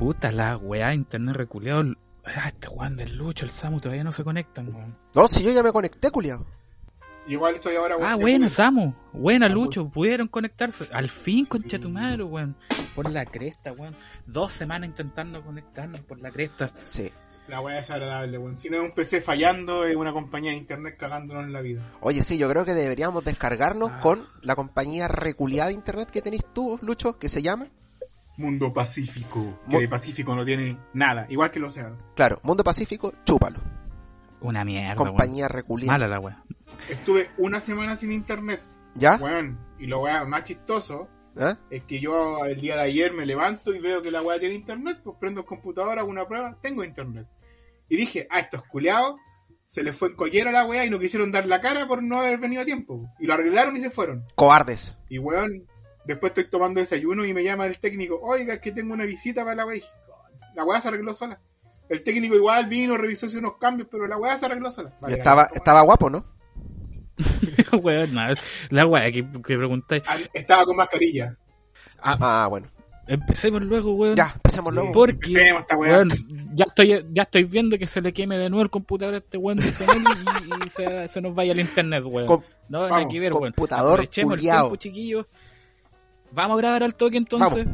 Puta la weá, internet reculeado. Ah, este weón del Lucho, el Samu todavía no se conectan, weón. No, si yo ya me conecté, culiao. Igual estoy ahora. Ah, weón, buena, de- Samu. Buena, Lucho. Pudieron conectarse. Al fin, concha tu madre, weón. Por la cresta, weón. Dos semanas intentando conectarnos por la cresta. Sí. La weá es agradable, weón. Si no es un PC fallando, es una compañía de internet cagándonos en la vida. Oye, sí, yo creo que deberíamos descargarnos Ah. con la compañía reculiada de internet que tenés tú, Lucho, que se llama. Mundo Pacífico. Que Mu- de Pacífico no tiene nada. Igual que el océano. Claro, Mundo Pacífico, chúpalo. Una mierda, compañía weón. reculiada. Mala la weá. Estuve una semana sin internet, ¿Ya? weón. Y lo weá más chistoso ¿Ah? es que yo el día de ayer me levanto y veo que la weá tiene internet, pues prendo el computador, hago una prueba, tengo internet. Y dije, ah, estos culiados se les fue en collero a la weá y no quisieron dar la cara por no haber venido a tiempo. Y lo arreglaron y se fueron. Cobardes. Y weón, después estoy tomando desayuno y me llama el técnico, oiga, es que tengo una visita para la weá. Y dije, La weá se arregló sola. El técnico igual vino, revisó hice unos cambios, pero la weá se arregló sola. Vale, estaba, estaba guapo, ¿no? weón. La weá que, que preguntáis. Ah, Estaba con mascarilla. Ah, bueno. Empecemos luego, weón. Ya, empecemos luego. Porque, Empecemos esta weá. weón, ya estoy, ya estoy viendo que se le queme de nuevo el computador a este weón de y, y se, se nos vaya el internet, weón. Com- no, vamos, que ver, weón. computador Aprovechemos el tiempo, chiquillos. Vamos a grabar al toque entonces.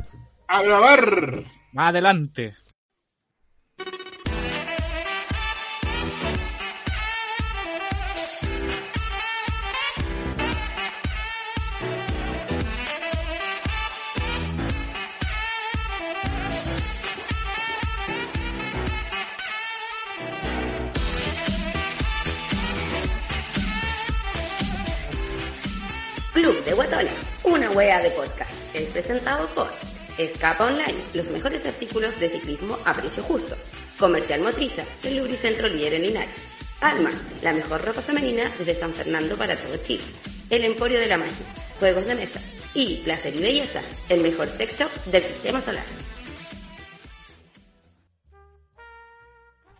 A grabar. Más adelante. Club de Guatones, una wea de podcast. Es presentado por Escapa Online, los mejores artículos de ciclismo a precio justo. Comercial Motriza, el lubricentro líder en Linares. Alma, la mejor ropa femenina desde San Fernando para todo Chile. El Emporio de la Magia, juegos de mesa. Y Placer y Belleza, el mejor sex shop del sistema solar.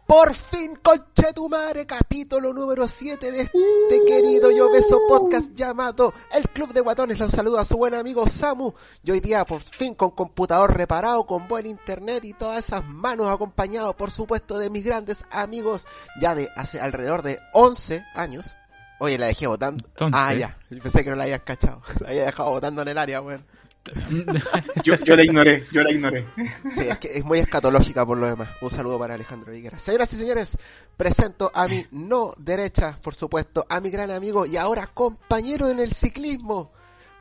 Por fin, conche tu madre, capítulo número 7 de este querido y obeso podcast llamado El Club de Guatones. Los saluda a su buen amigo Samu. Y hoy día, por fin, con computador reparado, con buen internet y todas esas manos, acompañado, por supuesto, de mis grandes amigos ya de hace alrededor de 11 años. Oye, la dejé votando. Entonces. Ah, ya. Pensé que no la habías cachado. La había dejado votando en el área, weón. Yo, yo la ignoré, yo la ignoré. Sí, es que es muy escatológica por lo demás. Un saludo para Alejandro Viguera. Señoras y señores, presento a mi no derecha, por supuesto, a mi gran amigo y ahora compañero en el ciclismo.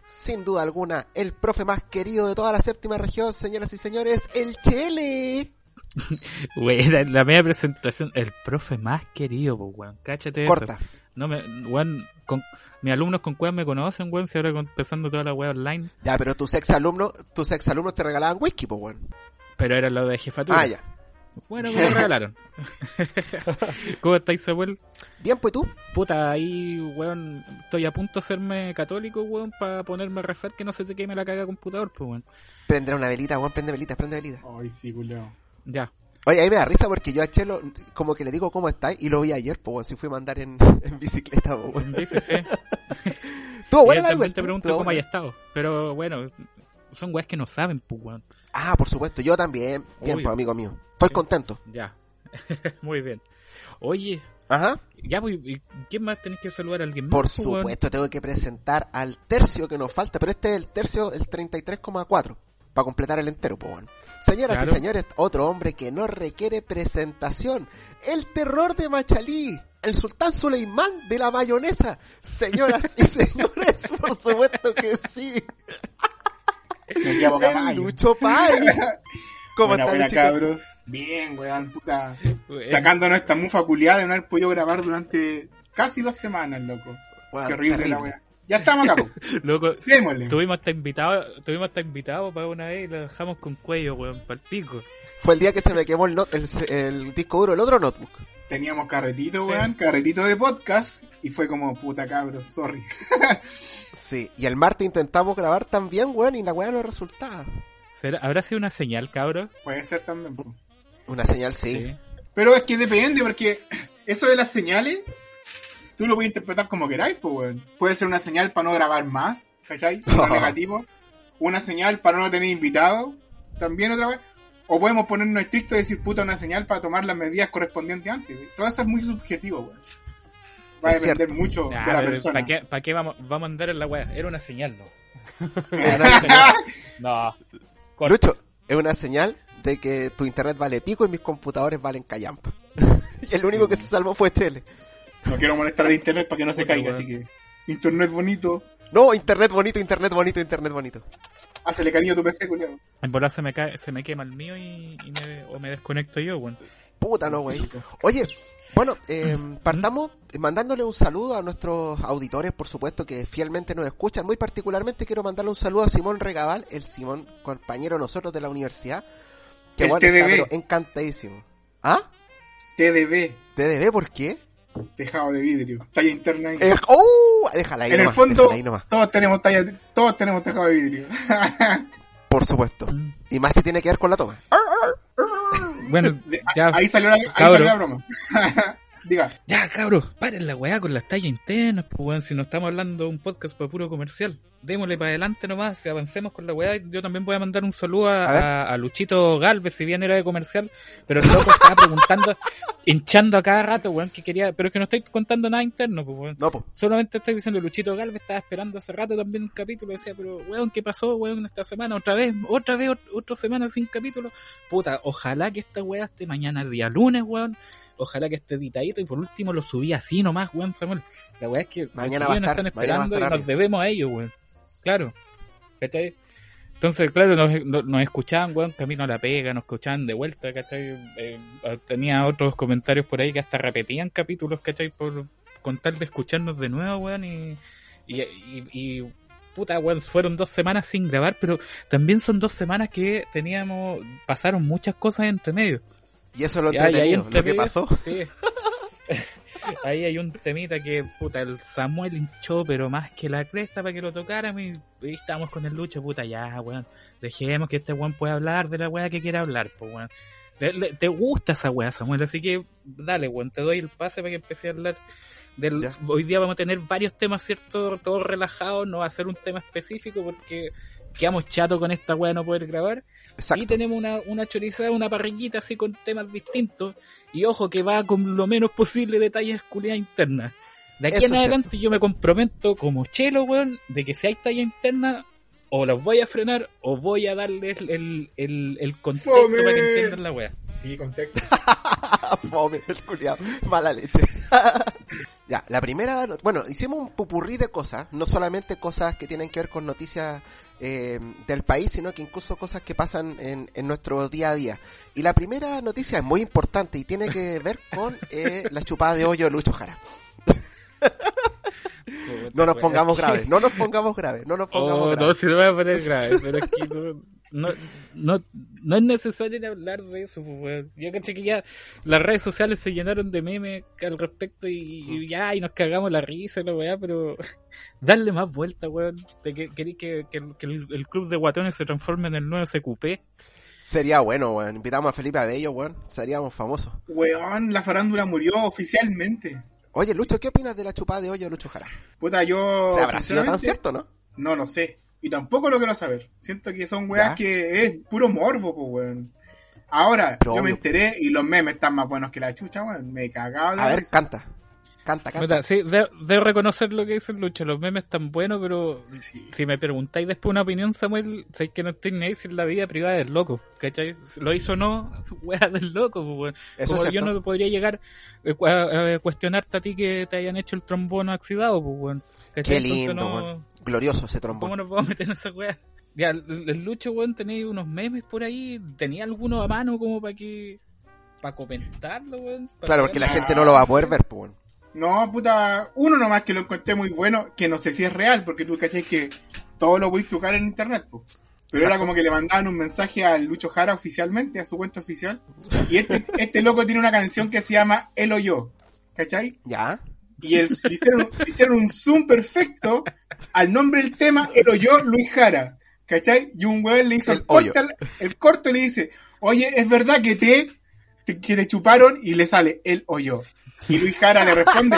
Sin duda alguna, el profe más querido de toda la séptima región, señoras y señores, el Chele. Weón, la, la media presentación, el profe más querido, pues, weón. Cáchate eso. No me, weón, con, mis alumnos con cuevas me conocen, weón, si ahora empezando toda la weá online. Ya, pero tus ex alumnos, tus ex alumnos te regalaban whisky, pues, weón. Pero era lo de jefatura. Ah, ya. Bueno, me lo regalaron. ¿Cómo estáis, Samuel? Bien, pues tú. Puta, ahí, weón, estoy a punto de hacerme católico, weón, para ponerme a rezar que no se te queme la caga computador, pues, weón. Prender una velita, weón, prende velitas, prende velitas. Ay, sí, culiao. Ya. Oye, ahí me da risa porque yo a Chelo, como que le digo cómo está y lo vi ayer, pues, si fui a mandar en, en bicicleta, pues, weón. Dice, sí. Buena él la te pregunto cómo haya buena. estado. Pero bueno, son weas que no saben, pues, weón. Ah, por supuesto, yo también. Bien, pues, amigo mío. Estoy contento. Ya. Muy bien. Oye, Ajá. ya, pues, ¿y ¿quién más tenés que saludar a alguien más? Por pues, supuesto, tengo que presentar al tercio que nos falta, pero este es el tercio, el 33,4. Para completar el entero, pues bueno. Señoras Claro. y señores, otro hombre que no requiere presentación. El terror de Machalí. El sultán Suleimán de la mayonesa. Señoras y señores, por supuesto que sí. El. Lucho Pai. ¿Cómo Buena, está, buena, cabros. Bien, weón, puta. Eh, Sacándonos esta mufa culiada de no haber podido grabar durante casi dos semanas, loco. Bueno, Qué horrible terrible. la weá. Ya estamos acá. Loco, Démosle. tuvimos hasta invitado, tuvimos hasta invitado para una vez y lo dejamos con cuello, weón, para el pico. Fue el día que se me quemó el, not- el, el disco duro, el otro notebook. Teníamos carretito, Sí. weón, carretito de podcast. Y fue como, puta cabros, sorry. Sí, y el martes intentamos grabar también, weón, y la weá no resultaba. ¿Será- ¿Habrá sido una señal, cabros? Puede ser también. Una señal, sí. Pero es que depende, porque eso de las señales, tú lo puedes interpretar como queráis, pues, weón. Puede ser una señal para no grabar más, ¿cachai? Uno negativo. Una señal para no tener invitado, también otra vez. O podemos ponernos estrictos y decir puta una señal para tomar las medidas correspondientes antes. Todo eso es muy subjetivo, weón. Va a depender cierto. mucho de la persona. ¿Para qué, pa' qué vamos, vamos a andar en la weá? Era una señal, ¿no? Es una señal- No. Lucho, es una señal de que tu internet vale pico y mis computadores valen callampa. y el único que se salvó fue Chele. No quiero molestar de internet para que no se caiga, así que. Internet bonito. No, internet bonito, internet bonito, internet bonito. Hácele cariño a tu PC, culiao. En volar se me, cae, se me quema el mío y, y me, o me desconecto yo, weón. Puta, no, güey. Oye, bueno, eh, partamos mandándole un saludo a nuestros auditores, por supuesto, que fielmente nos escuchan. Muy particularmente quiero mandarle un saludo a Simón Regaval, el Simón, compañero de nosotros de la universidad. Que El bueno, está TDB. pero encantadísimo. ¿Ah? TDB, ¿TDB por qué? Tejado de vidrio. Talla interna ahí. Eh, ¡Oh! Déjala ahí en el fondo, déjala ahí nomás, todos tenemos talla, todos tenemos tejado de vidrio. por supuesto. Y más si tiene que ver con la toma. Bueno, ya, ahí salió la, ahí Cabro. salió la broma. Diga. ya, cabros, paren la weá con las tallas internas, pues weón, si no estamos hablando de un podcast para puro comercial. Démosle para adelante nomás, si avancemos con la weá, yo también voy a mandar un saludo a, A ver. a- a Luchito Galvez, si bien era de comercial, pero el loco estaba preguntando, hinchando a cada rato, weón, que quería, pero es que no estoy contando nada interno, pues weón. No. Solamente estoy diciendo, Luchito Galvez estaba esperando hace rato también un capítulo. Decía, pero weón, ¿qué pasó, weón, esta semana? Otra vez, otra vez, ot- otra semana sin capítulo. Puta, ojalá que esta weá esté mañana día lunes, weón. Ojalá que esté editadito y por último lo subí así nomás, weón, Samuel. La weá es que los Mañana va a nos estar, están mañana va a esperando estar y nos debemos a ellos, weón. Claro. ¿Cachai? Entonces, claro, nos, escuchaban, weón, camino a la pega, nos escuchaban de vuelta, ¿cachai? Eh, tenía otros comentarios por ahí que hasta repetían capítulos, ¿cachai? Por con tal de escucharnos de nuevo, weón, y, y, y, y, puta, weón, fueron dos semanas sin grabar, pero también son dos semanas que teníamos, pasaron muchas cosas entre medio. Y eso es lo entretenido, entre lo que pasó. Sí. Ahí hay un temita que, puta, el Samuel hinchó, pero más que la cresta para que lo tocáramos y, y estábamos con el lucho, puta, ya, weón. Dejemos que este weón pueda hablar de la weá que quiera hablar, pues, weón. Te, gusta esa weá, Samuel, así que dale, weón, te doy el pase para que empecé a hablar del... Hoy día vamos a tener varios temas, ¿cierto? Todos relajados, no va a ser un tema específico porque quedamos chatos con esta weá de no poder grabar. Y Exacto. tenemos una, una chorizada, una parrillita así con temas distintos. Y ojo que va con lo menos posible detalles culiadas internas. De aquí Eso en adelante yo me comprometo como chelo, weón, de que si hay talla interna, o los voy a frenar, o voy a darles el, el, el contexto Fome. para que entiendan la wea. Sí, contexto. Fome, el culiao. Mala leche. ya, la primera, no- bueno, hicimos un pupurrí de cosas, no solamente cosas que tienen que ver con noticias eh, del país, sino que incluso cosas que pasan en, en nuestro día a día. Y la primera noticia es muy importante y tiene que ver con eh, la chupada de hoyo de Lucho Jara. No nos pongamos graves, no nos pongamos graves, no nos pongamos Oh, no, graves. si no me voy a poner grave, pero que no, no, no, no es necesario ni hablar de eso, pues, weón. Yo caché que ya las redes sociales se llenaron de memes al respecto y, y ya, y nos cagamos la risa, la weá, pero darle más vuelta, weón. ¿De que, queréis que, que el- que el, el club de guatones se transforme en el nuevo CQP? Sería bueno, weón. Invitamos a Felipe Abello, weón. Seríamos famosos. Weón, la farándula murió oficialmente. Oye, Lucho, ¿qué opinas de la chupada de hoyo de Lucho Jara? Puta, yo. ¿Se habrá sido tan cierto, no? No lo sé. Y tampoco lo quiero saber. Siento que son weas Ya. que es puro morbo, pues, weón. Ahora, Pero yo me enteré y los memes están más buenos que la chucha, weón. Me cagaba de A ver, risa. canta. Canta, canta. Puta, sí, de- debo reconocer lo que dice el Lucho, los memes están buenos, pero Sí. si me preguntáis después una opinión, Samuel, sabéis que no estoy ni ahí si la vida privada del loco, ¿cachai? Lo hizo o no, wea del loco, pues. Eso Como es yo cierto. no podría llegar eh, cu- a, a cuestionarte a ti que te hayan hecho el trombono oxidado, pues, weón. Qué Entonces lindo, no- weón. Glorioso ese trombón. ¿Cómo nos vamos a meter en esa wea? Ya, el, Lucho, weón, tenéis unos memes por ahí, tenía alguno a mano como para que... para comentarlo, weón. Claro, porque la gente no lo va a poder ver, pues, weón. No, puta, uno nomás que lo encontré muy bueno, que no sé si es real, porque tú cachai que todo lo podéis tocar en internet, po. Pero era como que le mandaban un mensaje al Lucho Jara oficialmente, a su cuenta oficial. Y este, este loco tiene una canción que se llama El o Yo, ¿cachai? ¿Ya? Y el, hicieron, hicieron un zoom perfecto al nombre del tema, El o Yo Luis Jara, ¿cachai? Y un weón le hizo El el, al- el corto y le dice, oye, ¿es verdad que te, te- que te chuparon? Y le sale El o Yo. Y Luis Jara le responde,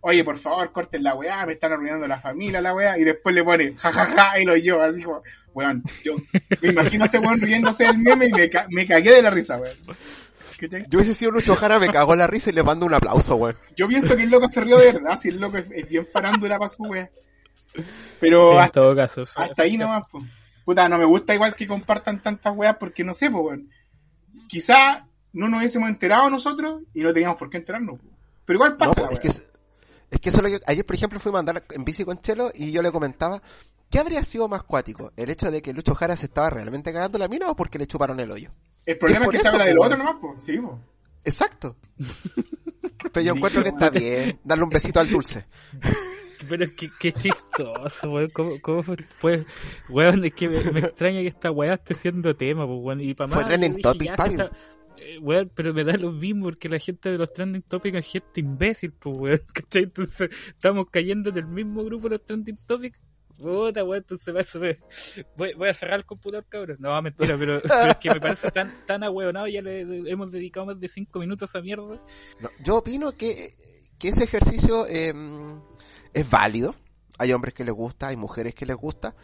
oye, por favor, corten la weá, me están arruinando la familia, la weá, y después le pone, jajaja, y lo yo, así como, weón, yo me imagino a ese weón riéndose del meme y me, ca- me cagué de la risa, weón. Yo hubiese sido Lucho Jara, me cagó la risa y le mando un aplauso, weón. Yo pienso que el loco se rió de verdad, si el loco es, es bien farándula para su weá. Pero Sí, en hasta, todo caso. sí, hasta ahí sí, nomás, pues. Puta, no me gusta igual que compartan tantas weas porque no sé, pues, weón. Quizá no nos hubiésemos enterado nosotros y no teníamos por qué enterarnos. po. Pero igual pasa No, la es que, es, es que eso es lo que... Ayer, por ejemplo, fui a mandar en bici con Chelo y yo le comentaba, ¿qué habría sido más cuático? ¿El hecho de que Lucho Jara se estaba realmente cagando la mina o porque le chuparon el hoyo? El problema es es que se habla po, del otro nomás, pues. Sí, pues. Exacto. Pero yo encuentro que está bien darle un besito al dulce. Pero es que qué chistoso, weón. ¿Cómo, cómo fue? pues, weón, es que me, me extraña que esta weá esté siendo tema, pues, weón. Y para Fue más, trending topic, papi. Eh, Weón, pero me da lo mismo porque la gente de los trending topics es gente imbécil, pues, weón. ¿Cachai? Entonces, estamos cayendo en el mismo grupo de los trending topics. Puta, weón, entonces me- voy, voy a cerrar el computador, cabrón. No, mentira, pero, pero es que me parece tan, tan ahueonado. Ya le, le hemos dedicado más de cinco minutos a esa mierda. No, yo opino que, que ese ejercicio eh, es válido. Hay hombres que les gusta, hay mujeres que les gusta.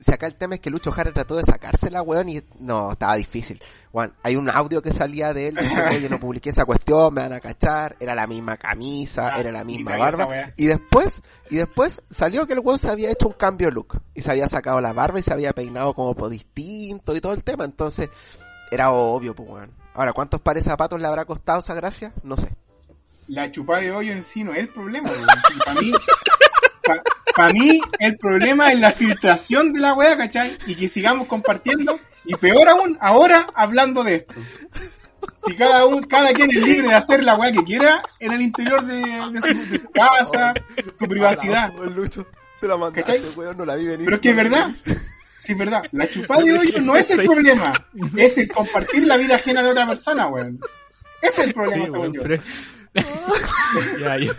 Si acá el tema es que Lucho Jara trató de sacársela, weón, y no, estaba difícil. Weón, hay un audio que salía de él diciendo, oye, no publiqué esa cuestión, me van a cachar, era la misma camisa, Ah, era la misma barba. Y después, y después salió que el weón se había hecho un cambio de look. Y se había sacado la barba y se había peinado como por distinto y todo el tema. Entonces, era obvio, pues weón. Ahora, ¿cuántos pares de zapatos le habrá costado esa gracia? No sé. La chupada de hoyo en sí no es el problema, weón. Para mí, para mí, el problema es la filtración de la wea, ¿cachai? Y que sigamos compartiendo. Y peor aún, ahora hablando de esto. Si cada uno, cada quien es libre de hacer la weá que quiera en el interior de, de su, de su casa, su privacidad. Abrazo, el Lucho. Se la mandaste, ¿Cachai? weón, no la vi venir. Pero es que es verdad. Sí, es verdad. La chupada de hoyo no es el problema. Es el compartir la vida ajena de otra persona, weón. Ese es el problema, Sí, según weón, yo. pero es- ya, yo,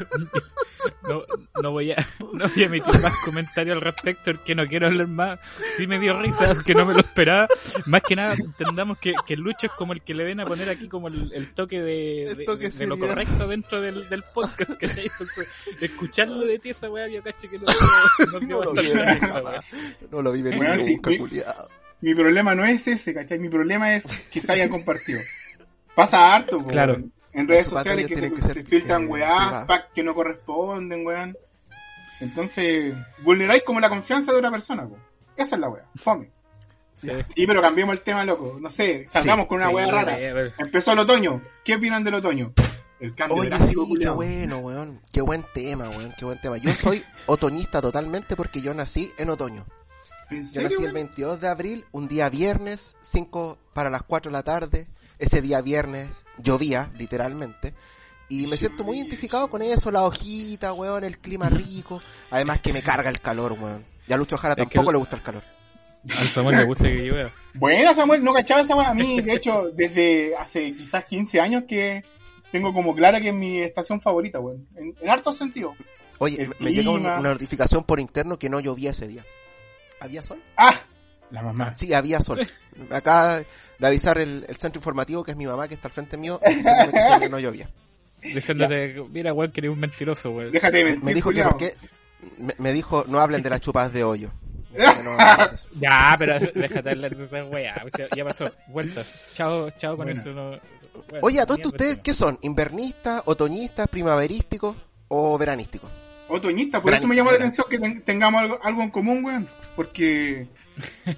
no, no voy a no voy a emitir más comentarios al respecto porque no quiero hablar más. Sí me dio risa porque no me lo esperaba. Más que nada entendamos que, que Lucho es como el que le ven a poner aquí como el, el toque de, El de- toque de lo correcto dentro del, del podcast. ¿cachai? Entonces, escucharlo de ti esa weá yo caché que no, no, No lo vi venir, risa, weá. No lo vi venir Bueno, sí, nunca, sí. culiao. Mi problema no es ese, ¿cachai? Mi problema es que se haya compartido. Pasa harto, Claro. En redes sociales que, se, que filtran eh, weá, privadas. packs que no corresponden, weón. Entonces, vulneráis como la confianza de otra persona, po. Esa es la weá. Fome. Sí. Sí, pero cambiemos el tema, loco. No sé, salgamos Sí, con una Sí, weá rara. Empezó el otoño. ¿Qué opinan del otoño? El cambio Oye, sí, qué bueno, weón. Qué buen tema, weón. Qué buen tema. Yo soy otoñista totalmente porque yo nací en otoño. ¿En Yo serio, nací el weón? 22 de abril, un día viernes, 5 para las 4 de la tarde. Ese día viernes llovía, literalmente. Y me siento muy identificado con eso, la hojita, weón, el clima rico. Además que me carga el calor, weón. Y a Lucho Jara Es que tampoco el- le gusta el calor. Al Samuel le gusta que yo vea. Buena, Samuel, no cachaba esa weá. A mí, de hecho, desde hace quizás 15 años que tengo como clara que es mi estación favorita, weón. En, en hartos sentidos. Oye, El me, llega clima. una notificación por interno que no llovía ese día. ¿Había sol? ¡Ah! La mamá. Sí, había sol. Acá de avisar el, el centro informativo, que es mi mamá, que está al frente mío, diciéndome que no llovía. Diciéndote, mira, weón, que eres un mentiroso, weón. Déjate de mentir, Me dijo que porque... Me, me dijo, no hablen de las chupas de hoyo. No. Ya, pero déjate hablar de esa weá. Ya, pasó. Vuelta. Chao, chao con Bueno. eso. No, bueno, Oye, a todos mierda, ustedes. ¿qué son? ¿Invernistas, otoñistas, primaverísticos o veranísticos? Otoñista, por eso me llamó la atención que ten- tengamos algo, algo en común, weón. Porque.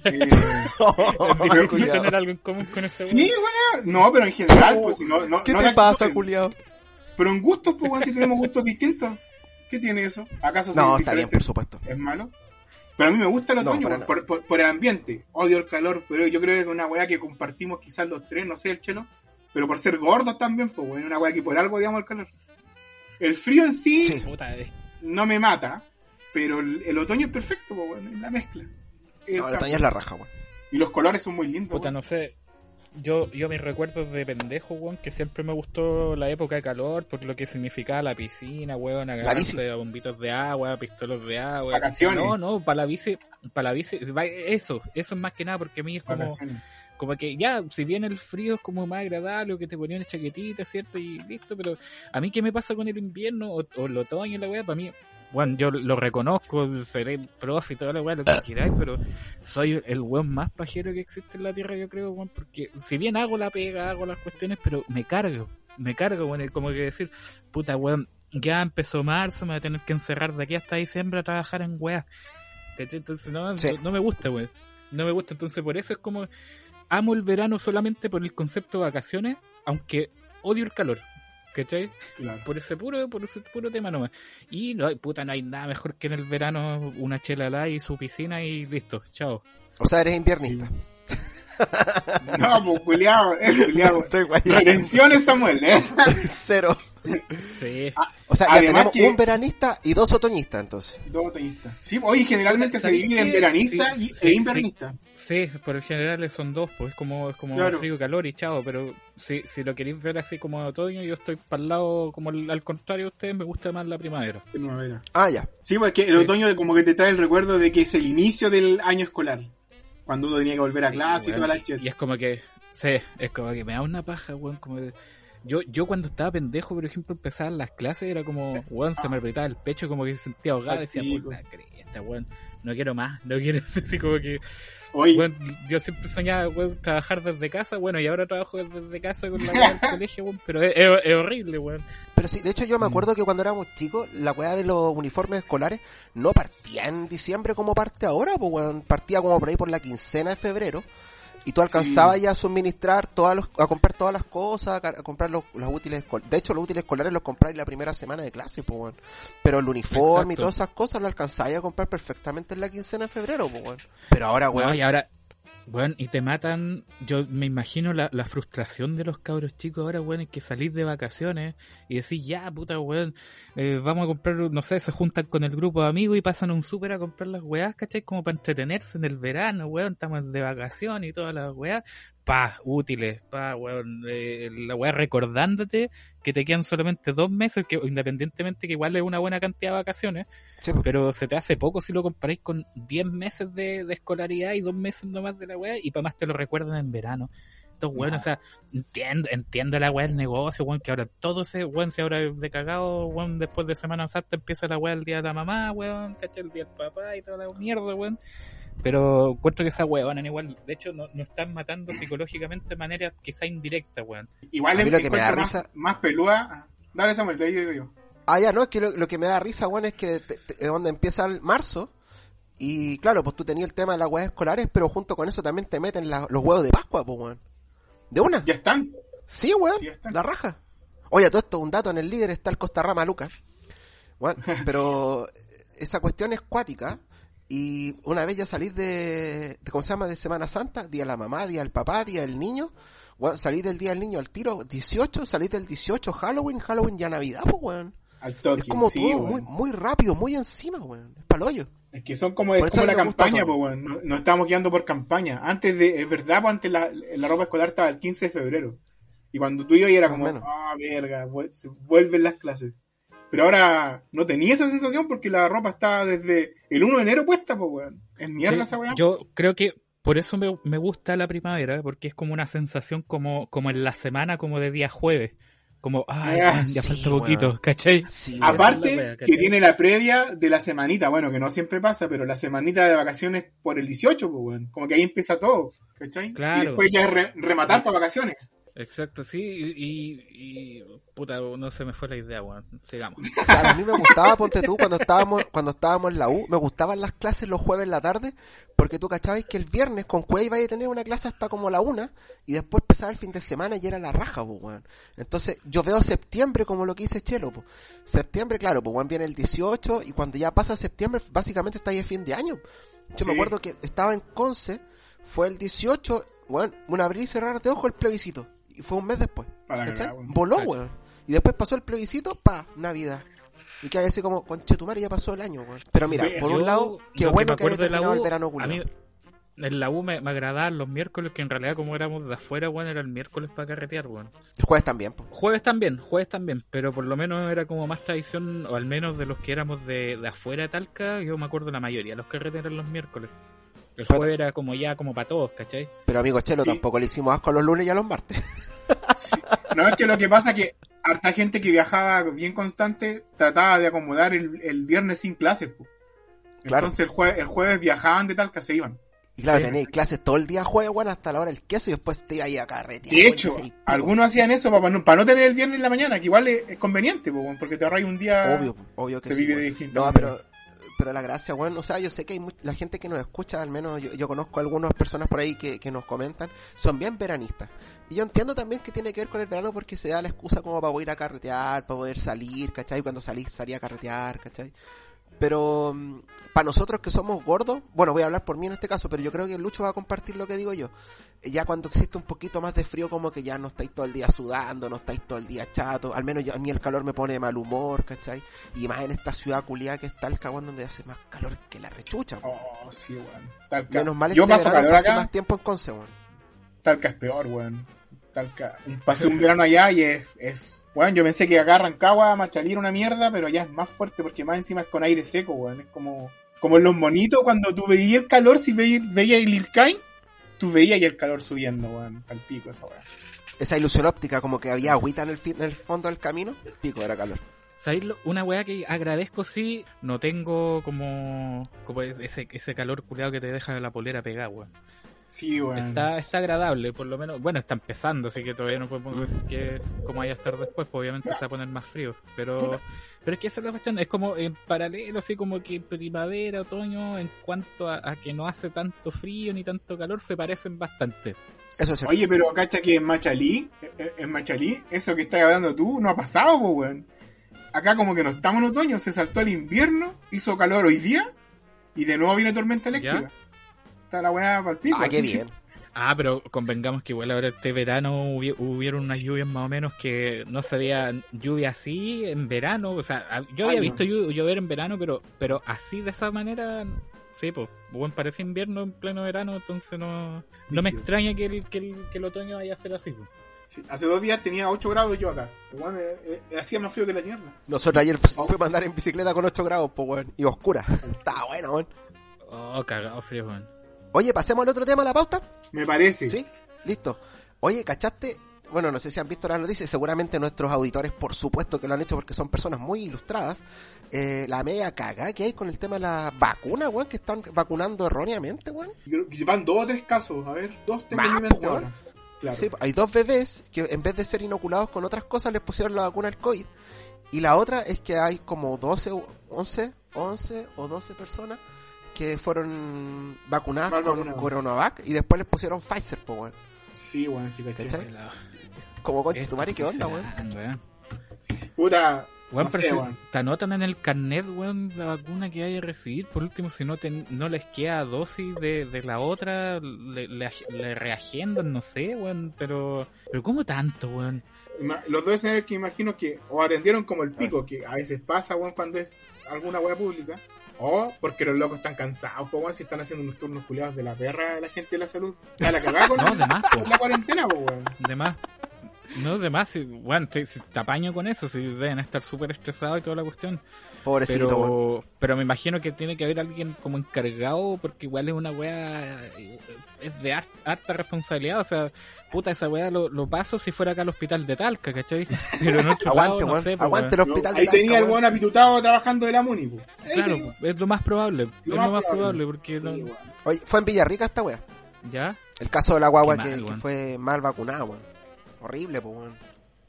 Eh, Es difícil tener algo en común con ese sí, weón. No, pero en general, pues si no. no ¿Qué no te pasa, culiao? Pero en gustos, pues, weón, si tenemos gustos distintos. ¿Qué tiene eso? ¿Acaso No, está bien, por supuesto. ¿Es malo? Pero a mí me gusta el No, otoño, weón, nada. por, por- por el ambiente. Odio el calor, pero yo creo que es una weá que compartimos quizás los tres, no sé, el chelo. Pero por ser gordos también, pues, weón, una weá que por algo odiamos el calor. El frío en sí, Sí. No me mata, pero el, el otoño es perfecto, pues, weón, es la mezcla. No, la- es la raja, weón. Y los colores son muy lindos. Puta, weón. no sé. Yo, yo mis recuerdos de pendejo, weón, que siempre me gustó la época de calor, por lo que significaba la piscina, weón, bici. agarrarse bombitos de agua, pistolos de agua. Vacaciones. No, no, para la bici, para la bici, eso, eso es más que nada, porque a mí es como, Vacaciones. como que ya, si bien el frío es como más agradable, que te ponían una chaquetita, ¿cierto? Y listo, pero a mí, ¿qué me pasa con el invierno o, o el otoño, la weá? Para mí, bueno, yo lo reconozco, seré profe y weá, lo que queráis, pero soy el weón más pajero que existe en la tierra, yo creo, weón, porque si bien hago la pega, hago las cuestiones, pero me cargo, me cargo, weón, como que decir, puta weón, ya empezó marzo, me voy a tener que encerrar de aquí hasta diciembre a trabajar en weá. Entonces no, Sí. no me gusta, weón. No me gusta, entonces por eso es como amo el verano solamente por el concepto de vacaciones, aunque odio el calor. ¿Cachai? Claro. Por ese puro, por ese puro tema nomás. Y no, puta, no hay nada mejor que en el verano una chela al y su piscina y listo, chao. O sea, eres inviernista. No, pues culiao, es guay. Retenciones, Samuel, ¿eh? Cero. Sí. O sea, ya Además tenemos que- un veranista y dos otoñistas, entonces. Dos otoñistas. Sí, oye, generalmente se ¿Sabéis divide en qué? veranista Sí, y, sí, e sí. invernista. Sí, por el general son dos, pues es como, es como Claro. frío, calor y chao, pero si, si lo queréis ver así como de otoño, yo estoy para el lado, como al, al contrario de ustedes, me gusta más la primavera. Primavera. Ah, ya. Sí, porque el Sí. otoño como que te trae el recuerdo de que es el inicio del año escolar. Cuando uno tenía que volver a Sí, clase y toda la chet. Y es como que, sí, es como que me da una paja, weón, como de- Yo, yo cuando estaba pendejo, por ejemplo, empezaban las clases, era como, weón, se me apretaba el pecho, como que se sentía ahogado, decía, puta cresta, weón, no quiero más, no quiero, así como que, Oye, weón, yo siempre soñaba, weón, trabajar desde casa, bueno, y ahora trabajo desde casa con la weá del colegio, weón, pero es, es- es horrible, weón. Pero sí, de hecho yo me Mm. acuerdo que cuando éramos chicos, la weá de los uniformes escolares no partía en diciembre como parte ahora, pues weón, partía como por ahí por la quincena de febrero. Y tú alcanzabas ya a suministrar todas los, a comprar todas las cosas, a, a comprar los, los útiles escolares. De hecho, los útiles escolares los compráis la primera semana de clase, pues weón. Pero el uniforme y todas esas cosas lo alcanzáis a comprar perfectamente en la quincena de febrero, pues weón. Pero ahora, weón, No, y ahora, bueno, y te matan, yo me imagino la, la frustración de los cabros chicos ahora, weón, es que salís de vacaciones y decís, ya, puta, weón, eh, vamos a comprar, no sé, se juntan con el grupo de amigos y pasan un súper a comprar las weás, ¿cachai? Como para entretenerse en el verano, weón, estamos de vacaciones y todas las weás, pa, útiles, pa, weón, eh, la weá recordándote que te quedan solamente dos meses, que independientemente que igual es una buena cantidad de vacaciones, sí, pues. pero se te hace poco si lo comparáis con 10 meses de, de escolaridad y dos meses nomás de la weá, y para más te lo recuerdan en verano. Estos weón, No. o sea, entiendo, entiendo la weá del negocio, weón, que ahora todo se, weón, si ahora de cagado, weón, después de Semana Santa empieza la weá el día de la mamá, weón, caché el día del papá y toda la mierda, weón. Pero encuentro que esa weón, igual, de hecho, no, no están matando psicológicamente de manera quizá indirecta, weón. igual lo que me da más, risa- más pelúa. Dale, Samuel, te digo yo. Ah, ya, no, es que lo, lo que me da risa, weón, es que te- te- es donde empieza el marzo. Y claro, pues tú tenías el tema de las weas escolares, pero junto con eso también te meten la- los huevos de Pascua, pues, weón. ¿De una? Ya están. Sí, weón, Sí, la raja. Oye, todo esto, un dato, en el líder está el Costa Rama Luca. Weón, pero esa cuestión es cuática. Y una vez ya salís de, de, ¿cómo se llama? De Semana Santa, día de la mamá, día del papá, día del niño. Weón, salís del día del niño al tiro, 18, salís del 18, Halloween, Halloween ya Navidad, pues, weón. Al toque. Es como sí, todo weón. muy, muy rápido, muy encima, weón. Es paloyo. Es que son como, es como la campaña, pues, weón. Nos, nos estamos guiando por campaña. Antes de, es verdad, pues antes la, la ropa escolar estaba el 15 de febrero. Y cuando tú ibas era Más o como, ah, verga, vuelven las clases. Pero ahora no tenía esa sensación porque la ropa estaba desde el 1 de enero puesta, pues, weón. Es mierda Sí, esa weá. Yo creo que por eso me, me gusta la primavera, porque es como una sensación como, como en la semana, como de día jueves. Como, ay, Ah, man, ya sí, falta poquito. ¿cachai? Sí. Aparte, wea, que tiene la previa de la semanita, bueno, que no siempre pasa, pero la semanita de vacaciones por el 18, pues, weón. Como que ahí empieza todo, ¿cachai? Claro. Y después ya es re- rematar para vacaciones. Exacto, sí, y, y, y- puta, no se me fue la idea, weón. Sigamos. Claro, a mí me gustaba, ponte tú, cuando estábamos, cuando estábamos en la U, me gustaban las clases los jueves en la tarde, porque tú cachabas que el viernes con Cuey iba a tener una clase hasta como la una, y después empezaba el fin de semana y era la raja, weón. Entonces, yo veo septiembre como lo que dice Chelo, pues. Septiembre, claro, pues, weón, viene el 18, y cuando ya pasa septiembre, básicamente está ahí el fin de año. Yo me acuerdo que estaba en Conce, fue el 18, weón, un abrir y cerrar de ojo el plebiscito, y fue un mes después. ¿Cachai? Voló, weón. Y después pasó el plebiscito, pa, Navidad. Y que así como, conchetumare, ya pasó el año, weón. Pero mira, por Yo, un lado, qué bueno que, haya terminado el verano a culiao. mí, en la U me, me agradaban los miércoles, que en realidad como éramos de afuera, weón, era el miércoles para carretear, weón. El jueves también, pues. Jueves también, jueves también, pero por lo menos era como más tradición, o al menos de los que éramos de, de afuera de Talca, yo me acuerdo la mayoría, los carretes eran los miércoles. El Pero- jueves era como ya como para todos, ¿cachai? Pero amigo Chelo, Sí. tampoco le hicimos asco a los lunes y a los martes. No, es que lo que pasa es que harta gente que viajaba bien constante trataba de acomodar el, el viernes sin clases. po. Claro. Entonces el, jue- el jueves viajaban de tal que se iban. Y claro, Sí. tenéis clases todo el día jueves, bueno, hasta la hora del queso y después te iba ahí a carretear. De hecho, seis algunos hacían eso para no, para no tener el viernes en la mañana, que igual es, es conveniente, porque te ahorras un día. Obvio, obvio que se sí. vive distinta No, pero, pero la gracia, bueno, o sea, yo sé que hay mu- la gente que nos escucha, al menos yo, yo conozco algunas personas por ahí que, que nos comentan, son bien veranistas. Y yo entiendo también que tiene que ver con el verano porque se da la excusa como para poder ir a carretear, para poder salir, ¿cachai? Cuando salís, salía a carretear, ¿cachai? Pero para nosotros que somos gordos, bueno, voy a hablar por mí en este caso, pero yo creo que Lucho va a compartir lo que digo yo. Eh, Ya cuando existe un poquito más de frío, como que ya no estáis todo el día sudando, no estáis todo el día chato, al menos yo- a mí el calor me pone de mal humor, ¿cachai? Y más en esta ciudad culiada que está el cagón donde hace más calor que la rechucha. weón. Oh, sí, weón. Talca. Menos mal Yo este paso verano calor acá. más tiempo en Conce, weón. Talca es peor, weón. Talca. Pasé un verano allá y es, es. Weón, yo pensé que acá Rancagua, Machalí era una mierda, pero allá es más fuerte porque más encima es con aire seco, weón. Es como. Como en los monitos, cuando tú veías el calor, si veías, veías el Irkai, tú veías el calor subiendo, weón. Al pico esa weón. Esa ilusión óptica, como que había agüita en el, en el fondo del camino, pico, era calor. ¿Sabéis Una weá que agradezco sí, no tengo como, como ese, ese calor culeado que te deja la polera pegada, weón. Sí, weón. Está, está agradable, por lo menos. Bueno, está empezando, así que todavía no podemos decir que como vaya a estar después, pues obviamente se va a poner más frío. Pero, pero es que esa es la cuestión, es como en paralelo, así como que primavera, otoño, en cuanto a, a que no hace tanto frío ni tanto calor, se parecen bastante. Eso es cierto. Oye, pero cacha que en Machalí, eh, en Machalí, eso que estás hablando tú no ha pasado, po, weón. Acá como que no estamos en otoño, se saltó el invierno, hizo calor hoy día y de nuevo viene tormenta eléctrica. ¿Ya? Está la weá para el pico. ah, qué así. bien. Ah, pero convengamos que igual ahora este verano hubi- hubieron unas lluvias más o menos que no se veía lluvia así en verano. O sea, a- yo había Ay, no. visto llover en verano, pero pero así de esa manera, sí, pues, bueno, parece invierno en pleno verano, entonces no, no me extraña que el, que, el, que el otoño vaya a ser así. pues. Sí, hace dos días tenía 8 grados yo acá. Igual eh, eh, hacía más frío que la mierda. Nosotros ayer fu- fuimos a andar en bicicleta con 8 grados, pues, weón. Y oscura. Está bueno, weón. Oh, cagado frío, weón. Oye, pasemos al otro tema, la pauta. Me parece. ¿Sí? Listo. Oye, ¿cachaste? Bueno, no sé si han visto las noticias, seguramente nuestros auditores, por supuesto que lo han hecho porque son personas muy ilustradas. Eh, la media caga que hay con el tema de la vacuna, weón, que están vacunando erróneamente, weón. Y creo que Van dos o tres casos. A ver, dos po, weón. ahora. Claro. Sí, hay dos bebés que en vez de ser inoculados con otras cosas les pusieron la vacuna al COVID. Y la otra es que hay como 12, o 11, 11 o 12 personas que fueron vacunadas Mal con vacunadas. Coronavac y después les pusieron Pfizer, pues, weón. Sí, weón, sí, caché. Como concha tu madre, ¿qué onda, weón? Puta. Weón, no sé, te anotan en el carnet, weón, la vacuna que vaya a recibir. Por último, si no, te- no les queda dosis de, de la otra, le, le, le reagendan, no sé, weón. Pero, pero ¿cómo tanto, weón? Los dos escenarios que imagino que o atendieron como el pico, que a veces pasa, weón, cuando es alguna weá pública, o porque los locos están cansados, po, weón, si están haciendo unos turnos culiados de la perra de la gente de la salud. A la cagada con, No, de más, po. la cuarentena, po, weón. De más. No, de más, si, weón, te, si te apaño con eso, si deben estar súper estresados y toda la cuestión. Pobrecito. Pero, pero me imagino que tiene que haber alguien como encargado, porque igual es una weá, eh, es de har- harta responsabilidad, o sea, puta, esa weá lo, lo paso si fuera acá al hospital de Talca, ¿cachai? Pero en otro Aguante, no weón. sé, po, Aguante el hospital Ahí de Talca, tenía el weón. apitutado trabajando de la Muni. Ahí Claro, tenía- es lo más probable, Lo es más lo más probable. probable, porque Sí, no. Oye, fue en Villarrica esta wea. ¿ya? El caso de la guagua que, que fue mal vacunada, weón. Horrible, pues, weón.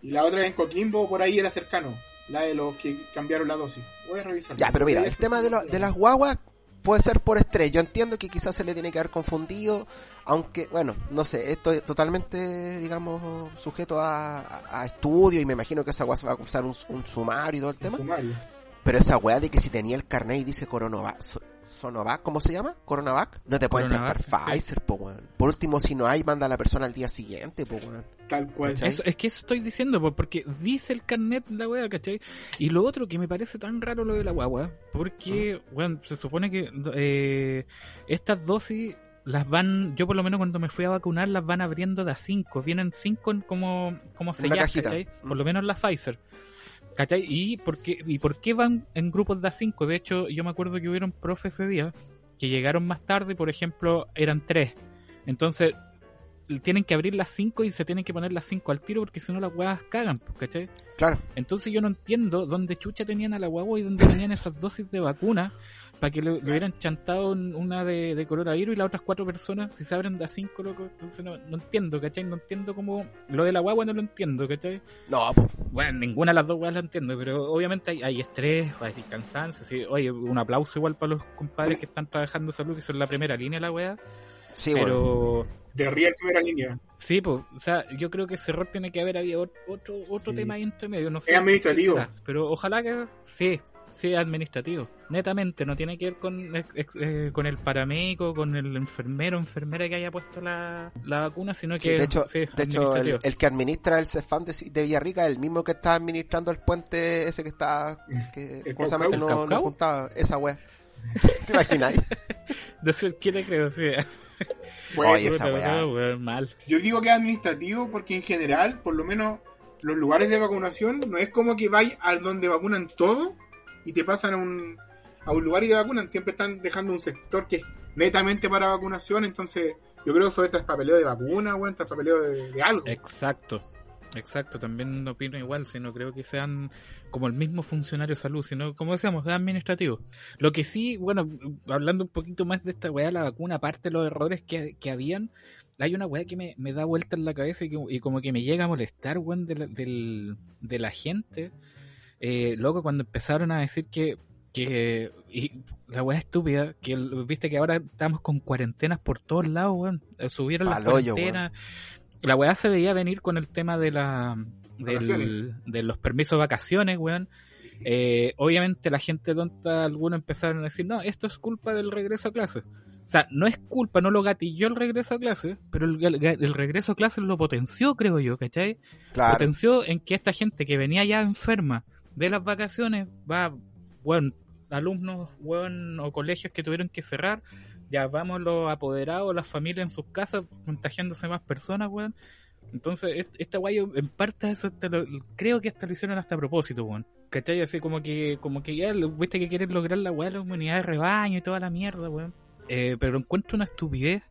Y la otra en Coquimbo, por ahí era cercano. La de los que cambiaron la dosis. Voy a revisar. Ya, pero mira, el tema de, lo- de las guaguas puede ser por estrés. Yo entiendo que quizás se le tiene que haber confundido, aunque, bueno, no sé, esto es totalmente, digamos, sujeto a, a- a estudio y me imagino que esa guagua se va a usar un, un sumario y todo el tema. Sumario. Pero esa weá de que si tenía el carnet y dice Coronavac, so- Sonovac, ¿cómo se llama? Coronavac, no te pueden chantar sí. Pfizer, po weón. Por último, si no hay, manda a la persona al día siguiente, po weón. Tal cual. ¿Cachai? Eso, es que eso estoy diciendo, porque dice el carnet la weá, ¿cachai? Y lo otro que me parece tan raro lo de la guagua, porque, bueno, se supone que eh, estas dosis las van, yo por lo menos cuando me fui a vacunar, las van abriendo de a 5, vienen 5 como, como selladas. ¿cachai? Mm. Por lo menos la Pfizer. ¿Cachai? ¿Y por, qué, ¿Y por qué van en grupos de a 5? De hecho, yo me acuerdo que hubieron profes ese día que llegaron más tarde, por ejemplo, eran tres. Entonces, tienen que abrir las 5 y se tienen que poner las 5 al tiro porque si no las huevas cagan, pues, ¿cachai? Claro. Entonces yo no entiendo dónde chucha tenían a la guagua y dónde tenían esas dosis de vacuna para que le, le hubieran chantado un- una de, de coronavirus y las otras cuatro personas si se abren de a 5, loco. Entonces no, no entiendo, ¿cachai? No entiendo cómo... Lo de la guagua no lo entiendo, ¿cachai? No, po. Bueno, ninguna de las dos weas la entiendo, pero obviamente hay, hay estrés, hay cansancio. Sí. Oye, un aplauso igual para los compadres que están trabajando en salud, que son la primera línea de la wea. Sí, bueno. pero De Real primera línea. sí, pues, o sea, yo creo que ese error tiene que haber habido otro, otro Sí. tema ahí entre medio. No sé Es administrativo. será, pero ojalá que sí, sí, es administrativo. Netamente, no tiene que ver con, eh, con el paramédico, con el enfermero, enfermera que haya puesto la, la vacuna, sino que Sí, de hecho, sí, de hecho el, que administra el CEFAM de, de Villarrica es el mismo que está administrando el puente ese que está. Que, ¿El ¿Cómo se llama? Que no, no juntaba esa wea. ¿Te imaginas? De ser, ¿qué te creo? Sí. Pues, Oye, esa weá. mal. Yo digo que es administrativo porque en general, por lo menos, los lugares de vacunación no es como que vais al donde vacunan todo y te pasan a un, a un lugar y te vacunan. Siempre están dejando un sector que es netamente para vacunación. Entonces, yo creo que fue traspapeleo de vacuna, weón, traspapeleo de, de algo. Exacto, exacto, también opino igual, si no creo que sean como el mismo funcionario de salud, sino como decíamos, es administrativo. Lo que sí, bueno, hablando un poquito más de esta weá, la vacuna, aparte de los errores que, que habían, hay una weá que me, me da vuelta en la cabeza y, que- y como que me llega a molestar, weón, de la, del- de la gente. Eh, loco, cuando empezaron a decir que, que y la weá estúpida, que viste que ahora estamos con cuarentenas por todos lados, weón. Eh, Subieron las cuarentenas. La weá se veía venir con el tema de la del, de los permisos de vacaciones, weón. Eh, obviamente la gente tonta, algunos empezaron a decir, no, esto es culpa del regreso a clase. O sea, no es culpa, no lo gatilló el regreso a clase, pero el, el- el regreso a clase lo potenció, creo yo, ¿cachai? Claro. Potenció en que esta gente que venía ya enferma de las vacaciones va, bueno, alumnos, weón, o colegios que tuvieron que cerrar, ya vamos los apoderados, las familias en sus casas, contagiándose más personas, weón. Entonces, est- esta guayo, en parte, eso lo- creo que hasta lo hicieron hasta a propósito, weón. ¿Cachai? Así como que, como que ya, viste que quieren lograr la weá, la humanidad de rebaño y toda la mierda, weón. Eh, pero encuentro una estupidez,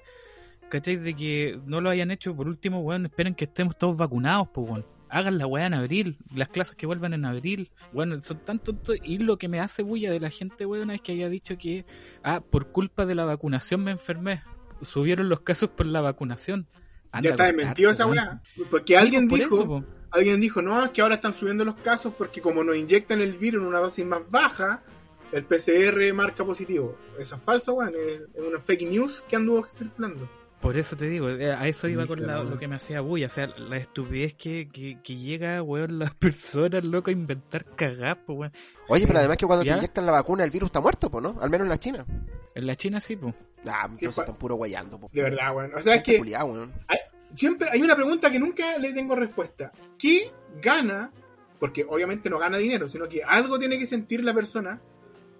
¿cachai? De que no lo hayan hecho, por último, weón, esperen que estemos todos vacunados, pues, weón. Hagan la weá en abril, las clases que vuelvan en abril. Bueno, son tan tontos. Y lo que me hace bulla de la gente, weón, es que haya dicho que, ah, por culpa de la vacunación me enfermé. Subieron los casos por la vacunación. Anda ya está desmentido esa weá. Porque Sí, alguien pues, por dijo, eso, alguien dijo, no, es que ahora están subiendo los casos porque como nos inyectan el virus en una dosis más baja, el PCR marca positivo. Eso es falso, weón. Es una fake news que anduvo circulando. Por eso te digo, eh, a eso iba con la- lo que me hacía bulla, o sea, la estupidez que, que, que llega, weón, las personas, loco, a inventar cagás, pues, weón. Oye, pero además que cuando ¿Ya? te inyectan la vacuna el virus está muerto, po, ¿no? Al menos en la China. En la China sí, pues. Ah, entonces están puro guayando, po. De verdad, weón. O sea, es que weón. hay- siempre hay una pregunta que nunca le tengo respuesta. ¿Qué gana? Porque obviamente no gana dinero, sino que algo tiene que sentir la persona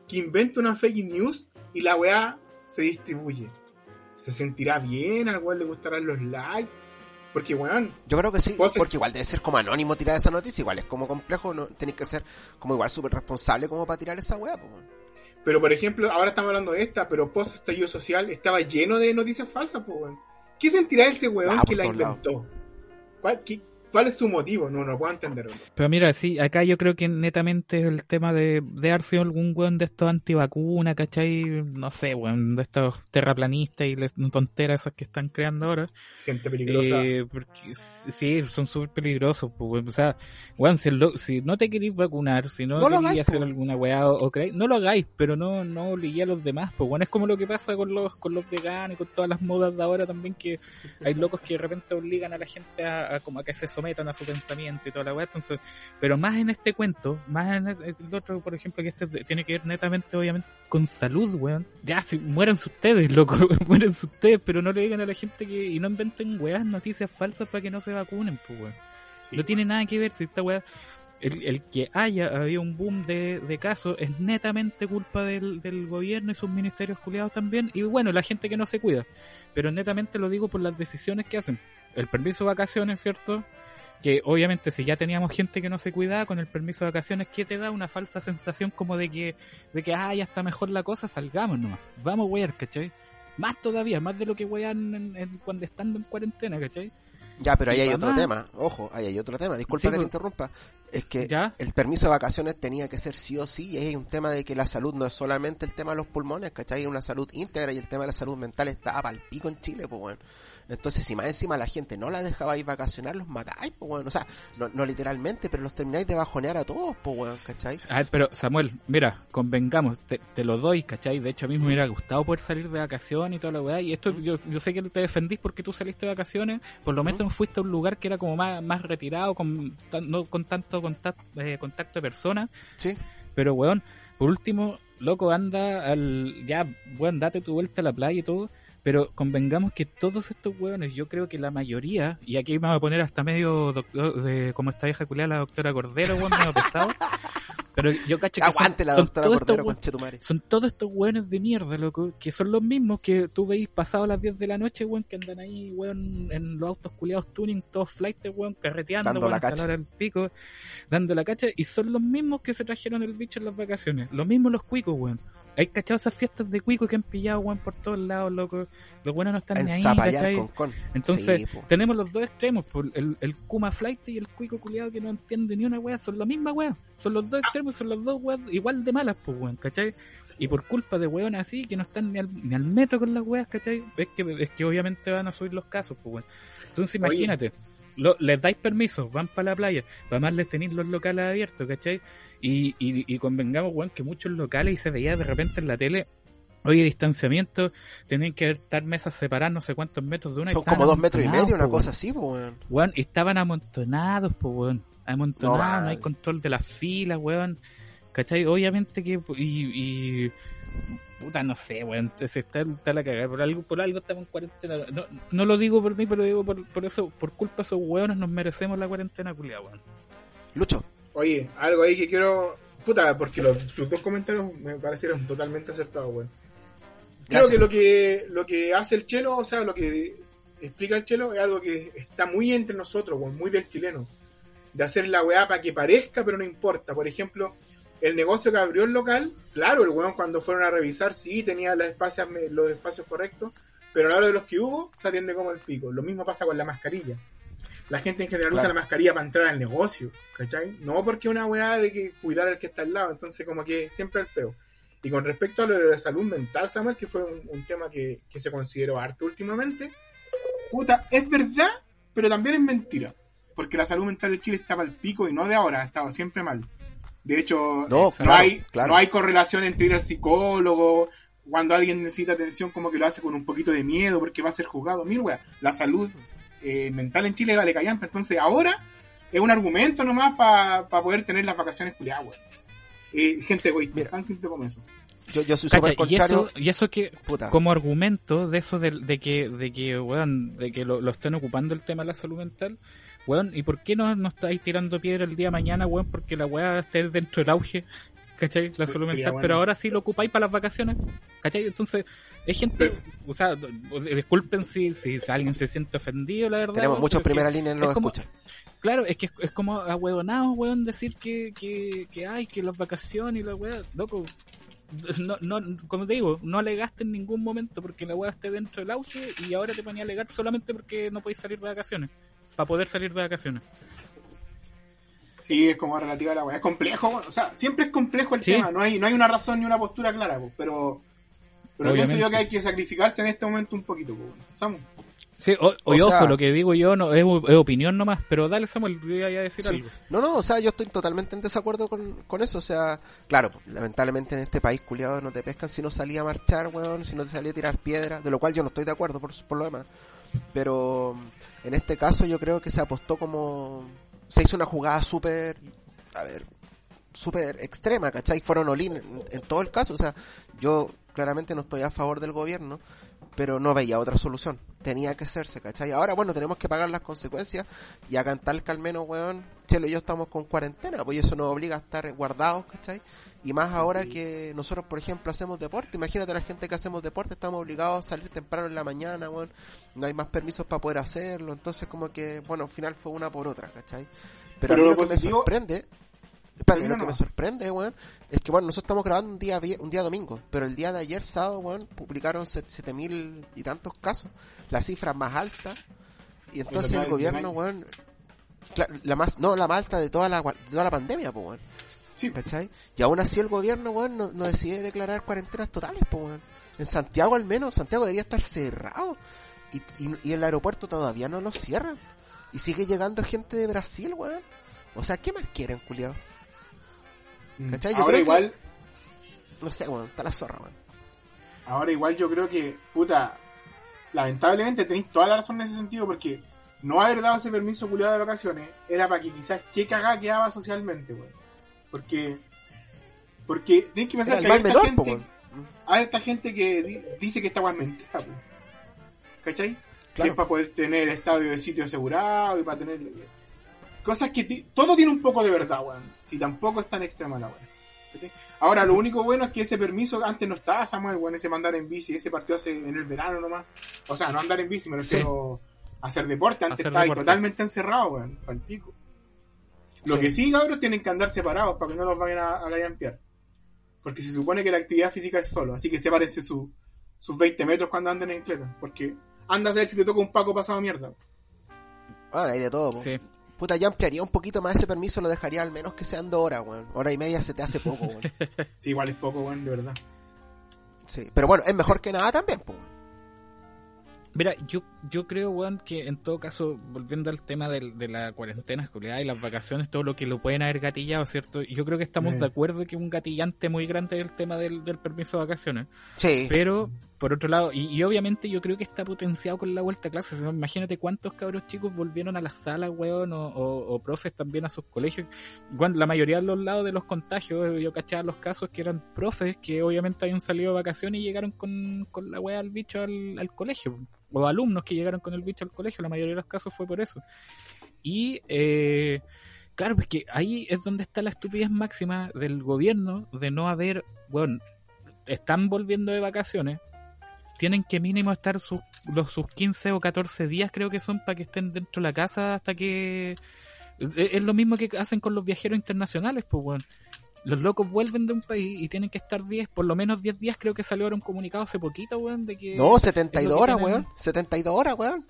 que inventa una fake news y la weá se distribuye. ¿Se sentirá bien? ¿Al weón le gustarán los likes? Porque, weón, Yo creo que sí, porque igual debe ser como anónimo tirar esa noticia, igual es como complejo, no tenéis que ser como igual súper responsable como para tirar esa weá, po, weón. Pero por ejemplo, ahora estamos hablando de esta, pero post estallido social estaba lleno de noticias falsas, pues, weón. ¿Qué sentirá ese weón Ah, que la inventó? ¿Cuál, qué- cuál es su motivo? No, no puedo entenderlo. Pero mira, sí, acá yo creo que netamente es el tema de, de sido algún weón de estos antivacunas, ¿cachai? No sé, weón, de estos terraplanistas y las tonteras esas que están creando ahora. Gente peligrosa. Eh, porque sí, son súper peligrosos. pues, o sea, weón, si, el lo- si no te queréis vacunar, si no, queréis hagáis, hacer alguna weá o, o creéis- no lo hagáis, pero no, no obliguéis a los demás. Pues bueno, es como lo que pasa con los, con los veganos y con todas las modas de ahora también, que hay locos que de repente obligan a la gente a, a como a que se sometan a su pensamiento y toda la weá. Entonces, pero más en este cuento, más en el, otro, por ejemplo, que este tiene que ver netamente, obviamente, con salud, weón. Ya, si muéranse ustedes, loco, muéranse ustedes, pero no le digan a la gente que, y no inventen weas, noticias falsas para que no se vacunen, pues weón. Sí. No tiene nada que ver si esta weá. El, el que haya habido un boom de, de casos es netamente culpa del, del gobierno y sus ministerios culiados también. Y bueno, la gente que no se cuida. Pero netamente lo digo por las decisiones que hacen. El permiso de vacaciones, ¿cierto? Que obviamente si ya teníamos gente que no se cuidaba con el permiso de vacaciones, ¿qué te da una falsa sensación como de que, de que, ah, ya está mejor la cosa, salgamos nomás, vamos a wear, ¿cachai? Más todavía, más de lo que wean en- en- cuando estando en cuarentena, ¿cachai? Ya, pero ahí hay otro tema. Ojo, ahí hay otro tema. Disculpa Sí, que te pues. interrumpa. Es que ¿Ya? el permiso de vacaciones tenía que ser sí o sí. Y hay un tema de que la salud no es solamente el tema de los pulmones, ¿cachai? Hay una salud íntegra y el tema de la salud mental está pal pico en Chile, pues, bueno. Entonces, si más encima la gente no la dejaba ir vacacionar, los matáis, pues, bueno. O sea, no, no literalmente, pero los termináis de bajonear a todos, pues, bueno, ¿cachai? A ver, pero Samuel, mira, convengamos, te, te lo doy, ¿cachai? De hecho, a mí me hubiera gustado poder salir de vacaciones y toda la weá. Y esto, yo, yo sé que te defendís porque tú saliste de vacaciones, por lo menos fuiste a un lugar que era como más, más retirado, con, no con tanto contacto, eh, contacto de personas. Sí. Pero, weón, por último, loco, anda al. Ya, weón, date tu vuelta a la playa y todo. Pero convengamos que todos estos weones, yo creo que la mayoría, y aquí me voy a poner hasta medio doctor, de, como esta vieja culiada la doctora Cordero, weón, medio pesado. Pero yo cacho que son- Aguante la son doctora todos estos Cordero, conchetumare. son todos estos weones de mierda, loco, que son los mismos que tú veis pasado las 10 de la noche, weón, que andan ahí, weón, en los autos culiados tuning, todos flight, weón, carreteando, Dando weón, la cacha. la del pico, dando la cacha, y son los mismos que se trajeron el bicho en las vacaciones, los mismos los cuicos, weón. Hay cachado esas fiestas de cuico que han pillado, weón, por todos lados, loco. Los buenos no están ni En ahí, zapallar ¿cachai? con con. Entonces, Sí, tenemos los dos extremos, por el, el Kuma Flight y el Cuico culiado que no entiende ni una wea, son la misma wea, son los dos extremos, son los dos weas igual de malas, pues weón, ¿cachai? Y por culpa de weones así, que no están ni al, ni al metro con las weas, ¿cachai? Es que, es que obviamente van a subir los casos, pues weón. Entonces Oye. Lo- les dais permiso, van para la playa, para más les tenéis los locales abiertos, ¿cachai? Y, y, y convengamos, weón, que muchos locales y se veía de repente en la tele, oye, distanciamiento, tenían que estar mesas separadas no sé cuántos metros de una. Son como dos metros y medio, una po, cosa así, weón. Weón, estaban amontonados, pues, weón. Amontonados, No, no, hay control de las filas, weón. ¿Cachai? Obviamente que. Y. y puta, no sé, weón. Se está, está la cagada. Por algo, por algo estamos en cuarentena. No, no lo digo por mí, pero digo por, por eso. Por culpa de esos weones nos merecemos la cuarentena, culia, weón. Lucho, Oye, algo ahí que quiero. Puta, porque los, sus dos comentarios me parecieron totalmente acertados, weón. Creo Gracias. que lo que lo que hace el chelo, o sea, lo que explica el chelo es algo que está muy entre nosotros, weón, muy del chileno. De hacer la weá para que parezca, pero no importa. Por ejemplo, el negocio que abrió el local, claro, el weón cuando fueron a revisar, sí, tenía los espacios, los espacios correctos, pero a la hora de los que hubo, se atiende como el pico. Lo mismo pasa con la mascarilla. La gente en general usa la mascarilla para entrar al negocio, ¿cachai? No porque una weá de que cuidar al que está al lado, entonces como que siempre el peo. Y con respecto a lo de la salud mental, Samuel, que fue un, un tema que, que se consideró harto últimamente, puta, es verdad, pero también es mentira. Porque la salud mental de Chile estaba al pico y no de ahora, ha estado siempre mal. De hecho, No, no, claro, hay, claro. no hay correlación entre ir al psicólogo, cuando alguien necesita atención, como que lo hace con un poquito de miedo porque va a ser juzgado. Mira, wea, la salud eh, mental en Chile vale callampa. Entonces, ahora es un argumento nomás para poder tener las vacaciones culiadas. Eh, gente egoísta, Mira. tan simple como eso. yo, yo soy Cacha, y eso, y eso que, Puta. como argumento de eso de, de que, de que, weón, de que lo, lo estén ocupando el tema de la salud mental, weón, ¿y por qué no, no estáis tirando piedra el día de mañana, weón? Porque la weá esté dentro del auge, ¿cachai? La salud mental, bueno. pero ahora sí lo ocupáis para las vacaciones, ¿cachai? Entonces, es gente, o sea, disculpen si, si alguien se siente ofendido, la verdad. Tenemos weón, muchos primera línea en los es como-. Claro, es que es, es como ahuevonado, weón, decir que, que, que hay, que las vacaciones y la weá, loco. No, no, como te digo, no alegaste en ningún momento porque la weá esté dentro del auge y ahora te ponía a alegar solamente porque no podéis salir de vacaciones. Para poder salir de vacaciones. Sí, es como relativa a la weá. Es complejo, weón. o sea, siempre es complejo el Sí. tema. No hay, no hay una razón ni una postura clara, po, pero, pero pienso Obviamente. yo que hay que sacrificarse en este momento un poquito, po, weón. Samu. Sí, o, O y ojo, sea- lo que digo yo no es, es opinión nomás, pero dale Samuel, voy a decir Sí. algo. No, no, o sea, yo estoy totalmente en desacuerdo con, con eso. O sea, claro, pues, lamentablemente en este país, culiado, no te pescan si no salía a marchar, weón, si no te salía a tirar piedras, de lo cual yo no estoy de acuerdo por, por lo demás. Pero en este caso yo creo que se apostó como... Se hizo una jugada súper... A ver, súper extrema, ¿cachai? Fueron olín en, en todo el caso. O sea, yo claramente no estoy a favor del gobierno, pero no veía otra solución. Tenía que hacerse, ¿cachai? Ahora, bueno, tenemos que pagar las consecuencias y acá en Talca al menos, weón, Chelo y yo estamos con cuarentena, pues eso nos obliga a estar guardados, ¿cachai? Y más ahora que nosotros, por ejemplo, hacemos deporte. Imagínate la gente que hacemos deporte, estamos obligados a salir temprano en la mañana, weón. No hay más permisos para poder hacerlo. Entonces, como que, bueno, al final fue una por otra, ¿cachai? Pero, Pero a mí lo lo que me positivo- sorprende. Espérate, lo que me sorprende, weón, es que, bueno, nosotros estamos grabando un día un día domingo, pero el día de ayer, sábado, weón, publicaron set- siete mil y tantos casos, la cifra más alta, y entonces el gobierno, weón, la más, no, la más alta de toda la, de toda la pandemia, pues, weón. Sí, ¿Cachai? Y aún así el gobierno, weón, no, no decide declarar cuarentenas totales, pues, weón. En Santiago al menos, Santiago debería estar cerrado. Y, y, y el aeropuerto todavía no lo cierran. Y sigue llegando gente de Brasil, weón. O sea, ¿qué más quieren, culiao? Mm. ¿Cachai? Yo Ahora creo que- igual, No sé, weón, está la zorra, weón. ahora igual yo creo que, puta, lamentablemente tenéis toda la razón en ese sentido porque no haber dado ese permiso culiado de vacaciones era para que quizás qué cagada quedaba socialmente, weón. Porque, porque tenéis que pensar Era el que hay esta po, gente, weón. hay esta gente que di- dice que esta weá es mentira. ¿cachai? Que es para poder tener estadio de sitio asegurado y para tener cosas que todo tiene un poco de verdad, weón. Si tampoco es tan extrema la. ¿cachai? Ahora, lo único bueno es que ese permiso antes no estaba, Samuel, weón, ese mandar en bici, ese partió hace en el verano nomás. O sea, no andar en bici, me refiero a hacer deporte. Antes Hacer estaba ahí deporte. totalmente encerrado, weón, pa'l pico. Lo Sí. que sí, cabros, tienen que andar separados para que no los vayan a, a gallampear. Porque se supone que la actividad física es solo, así que sepárense su, sus 20 metros cuando anden en cleta. Porque andas a ver si te toca un paco pasado mierda. Ahora hay de todo, po. Sí. Puta, yo ampliaría un poquito más ese permiso, lo dejaría al menos que sean dos horas, weón. Hora y media se te hace poco, weón. Sí, igual es poco, weón, de verdad. Sí, pero bueno, es mejor que nada también, weón. Mira, yo, yo creo, weón, que en todo caso, volviendo al tema del- de, la cuarentena escolar y las vacaciones, todo lo que lo pueden haber gatillado, ¿cierto? Yo creo que estamos Sí. de acuerdo que un gatillante muy grande es el tema del, del permiso de vacaciones. Sí. Pero, por otro lado, y, y obviamente yo creo que está potenciado con la vuelta a clases. Imagínate cuántos cabros chicos volvieron a las salas, weón, o, o- o profes también a sus colegios. Bueno, la mayoría de los lados de los contagios, yo cachaba los casos que eran profes que obviamente habían salido de vacaciones y llegaron con, con la weá al bicho al, al colegio. O alumnos que llegaron con el bicho al colegio, la mayoría de los casos fue por eso. Y, eh, claro, pues que ahí es donde está la estupidez máxima del gobierno de no haber, bueno, están volviendo de vacaciones, tienen que mínimo estar sus, los, sus 15 o 14 días, creo que son, para que estén dentro de la casa hasta que... Es es lo mismo que hacen con los viajeros internacionales, pues, bueno. Los locos vuelven de un país y tienen que estar 10, por lo menos 10 días, creo que salió ahora un comunicado hace poquito, weón, de que... No, es 72 lo que horas, tienen- weón. 72 horas, weón.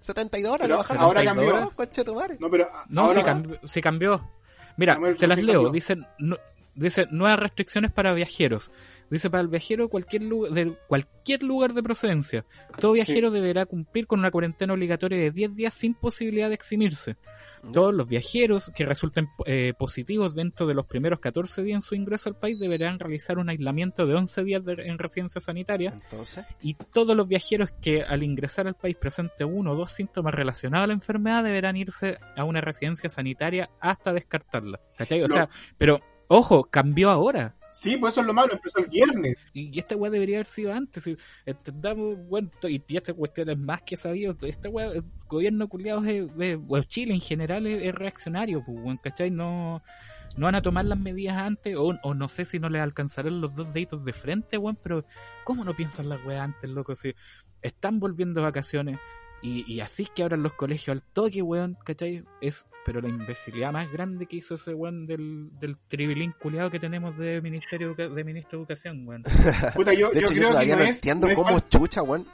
72 horas, Pero lo bajaron ahora a 72 cambió. de tu madre. No, pero No, ahora, se, cambió, se cambió. Mira, te las leo. cambió. Dicen, no- dice nuevas restricciones para viajeros. Dice para el viajero cualquier lugar, de cualquier lugar de procedencia. Todo Sí. viajero deberá cumplir con una cuarentena obligatoria de 10 días sin posibilidad de eximirse. Todos los viajeros que resulten eh, positivos dentro de los primeros 14 días en su ingreso al país deberán realizar un aislamiento de 11 días de- en residencia sanitaria Entonces, y todos los viajeros que al ingresar al país presenten uno o dos síntomas relacionados a la enfermedad deberán irse a una residencia sanitaria hasta descartarla. ¿Cachai? O sea, pero ojo, cambió ahora. Sí, pues eso es lo malo, empezó el viernes. Y y esta weá debería haber sido antes. Entendamos, bueno, y y esta cuestión es más que sabido. Esta weá, el gobierno culiado es, es- o Chile en general es, es reaccionario, pues, weón, ¿cachai? No, no van a tomar las medidas antes, o, o no sé si no les alcanzarán los dos deditos de frente, weón, pero ¿cómo no piensan las weas antes, loco? Si están volviendo vacaciones y, y así que abran los colegios al toque, weón, ¿cachai? Es, pero la imbecilidad más grande que hizo ese weón del, del tribilín culiado que tenemos de Ministerio Educa- de Ministro de Educación, weón. Puta, yo, de yo hecho, yo creo que todavía no no es, entiendo no es cómo chucha, weón.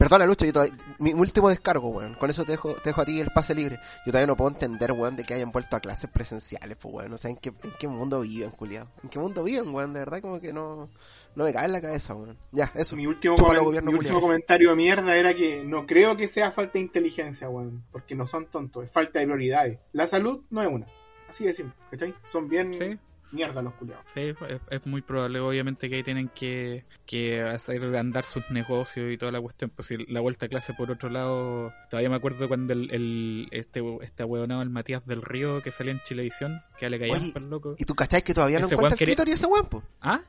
Perdona, Lucho, yo todavía- mi último descargo, weón. Con eso te dejo, te dejo a ti el pase libre. Yo todavía no puedo entender, weón, de que hayan vuelto a clases presenciales, pues, weón. O sea, ¿en qué, en qué mundo viven, culiado? ¿En qué mundo viven, weón? De verdad, como que no, no me cae en la cabeza, weón. Ya, eso. Mi último, Chúpalo, comen- gobierno mi último culiao. comentario de mierda era que no creo que sea falta de inteligencia, weón. Porque no son tontos, es falta de prioridades. La salud no es una. Así de simple, ¿cachai? Son bien Sí. Mierda los culiados. Sí, es, es muy probable, obviamente, que ahí tienen que, que hacer andar sus negocios y toda la cuestión. Pues si la vuelta a clase, por otro lado, todavía me acuerdo cuando el, el este este huevonado, el Matías del Río, que salía en Chilevisión, que le caía Oye, el loco. ¿Y tú cachai que todavía no encuentra weón el quería- clítoris ese weón, po? ¿Ah?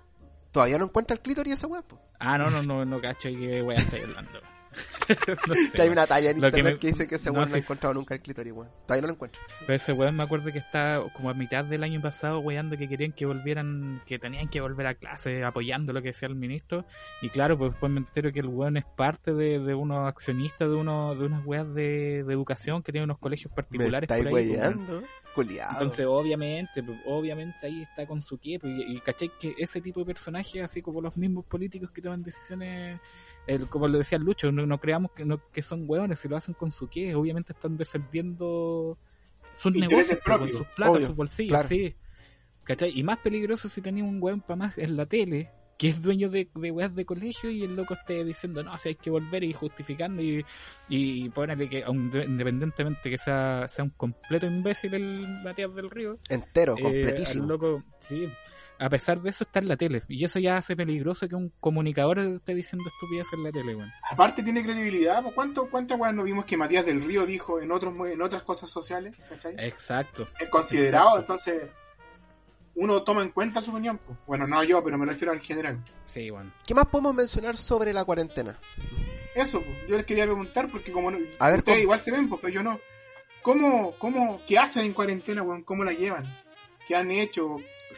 Todavía no encuentra el clítoris ese weón, po. Ah, no, no, no, no cacho y qué wea estáis hablando. no sé, Que hay una talla en Lo que internet me- que dice que ese no, weón no, ha sí. encontrado nunca el clítoris, weón. Todavía no lo encuentro. Pero ese weón me acuerdo que estaba como a mitad del año pasado weando que querían que volvieran, que tenían que volver a clase apoyando lo que decía el ministro. Y claro, pues después me entero que el weón es parte de, de unos accionistas de uno, de unas weas de, de educación que tienen unos colegios Me particulares estáis por ahí. pues, weyando. Culiado. Entonces, obviamente, pues, obviamente ahí está con su qué, pues, y, y caché que ese tipo de personajes, así como los mismos políticos que toman decisiones, el- como lo decía Lucho, no, no creamos que, no, que son hueones, si lo hacen con su qué, obviamente están defendiendo sus negocios, pues, con propios. sus platas, Obvio, sus bolsillos, claro. sí. ¿Cachai? Y más peligroso si tenía un hueón para más en la tele, que es dueño de, de weas de colegio y el loco esté diciendo, no, si hay que volver y justificando y, y ponerle que, aun- independientemente que sea, sea un completo imbécil el Matías del Río, Entero, eh, completísimo. al loco, sí, a pesar de eso está en la tele. Y eso ya hace peligroso que un comunicador esté diciendo estupidez en la tele, weón. Aparte tiene credibilidad, pues, ¿cuánto, cuántas weas no vimos que Matías del Río dijo en otros en otras cosas sociales? ¿cachai? Exacto. Es considerado, exacto. entonces uno toma en cuenta su opinión. pues. Bueno, no yo, pero me refiero al general. Sí, weón. ¿Qué más podemos mencionar sobre la cuarentena? Eso, pues, yo les quería preguntar, porque como no- A ver, ustedes ¿cómo? igual se ven, pues, pero yo no. ¿Cómo, cómo, qué hacen en cuarentena, weón? ¿Cómo la llevan? ¿Qué han hecho?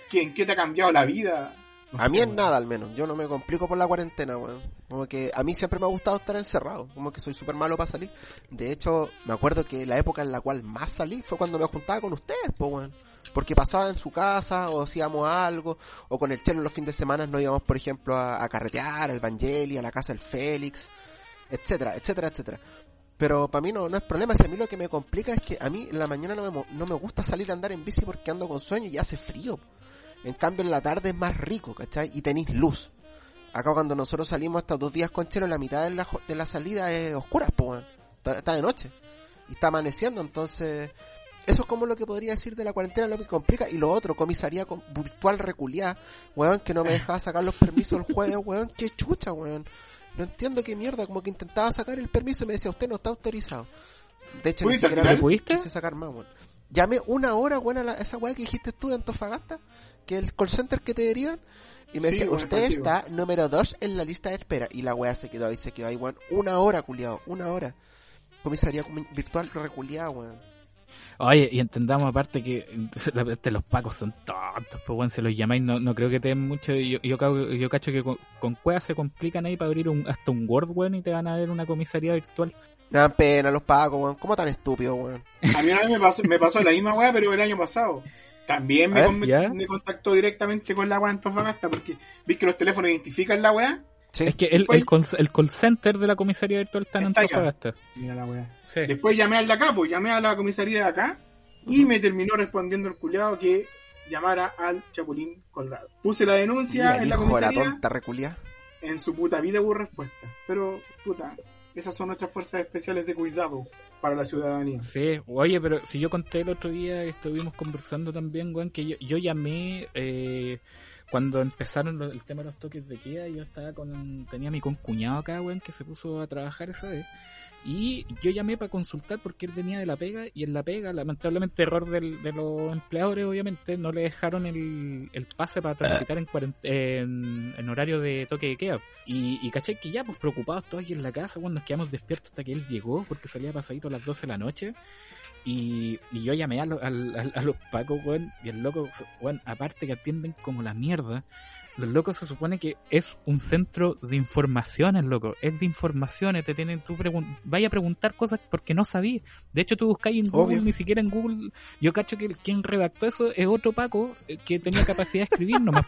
¿Qué, ¿En qué te ha cambiado la vida? A mí en nada, al menos. Yo no me complico por la cuarentena, weón. Como que a mí siempre me ha gustado estar encerrado. Como que soy súper malo para salir. De hecho, me acuerdo que la época en la cual más salí fue cuando me juntaba con ustedes, pues, weón. Porque pasaba en su casa, o hacíamos algo, o con el chelo los fines de semana nos íbamos, por ejemplo, a, a carretear, al Vangeli, a la casa del Félix, etcétera, etcétera, etcétera. Pero para mí no, no es problema, si a mí lo que me complica es que a mí en la mañana no me, no me gusta salir a andar en bici porque ando con sueño y hace frío. En cambio en la tarde es más rico, ¿cachai? Y tenéis luz. Acá cuando nosotros salimos hasta dos días con Chelo, la mitad de la, de la salida es oscura, pues, weón. está, está de noche. Y está amaneciendo, entonces... Eso es como lo que podría decir de la cuarentena, lo que complica. Y lo otro, comisaría con- virtual reculiada, weón, que no me dejaba sacar los permisos el jueves, weón, qué chucha, weón. No entiendo qué mierda, como que intentaba sacar el permiso y me decía, usted no está autorizado. De hecho, ni ¿Pudiste al siquiera me ¿Pudiste? quise sacar más, weón. Llamé una hora, weón, a la- esa weá que dijiste tú de Antofagasta, que el call center que te derivan, y me Sí, decía, usted contigo. está número dos en la lista de espera. Y la weá se quedó ahí, se quedó ahí, weón. Una hora, culiado, una hora. Comisaría comi- virtual reculiada, weón. Oye, y entendamos aparte que la verdad, los pacos son tontos, pues bueno, si los llamáis no, no creo que te den mucho, yo, yo, cago- yo cacho que con, con cuevas se complican ahí para abrir un, hasta un Word, weón, y te van a ver una comisaría virtual. Me dan pena los pagos, weón. ¿Cómo tan estúpido, weón? A mí una vez me pasó, me pasó la misma weá, pero el año pasado. También me, A ver, con- ¿ya? me contactó directamente con la weá Antofagasta, porque vi que los teléfonos identifican la weá. Sí. Es que el, call, el call center de la comisaría virtual está en. Antofagasta. Mira la weá. Sí. Después llamé al de acá, pues llamé a la comisaría de acá y me terminó respondiendo el culiado que llamara al Chapulín Colorado. Puse la Y denuncia el en la hijo de la comisaría, tonta reculiada. en su puta vida hubo respuesta. Pero, puta, esas son nuestras fuerzas especiales de cuidado para la ciudadanía. Sí, oye, pero si yo conté el otro día, estuvimos conversando también, weón, que yo, llamé eh, cuando empezaron el tema de los toques de queda, yo estaba con, tenía mi concuñado acá, weón, que se puso a trabajar esa vez. Y yo llamé para consultar porque él venía de la pega y en la pega, lamentablemente error de los empleadores, obviamente, no le dejaron el, el pase para transitar en, en, en horario de toque de queda. Y, y caché que ya, pues preocupados todos aquí en la casa, cuando nos quedamos despiertos hasta que él llegó, porque salía pasadito a las 12 de la noche. Y, y yo llamé a, lo- al- a los pacos, weón, y el loco, weón, aparte que atienden como la mierda, los locos se supone que es un centro de informaciones, loco, es de informaciones, te tienen, tú vaya a preguntar cosas porque no sabías. De hecho, tú buscáis en Google, Obvio. ni siquiera en Google, yo cacho que quien redactó eso es otro paco eh, que tenía capacidad de escribir nomás,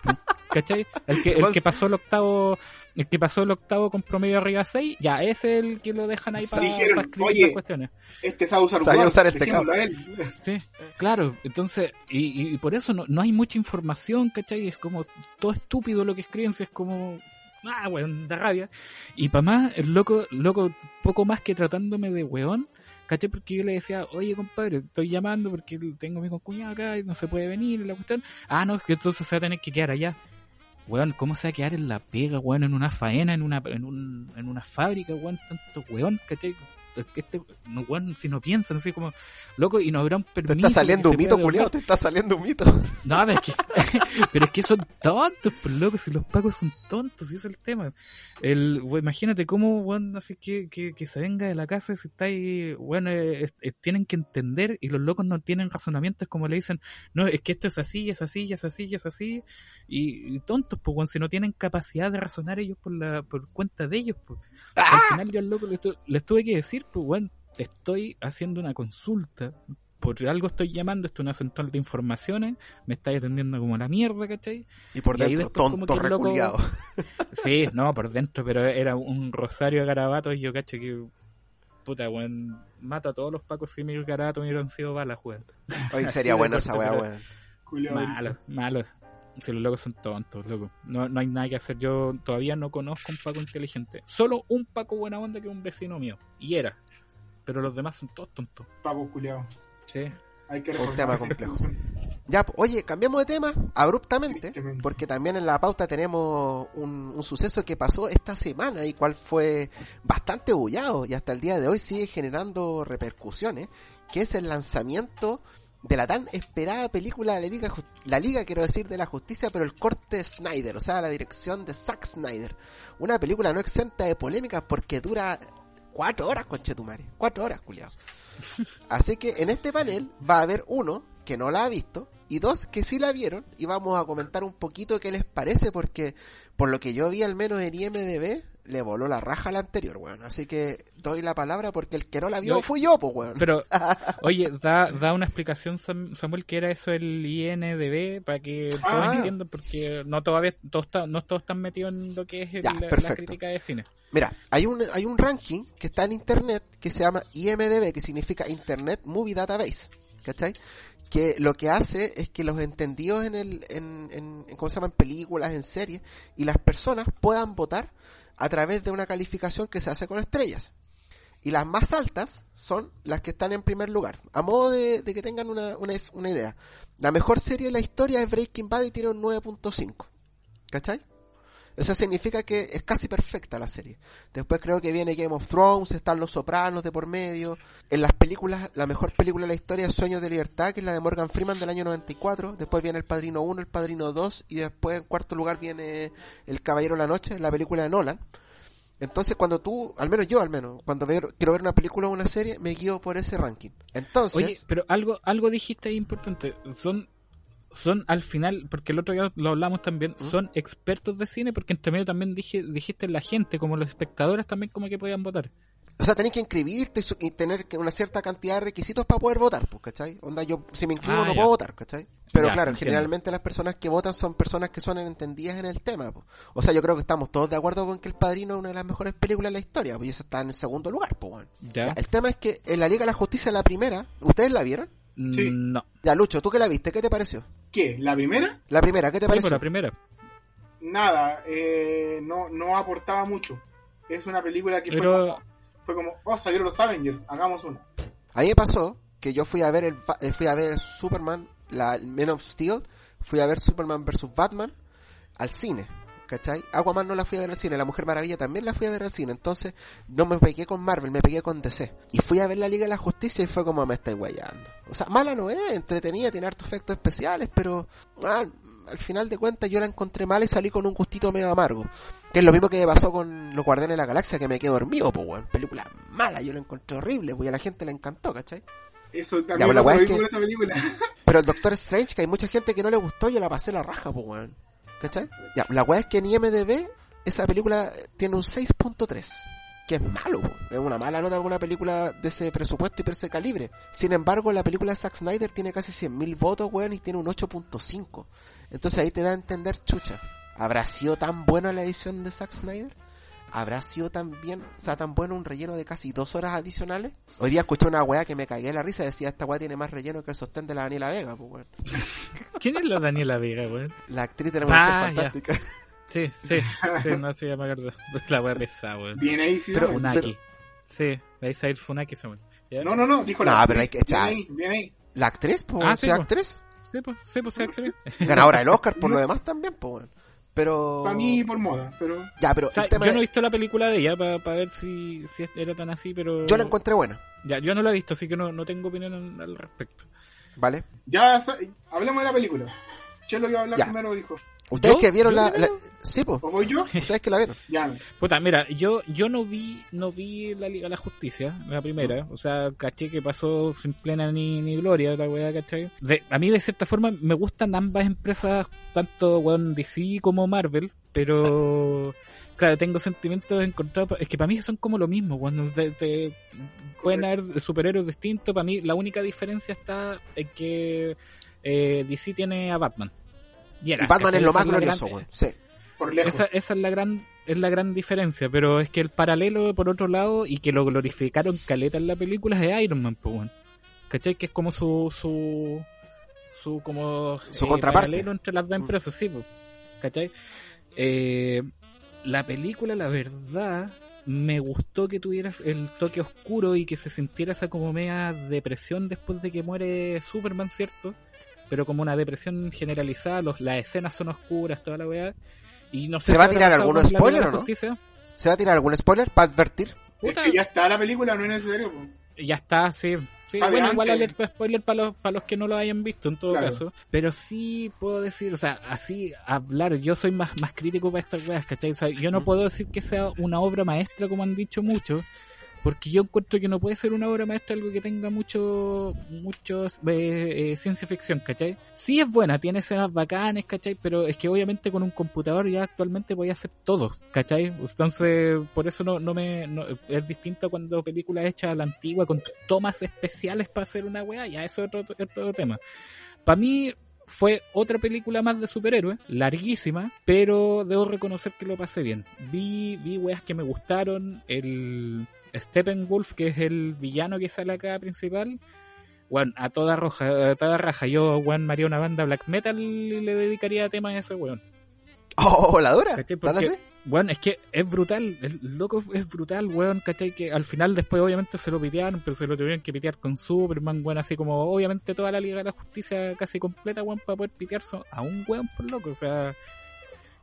¿cachai? El que, el que pasó el octavo, el que pasó el octavo con promedio arriba de 6, ya ese es el que lo dejan ahí para, Dijeron, escribir "Oye, las cuestiones. Este sabe usar Sabe usar a él. Sí, claro, entonces, y, y por eso no, no hay mucha información, ¿cachai? Es como todo estúpido lo que escriben, si es como, ah, weón, da rabia. Y para más, el loco, loco, poco más que tratándome de weón, ¿cachai? Porque yo le decía, oye, compadre, estoy llamando porque tengo a mi concuñado acá y no se puede venir, la cuestión. Ah, no, es que entonces se va a tener que quedar allá. Weón, ¿cómo se va a quedar en la pega, weón, en una faena, en una, en un, en una fábrica, weón, tanto weón, ¿cachai? Este, no, weón, si no piensan, así como, loco, y no habrá un Te permiso. está saliendo un mito, devolver. te está saliendo un mito. No, pero es que, pero es que son tontos, pues loco, si los pacos son tontos, y ese es el tema. El, we- imagínate cómo, weón, así que, que, que se venga de la casa si está ahí, bueno, eh, eh, tienen que entender y los locos no tienen razonamientos como le dicen, no, es que esto es así, es así, es así, es así, y, y tontos, pues, weón, si no tienen capacidad de razonar ellos por la, por cuenta de ellos, pues. Al final yo al loco tu- les tuve que decir, pues, te estoy haciendo una consulta, por algo estoy llamando, esto es una central de informaciones, me estáis atendiendo como la mierda, ¿cachai? Y por Y dentro, después como tonto loco- reculiado. Sí, no, por dentro, pero era un rosario de garabatos y yo cacho que, puta, weón, mato a todos los pacos si mis garabatos hubieran sido balas, weón. Hoy sería corto, esa weá, weón. Malo, malo. Si los locos son tontos, loco. No, no hay nada que hacer. Yo todavía no conozco un Paco inteligente. Solo un Paco buena onda que es un vecino mío. Y era. Pero los demás son todos tontos. Paco culiao. Sí. Hay que Un tema complejo. Ya, oye, cambiamos de tema abruptamente, porque también en la pauta tenemos un, un suceso que pasó esta semana y cual fue bastante bullado y hasta el día de hoy sigue generando repercusiones, que es el lanzamiento de la tan esperada película de la Liga, la Liga quiero decir, de la Justicia, pero el corte Snyder, o sea, la dirección de Zack Snyder. Una película no exenta de polémicas porque dura cuatro horas, conchetumare. Cuatro horas, culiao. Así que en este panel va a haber uno que no la ha visto y dos que sí la vieron y vamos a comentar un poquito qué les parece porque por lo que yo vi al menos en IMDB le voló la raja a la anterior, weón. Así que doy la palabra porque el que no la vio Yo- fui yo, pues, weón. Pero, oye, da, da una explicación, Sam- Samuel, que era eso el INDB, para que todos Ah. entiendan, porque no todavía todos está- no todos están metidos en lo que es el- Ya, la, crítica de cine. Mira, hay un, hay un ranking que está en internet que se llama IMDB, que significa Internet Movie Database, ¿cachai? Que lo que hace es que los entendidos en el, en, en, en- ¿cómo se llaman? películas, en series, y las personas puedan votar a través de una calificación que se hace con estrellas. Y las más altas son las que están en primer lugar. A modo de, que tengan una, una, una idea. La mejor serie de la historia es Breaking Bad y tiene un 9.5. ¿Cachai? Eso significa que es casi perfecta la serie. Después creo que viene Game of Thrones, están Los Sopranos de por medio. En las películas, la mejor película de la historia es Sueños de Libertad, que es la de Morgan Freeman del año 94. Después viene El Padrino 1, El Padrino 2 y después en cuarto lugar viene El Caballero de la Noche, la película de Nolan. Entonces cuando tú, al menos yo al menos, cuando veo, quiero ver una película o una serie, me guío por ese ranking. Entonces, Oye, pero algo, algo dijiste ahí importante. Son, son al final, porque el otro día lo hablamos también, ¿Mm? son expertos de cine, porque entre medio también dije, dijiste la gente, como los espectadores también como que podían votar. O sea, tenés que inscribirte y, su- y tener que una cierta cantidad de requisitos para poder votar, pues, ¿cachai? Onda, yo si me inscribo Ah, no ya. puedo votar, ¿cachai? Pero Ya, claro, entiendo. generalmente las personas que votan son personas que son entendidas en el tema, pues. O sea, yo creo que estamos todos de acuerdo con que El Padrino es una de las mejores películas de la historia, pues, y eso está en segundo lugar, pues, bueno. ¿Ya? Ya, El tema es que en la Liga de la Justicia, la primera, ¿ustedes la vieron? Sí. Mm, No. Ya, Lucho, ¿tú que la viste? ¿Qué te pareció? ¿Qué? ¿La primera? La primera, ¿qué te Sí, por pareció? la primera. Nada, eh, no, no aportaba mucho. Es una película que fue, como, fue como, oh, salieron los Avengers, hagamos una. A mí me pasó que yo fui a ver el, eh, fui a ver Superman, la Man of Steel, fui a ver Superman vs Batman al cine, ¿cachai? Aquaman no la fui a ver al cine, La Mujer Maravilla también la fui a ver al cine, entonces no me pegué con Marvel, me pegué con DC. Y fui a ver la Liga de la Justicia y fue como me estáis guayando. O sea, mala no es, entretenida, tiene hartos efectos especiales, pero ah, al final de cuentas yo la encontré mala y salí con un gustito medio amargo. Que es lo mismo que me pasó con Los Guardianes de la Galaxia, que me quedé dormido, pues, weón. Película mala, yo la encontré horrible, pues y a la gente le encantó, ¿cachai? Eso Ya, también pues, la es que- con esa película. Pero el Doctor Strange, que hay mucha gente que no le gustó, yo la pasé la raja, pues, weón. Ya, la weá es que en IMDB esa película tiene un 6.3. Que es malo, es una mala nota para una película de ese presupuesto y por ese calibre. Sin embargo, la película de Zack Snyder tiene casi 100.000 votos, weón, y tiene un 8.5. Entonces ahí te da a entender, chucha, ¿habrá sido tan buena la edición de Zack Snyder? ¿Habrá sido tan bien, o sea, tan bueno un relleno de casi dos horas adicionales? Hoy día escuché una weá que me cagué de la risa, decía, esta weá tiene más relleno que el sostén de la Daniela Vega, pues, weón. ¿quién es la Daniela Vega, weón? La actriz de la mujer Ah, ya. fantástica. Sí, sí, sí, no sé, ya me acuerdo. La wea pesada, weón. Bien ahí, sí. Pero-. Funaki. Sí, ahí se va a ir Funaki, Samuel. ¿Ya? No, no, no, dijo No, la pero hay actriz. que echar. Bien ahí, bien ahí. La actriz, pues, Ah, weón, sí, actriz. Sí, pues, sí, pues, sí, actriz. Ganadora del Oscar por lo demás también, pues, weón. Pero. Para mí, por moda, pero. Ya, pero O sea, el tema yo no he visto la película de ella para ver si, si era tan así, pero... Yo la encontré buena, Ya, yo no la he visto, así que no, no tengo opinión al- respecto. ¿vale? Ya hablemos de la película. Chelo iba a hablar Ya. primero, dijo. Ustedes ¿Yo? que vieron ¿Yo la, la-? Sí, pues. ¿O voy yo? Ustedes que la vieron. Ya. Puta, mira, yo yo no vi no vi la Liga de la Justicia, la primera. O sea, caché que pasó sin plena ni, ni gloria la weá, ¿cachai? De- a mí, de cierta forma, me gustan ambas empresas, tanto weón, DC como Marvel, pero... Claro, tengo sentimientos encontrados. Es que para mí son como lo mismo. Cuando te, te- pueden haber superhéroes distintos, para mí la única diferencia está en que eh, DC tiene a Batman. Y, era, Y Batman es lo más la glorioso, gran- weón. Sí. Por lejos. esa, esa es la gran es la gran diferencia, pero es que el paralelo por otro lado y que lo glorificaron caleta en la película es de Iron Man, pues bueno. ¿Cachai? Que es como su su su como Su contraparte. paralelo entre las dos Mm. empresas, sí, pues. ¿Cachai? Eh, la película, la verdad, me gustó que tuviera el toque oscuro y que se sintiera esa como media depresión después de que muere Superman, ¿cierto? Pero como una depresión generalizada, los, las escenas son oscuras, toda la weá. Y no sé ¿Se si va a tirar algún spoiler o no? Justicia. ¿Se va a tirar algún spoiler para advertir? Es Puta, que ya está la película, no es necesario. po. ya está, sí. Sí, bueno, igual alerta spoiler para los, para los que no lo hayan visto en todo Claro. caso. Pero sí puedo decir, o sea, así hablar, yo soy más, más crítico para estas weas, ¿cachai? O sea, yo no puedo decir que sea una obra maestra como han dicho muchos, porque yo encuentro que no puede ser una obra maestra algo que tenga mucho, mucho eh, eh, ciencia ficción, ¿cachai? Sí es buena, tiene escenas bacanes, ¿cachai? Pero es que obviamente con un computador ya actualmente voy a hacer todo, ¿cachai? Entonces, por eso no, no me, es distinto cuando películas hechas a la antigua con tomas especiales para hacer una weá, ya eso es otro, otro tema. Para mí fue otra película más de superhéroes, larguísima, pero debo reconocer que lo pasé bien. Vi, vi weas que me gustaron, el Steppenwolf, que es el villano que sale acá principal, bueno, a toda roja, a toda raja, yo, weón, haría una banda black metal y le dedicaría temas a ese weón. ¡Oh, la dura! ¿Cachai? ¿Tan Porque, bueno, es que es brutal, el loco es brutal, weón, ¿cachai? Que al final después obviamente se lo pitearon, pero se lo tuvieron que pitear con Superman, weón, así como obviamente toda la Liga de la Justicia casi completa, weón, para poder pitearse a un weón por loco, o sea...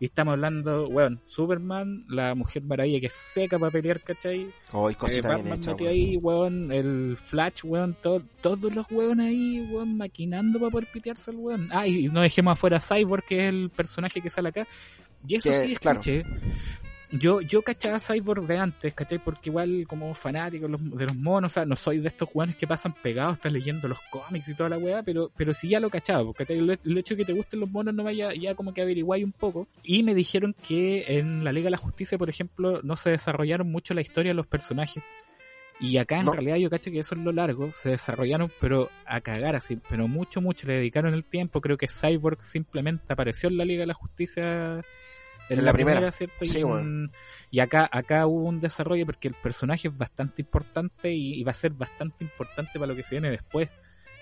Y estamos hablando, weón, Superman, la Mujer Maravilla que es seca para pelear, ¿cachai? ¡Oh, y Eh, cosita bien Batman hecha, metido weón. ahí, weón, el Flash, weón, todo- todos los weón ahí, weón, maquinando para poder pitearse al weón. Ah, y no dejemos afuera a Cyborg, que es el personaje que sale acá. Y eso Que, sí, claro. Yo, yo cachaba Cyborg de antes, ¿cachai? Porque igual como fanático de los, monos, o sea, no soy de estos weones que pasan pegados, están leyendo los cómics y toda la weá, pero, pero sí ya lo cachaba, porque el, el hecho de que te gusten los monos no vaya ya como que averiguáis un poco. Y me dijeron que en la Liga de la Justicia, por ejemplo, no se desarrollaron mucho la historia de los personajes. Y acá en No. realidad yo cacho que eso es lo largo, se desarrollaron pero a cagar así, pero mucho, mucho, le dedicaron el tiempo, creo que Cyborg simplemente apareció en la Liga de la Justicia En la primera. ¿cierto? Sí, y, en- bueno. y acá, acá hubo un desarrollo porque el personaje es bastante importante y, y va a ser bastante importante para lo que se viene después.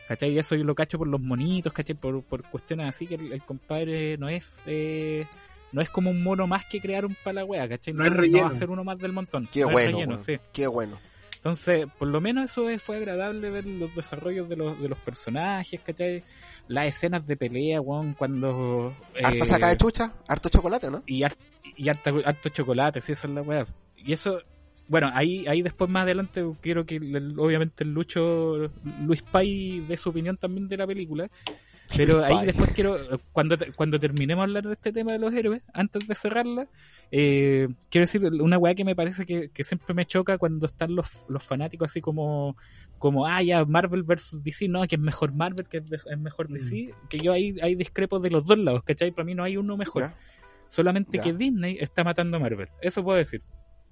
¿Cachai? Y eso yo lo cacho por los monitos, ¿cachai? Por, por cuestiones así que el, el compadre no es... Eh, no es como un mono más que crearon para la wea, ¿cachai? No es relleno. va a ser uno más del montón. Qué No bueno, relleno, weón. sí. Qué bueno. Entonces, por lo menos eso es- fue agradable ver los desarrollos de los, de los personajes, ¿cachai? Las escenas de pelea, weón, cuando... Harta eh, saca de chucha, harto chocolate, ¿no? y, y harta- harto chocolate, sí, esa es la weá. Y eso, bueno, ahí, ahí después más adelante quiero que obviamente el Lucho, Luis Pay dé su opinión también de la película. Pero ahí después quiero, cuando, te- cuando terminemos de hablar de este tema de los héroes, antes de cerrarla, eh, quiero decir una weá que me parece que, que siempre me choca cuando están los, los fanáticos así como, como, ah, ya, Marvel versus DC, no, que es mejor Marvel, que es, mejor DC, que yo ahí, ahí discrepo de los dos lados, ¿cachai? Para mí no hay uno mejor. Ya. Solamente Ya. que Disney está matando a Marvel. Eso puedo decir.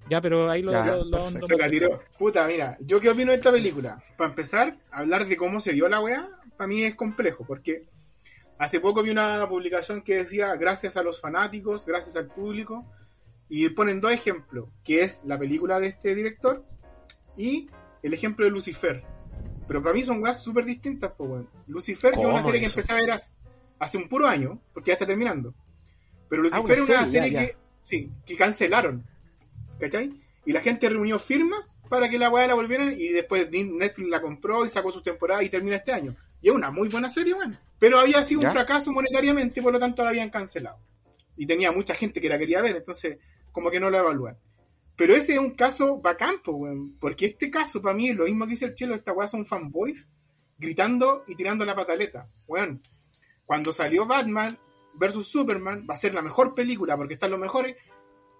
Ya, pero ahí lo, Ya, lo, lo tiró. Puta, mira, ¿yo qué opino de esta película? Para empezar, hablar de cómo se dio la weá, para mí es complejo, porque hace poco vi una publicación que decía gracias a los fanáticos, gracias al público, y ponen dos ejemplos, que es la película de este director y el ejemplo de Lucifer. Pero para mí son weas súper distintas, pues bueno. Lucifer, que es una ¿Cómo serie que empecé a ver hace, hace un puro año, porque ya está terminando. Pero Ah, Lucifer es una serie, serie ya, ya. que, sí, que cancelaron. ¿Cachai? Y la gente reunió firmas para que la weá la volvieran y después Netflix la compró y sacó sus temporadas y termina este año. Y es una muy buena serie, bueno. Pero había sido ¿Ya? un fracaso monetariamente por lo tanto la habían cancelado. Y tenía mucha gente que la quería ver, entonces como que no la evalúan. Pero ese es un caso bacán, po, weón, porque este caso para mí es lo mismo que dice el chelo, esta weá son fanboys gritando y tirando la pataleta. Weón, cuando salió Batman versus Superman, va a ser la mejor película porque están los mejores.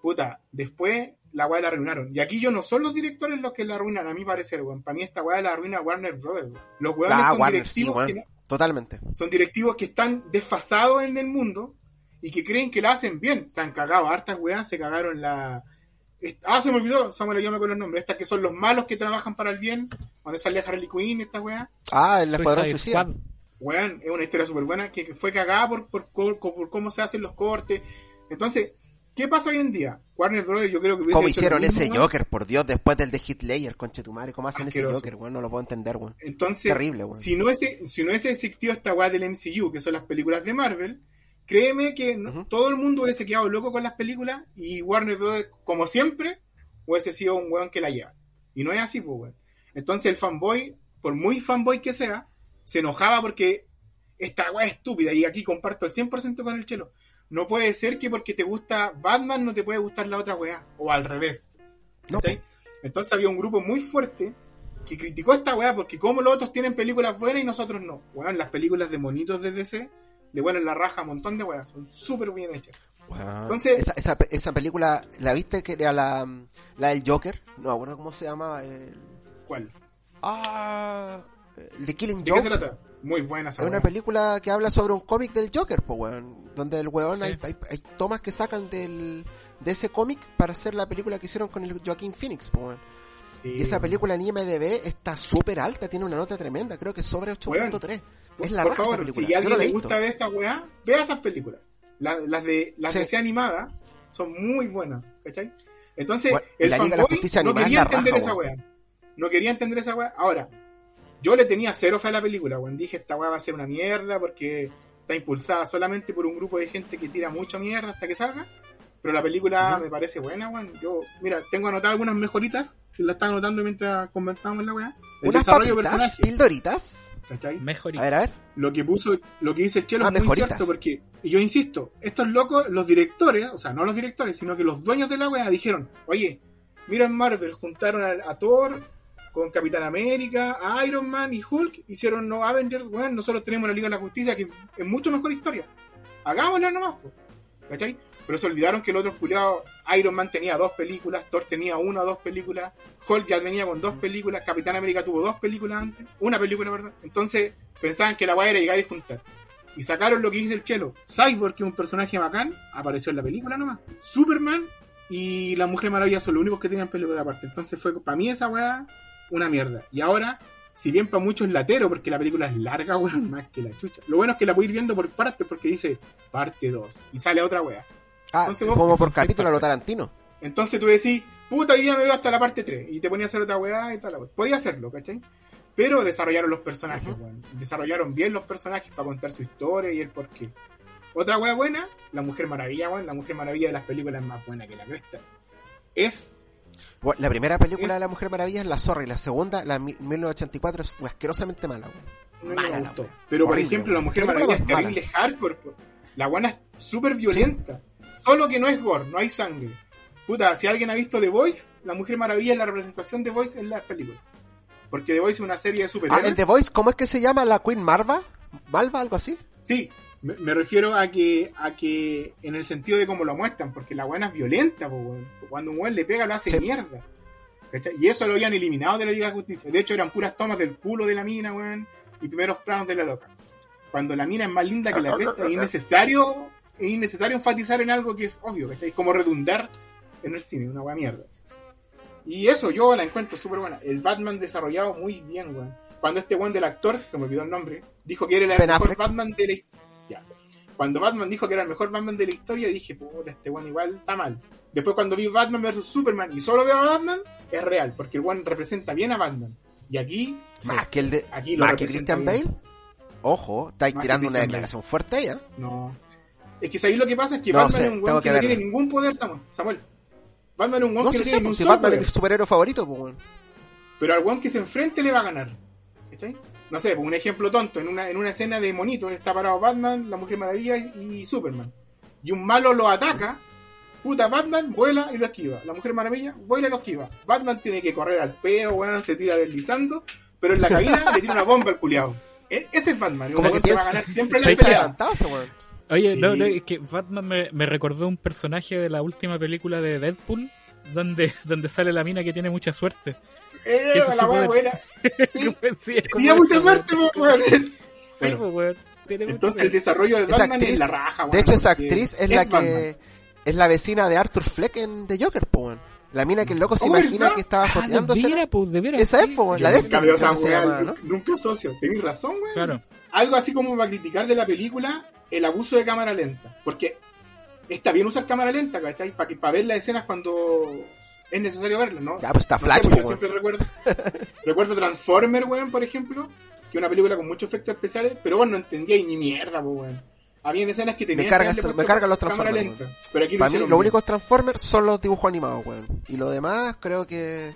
Puta, después la weá la arruinaron. Y aquí yo no son los directores los que la arruinan, a mi parecer, weón. Para mí esta weá la arruina Warner Brothers, weón. Los weones Ah, son Warner, sí, directivos weón. que Totalmente. son directivos que están desfasados en el mundo y que creen que la hacen bien. Se han cagado hartas weas, se cagaron la. Ah, se me olvidó, Samuel, yo me acuerdo el nombre. Estas que son los malos que trabajan para el bien, donde sale Harley Quinn, esta wea. Ah, el Escuadrón Suicide Suicida. Squad. Weón, es una historia súper buena que, que fue cagada por, por, por- por cómo se hacen los cortes. Entonces, ¿qué pasa hoy en día? Warner Brothers, yo creo que. ¿Cómo hicieron ese. Joker, por Dios, después del de Hitler, conche tu madre? ¿Cómo hacen ese. Joker, weón? No lo puedo entender, weón. Entonces, Terrible, weón. si no es si no es existido esta weá del MCU, que son las películas de Marvel, créeme que no- todo el mundo hubiese quedado loco con las películas y Warner Bros., como siempre, hubiese sido un weón que la lleva. Y no es así, pues, weón. Entonces el fanboy, por muy fanboy que sea, se enojaba porque esta weá es estúpida. Y aquí comparto el 100% con el chelo. No puede ser que porque te gusta Batman no te puede gustar la otra weá. O al revés. No. Entonces había un grupo muy fuerte que criticó esta weá porque como los otros tienen películas buenas y nosotros no. Weón, las películas de monitos de DC le vuelan la raja a un montón de weas. Son súper bien hechas. Entonces- esa, esa, esa película, ¿la viste que era la, la del Joker? No, bueno, ¿cómo se llama? El... ¿Cuál? Ah, el de Killing ¿De qué se Joke. trata? Muy buena esa Es una película que habla sobre un cómic del Joker, pues, weón. Donde el weón Sí. hay, hay, hay tomas que sacan del, de ese cómic para hacer la película que hicieron con el Joaquín Phoenix, pues, weón. Sí, Y esa película en IMDB está súper alta, tiene una nota tremenda, creo que sobre 8.3. Es la Por esa película. si a alguien le gusta de esta weá, vea esas películas. La- las de las Sí. de sea animada son muy buenas, ¿cachai? Entonces, Bueno, el la Liga de la Justicia no quería entender raja, esa weá. No quería entender esa weá. Ahora, yo le tenía cero fe a la película, weón. Dije, esta weá va a ser una mierda porque está impulsada solamente por un grupo de gente que tira mucha mierda hasta que salga. Pero la película me parece buena, weón. Yo, mira, tengo anotadas algunas mejoritas que la estaba anotando mientras conversábamos en la weá. El Unas desarrollo de papitas, pildoritas. ¿cachai? Mejor. A ver, a ver. lo que puso, lo que dice el Chelo Ah, es muy mejoritas. cierto porque, y yo insisto, estos locos, los directores, o sea, no los directores, sino que los dueños de la wea dijeron, oye, mira en Marvel, juntaron a, a Thor con Capitán América, Iron Man y Hulk, hicieron no Avengers, weón, nosotros tenemos la Liga de la Justicia que es mucho mejor historia. Hagámosla nomás, po, ¿cachai? Pero se olvidaron que el otro culiado, Iron Man tenía dos películas, Thor tenía una o dos películas, Hulk ya venía con dos películas, Capitán América tuvo dos películas antes, una película, ¿verdad? Entonces pensaban que la weá era llegar y juntar. Y sacaron lo que dice el chelo. Cyborg, que es un personaje bacán, apareció en la película nomás. Superman y la Mujer Maravilla son los únicos que tenían película aparte. Entonces fue para mí esa weá una mierda. Y ahora, si bien para muchos es latero, porque la película es larga, weón, más que la chucha. Lo bueno es que la puedo ir viendo por partes porque dice parte 2 y sale otra weá. Ah, Entonces vos- como por capítulo a lo. Tarantino. Entonces tú decís, puta, hoy día me veo hasta la parte 3 y te ponía a hacer otra weá y tal. Podía hacerlo, ¿cachai? Pero desarrollaron los personajes, weón. Desarrollaron bien los personajes para contar su historia y el porqué. Otra weá buena, La Mujer Maravilla, weón. La Mujer Maravilla de las películas es más buena que la cresta. Es. Bueno, La primera película Es- de La Mujer Maravilla es La Zorra y la segunda, la mi- 1984, es asquerosamente mala, weón. No Mala la. Pero por ejemplo, La. Mujer Maravilla es terrible hardcore. La buena es súper violenta. Solo que no es gore, no hay sangre. Puta, si alguien ha visto The Voice, La Mujer Maravilla es la representación de Voice en la película. Porque The Voice es una serie de Ah, superhéroes. en The Voice, ¿cómo es que se llama la Queen Marva? ¿Malva, algo así? Sí, me, me refiero a que a que en el sentido de cómo lo muestran, porque la buena es violenta, po, cuando un weón le pega lo hace Sí. mierda. ¿Cachai? Y eso lo habían eliminado de la Liga de Justicia. De hecho, eran puras tomas del culo de la mina, weón, y primeros planos de la loca. Cuando la mina es más linda que la cresta, es innecesario, es innecesario enfatizar en algo que es obvio, ¿cachai? Como redundar en el cine, una weá mierda. Y eso yo la encuentro súper buena. El Batman desarrollado muy bien, weón. Cuando este weón del actor, se me olvidó el nombre, dijo que era el mejor. Batman de la historia. Cuando Batman dijo que era el mejor Batman de la historia, dije, puta, este weón igual está mal. Después cuando vi Batman vs Superman y solo veo a Batman, es real, porque el weón representa bien a Batman. Y aquí, Más que el de. Aquí lo Más que Christian. Bale. Ojo, estáis tirando una declaración fuerte ahí, ¿eh? no. Es que ahí lo que pasa es que No Batman sé, es un weón que que, no tiene ningún poder, Samuel. Samuel. Batman es un weón No que sé, no sé, tiene ningún pues, si Batman es mi superhéroe favorito, pues. Pero al weón que se enfrente le va a ganar. ¿Cachai? No sé, pues, un ejemplo tonto, en una, en una escena de monito está parado Batman, la Mujer Maravilla y, y Superman. y un malo lo ataca, puta, Batman vuela y lo esquiva. La Mujer Maravilla vuela y lo esquiva. Batman tiene que correr al peo, weón, se tira deslizando, pero en la caída le tira una bomba al culiao. E- ese es Batman, Como un que que va a ganar siempre la pelea. Oye, Sí. no, no, es que Batman me, me recordó un personaje de la última película de Deadpool, donde, donde sale la mina que tiene mucha suerte. Eh, Ese la buena. Sí, Sí, es tenía mucha suerte, weón. Sí, Bueno, pues, weón. Entonces el desarrollo de Batman actriz, es la raja, de weón, hecho, esa actriz es la Batman. que es la vecina de Arthur Fleck en The Joker, po, weón. La mina que el loco se Oh, imagina ¿verdad? que estaba Ah, de pues, de. Esa es, po, la de esa se llama, ¿no? Nunca socio. Tenés razón, weón. Claro. Algo así como para criticar de la película el abuso de cámara lenta. Porque está bien usar cámara lenta, ¿cachai? Para para ver las escenas cuando es necesario verlas, ¿no? Ya, pues está No sé, Flash, pues po, yo siempre recuerdo, recuerdo Transformer, weón, por ejemplo, que es una película con muchos efectos especiales, pero bueno, no entendía y ni mierda, po, weón. Había escenas que tenían carga que eso- haberle me cargan los Transformers, lenta. Pero aquí lo Para mí, hicieron los únicos Transformers son los dibujos animados, weón. Y lo demás, creo que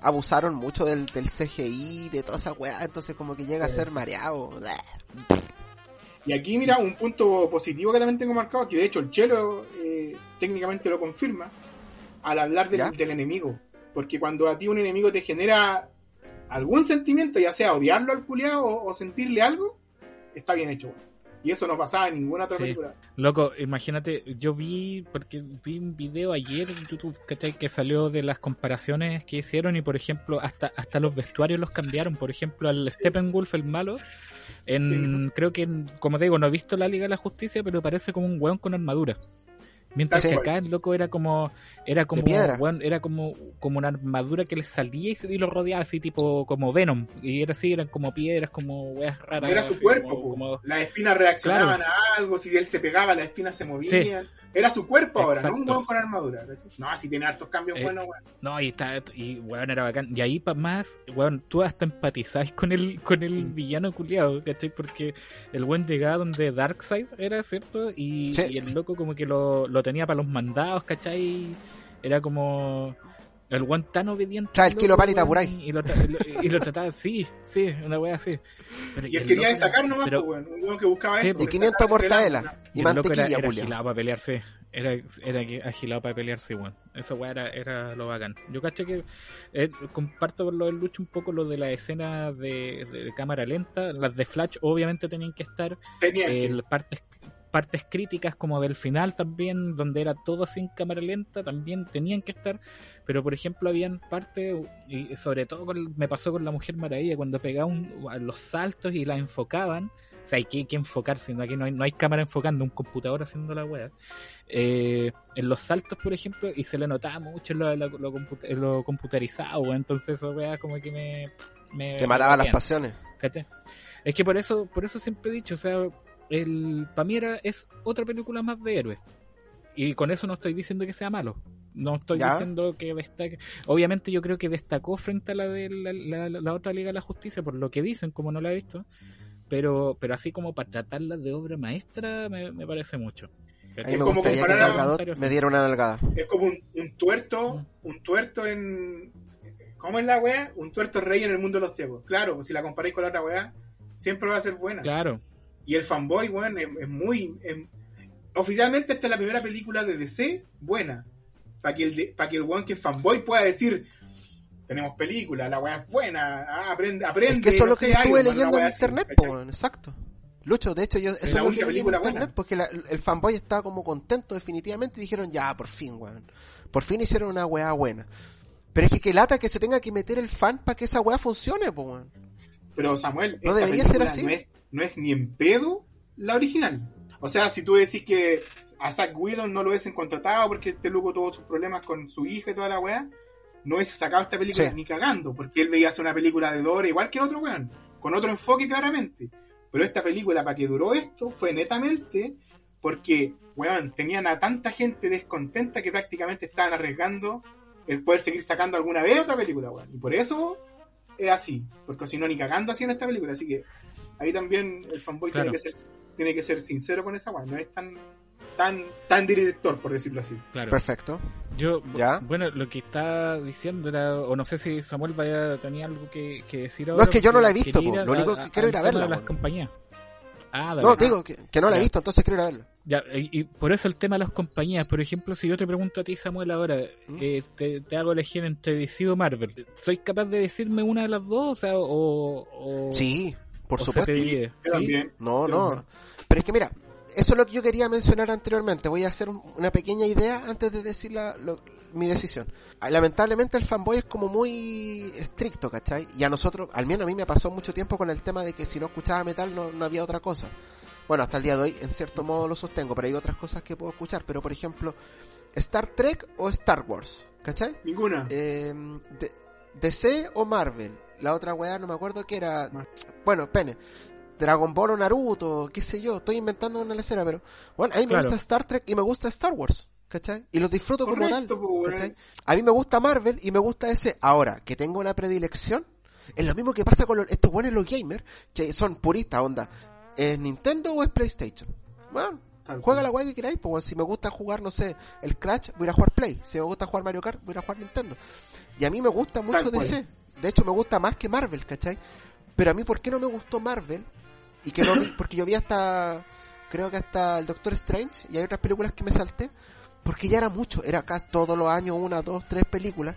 abusaron mucho del, del CGI, de toda esa weá. Entonces, como que llega a ser sí. mareado. Y aquí, mira, un punto positivo que también tengo marcado, que de hecho el Chelo eh, técnicamente lo confirma, al hablar del, enemigo. Porque cuando a ti un enemigo te genera algún sentimiento, ya sea odiarlo al culiao o, o sentirle algo, está bien hecho. Y eso no pasaba en ninguna otra Sí. película. Loco, imagínate, yo vi, porque vi un video ayer en YouTube, ¿cachai? Que salió de las comparaciones que hicieron y, por ejemplo, hasta, hasta los vestuarios los cambiaron. Por ejemplo, al Steppenwolf, el malo, en, creo que, en- como te digo, no he visto la Liga de la Justicia, pero parece como un weón con armadura. Mientras que acá el loco era como, era como, era como, como una armadura que le salía y, se- y lo rodeaba así tipo como Venom. Y era así, eran como piedras, como weas raras. era su así, cuerpo, como- como- las espinas reaccionaban a algo, si él se pegaba, las espinas se movían. Era su cuerpo ahora, no un weón con armadura. No, así tiene hartos cambios Eh, buenos, weón. No, y está, y weón, era bacán. Y ahí para más, weón, tú hasta empatizás con el, con el Mm. villano culiado, ¿cachai? Porque el buen llegaba donde Darkseid era, ¿cierto? Y, Sí. y el loco como que lo, lo tenía para los mandados, ¿cachai? Era como el buen tan obediente. Trae el kilo pan y te weón, apuráis. Y lo, y lo- trataba, sí, sí, una wea así. Pero- Y él el quería destacar nomás, pero- pues, weón. Un weón que buscaba Sí, eso. pues. Y 500 mortadelas. Y y era, mantequilla, era Julio. agilado para pelearse. Era, era agilado para pelearse, weón. Esa weá era, era lo bacán. Yo caché que eh, comparto con lo del Lucho un poco lo de la escena de, de cámara lenta. Las de Flash obviamente tenían que estar. Tenía que- eh, las partes, partes críticas como del final también, donde era todo sin cámara lenta, también tenían que estar. Pero por ejemplo habían partes, y sobre todo con- me pasó con la Mujer Maravilla, cuando pegaban los saltos y la enfocaban. O sea, hay que, hay que enfocar, sino aquí no hay, no hay cámara enfocando, un computador haciendo la wea. Eh, en los saltos, por ejemplo, y se le notaba mucho lo, lo, lo lo computarizado, entonces eso wea como que me... me Te mataba las pasiones. ¿cachai? Es que por eso, por eso siempre he dicho, o sea, el para mí era, es otra película más de héroes. Y con eso no estoy diciendo que sea malo. No estoy Ya. diciendo que destaque. Obviamente yo creo que destacó frente a la de la, la- otra Liga de la Justicia, por lo que dicen, como no la he visto. Pero, pero así como para tratarla de obra maestra, me, me parece mucho. A mí me como gustaría que me diera una nalgada. Es como un, un tuerto, un tuerto en... ¿Cómo es la weá? Un tuerto rey en el mundo de los ciegos. Claro, si la comparáis con la otra weá, siempre va a ser buena. Claro, Y el fanboy, weón, es, es muy... es- oficialmente esta es la primera película de DC buena. Para que el, de- que el weón que es fanboy pueda decir, tenemos película, la weá es buena, ah, aprende, aprende. Es que eso es lo que yo estuve leyendo en así, internet, po, exacto. Lucho, de hecho, yo, eso es lo que leí en internet, buena. porque la- el fanboy estaba como contento definitivamente y dijeron, ya, por fin, weón. Por fin hicieron una weá buena. Pero es que que lata que se tenga que meter el fan para que esa weá funcione, po, weón. Pero Samuel, No debería ser así. No es, no es ni en pedo la original. O sea, si tú decís que a Zack Whedon no lo hubiesen contratado porque este loco tuvo sus problemas con su hija y toda la weá, no hubiese sacado esta película Sí. ni cagando, porque él veía hacer una película de Dora igual que el otro weón, con otro enfoque claramente. Pero esta película, para que duró esto, fue netamente porque, weón, tenían a tanta gente descontenta que prácticamente estaban arriesgando el poder seguir sacando alguna vez otra película, weón. Y por eso es así, porque si no, ni cagando así en esta película. Así que ahí también el fanboy Claro. tiene, que ser, tiene que ser sincero con esa weón. No es tan, tan, tan director, por decirlo así. claro. Perfecto. Yo, ¿Ya? bueno, lo que está diciendo era, o no sé si Samuel vaya, tenía algo que, que decir No, ahora. es que yo no la he visto. Lo único que quiero ir a verla, de las compañías. Ah, de No, verdad. digo que, que no la he visto, entonces quiero ir a verla. Ya, y, y por eso el tema de las compañías. Por ejemplo, si yo te pregunto a ti, Samuel, ahora, ¿Mm? eh, te, te hago elegir entre DC o Marvel, ¿soy capaz de decirme una de las dos? O sea, o. o Sí, por o se supuesto. te divide? Yo ¿Sí? también. No, Yo no. también. Pero es que mira, eso es lo que yo quería mencionar anteriormente. Voy a hacer un- una pequeña idea antes de decir la- lo- mi decisión. Ah, Lamentablemente el fanboy es como muy estricto, ¿cachai? Y a nosotros, al menos a mí me pasó mucho tiempo con el tema de que si no escuchaba metal no, no había otra cosa. Bueno, hasta el día de hoy en cierto modo lo sostengo, pero hay otras cosas que puedo escuchar. Pero por ejemplo, Star Trek o Star Wars, ¿cachai? Ninguna. Eh, de- DC o Marvel. La otra weá no me acuerdo que era. Bueno, pene. Dragon Ball o Naruto, qué sé yo. Estoy inventando una lecera, pero. Bueno, a mí me Claro. gusta Star Trek y me gusta Star Wars. ¿Cachai? Y los disfruto como tal. A mí me gusta Marvel y me gusta ese. Ahora, que tengo una predilección. Es lo mismo que pasa con los, estos buenos los gamers, que son puristas, onda. ¿Es Nintendo o es PlayStation? Bueno, Tal Juega cual. la guay que queráis, pues weón. si me gusta jugar, no sé, el Crash, voy a ir a jugar Play. Si me gusta jugar Mario Kart, voy a jugar Nintendo. Y a mí me gusta mucho Tal cual. DC. De hecho, me gusta más que Marvel, ¿cachai? Pero a mí, ¿por qué no me gustó Marvel? Y que no vi, porque yo vi hasta, creo que hasta el Doctor Strange, y hay otras películas que me salté, porque ya era mucho, era casi todos los años, una, dos, tres películas,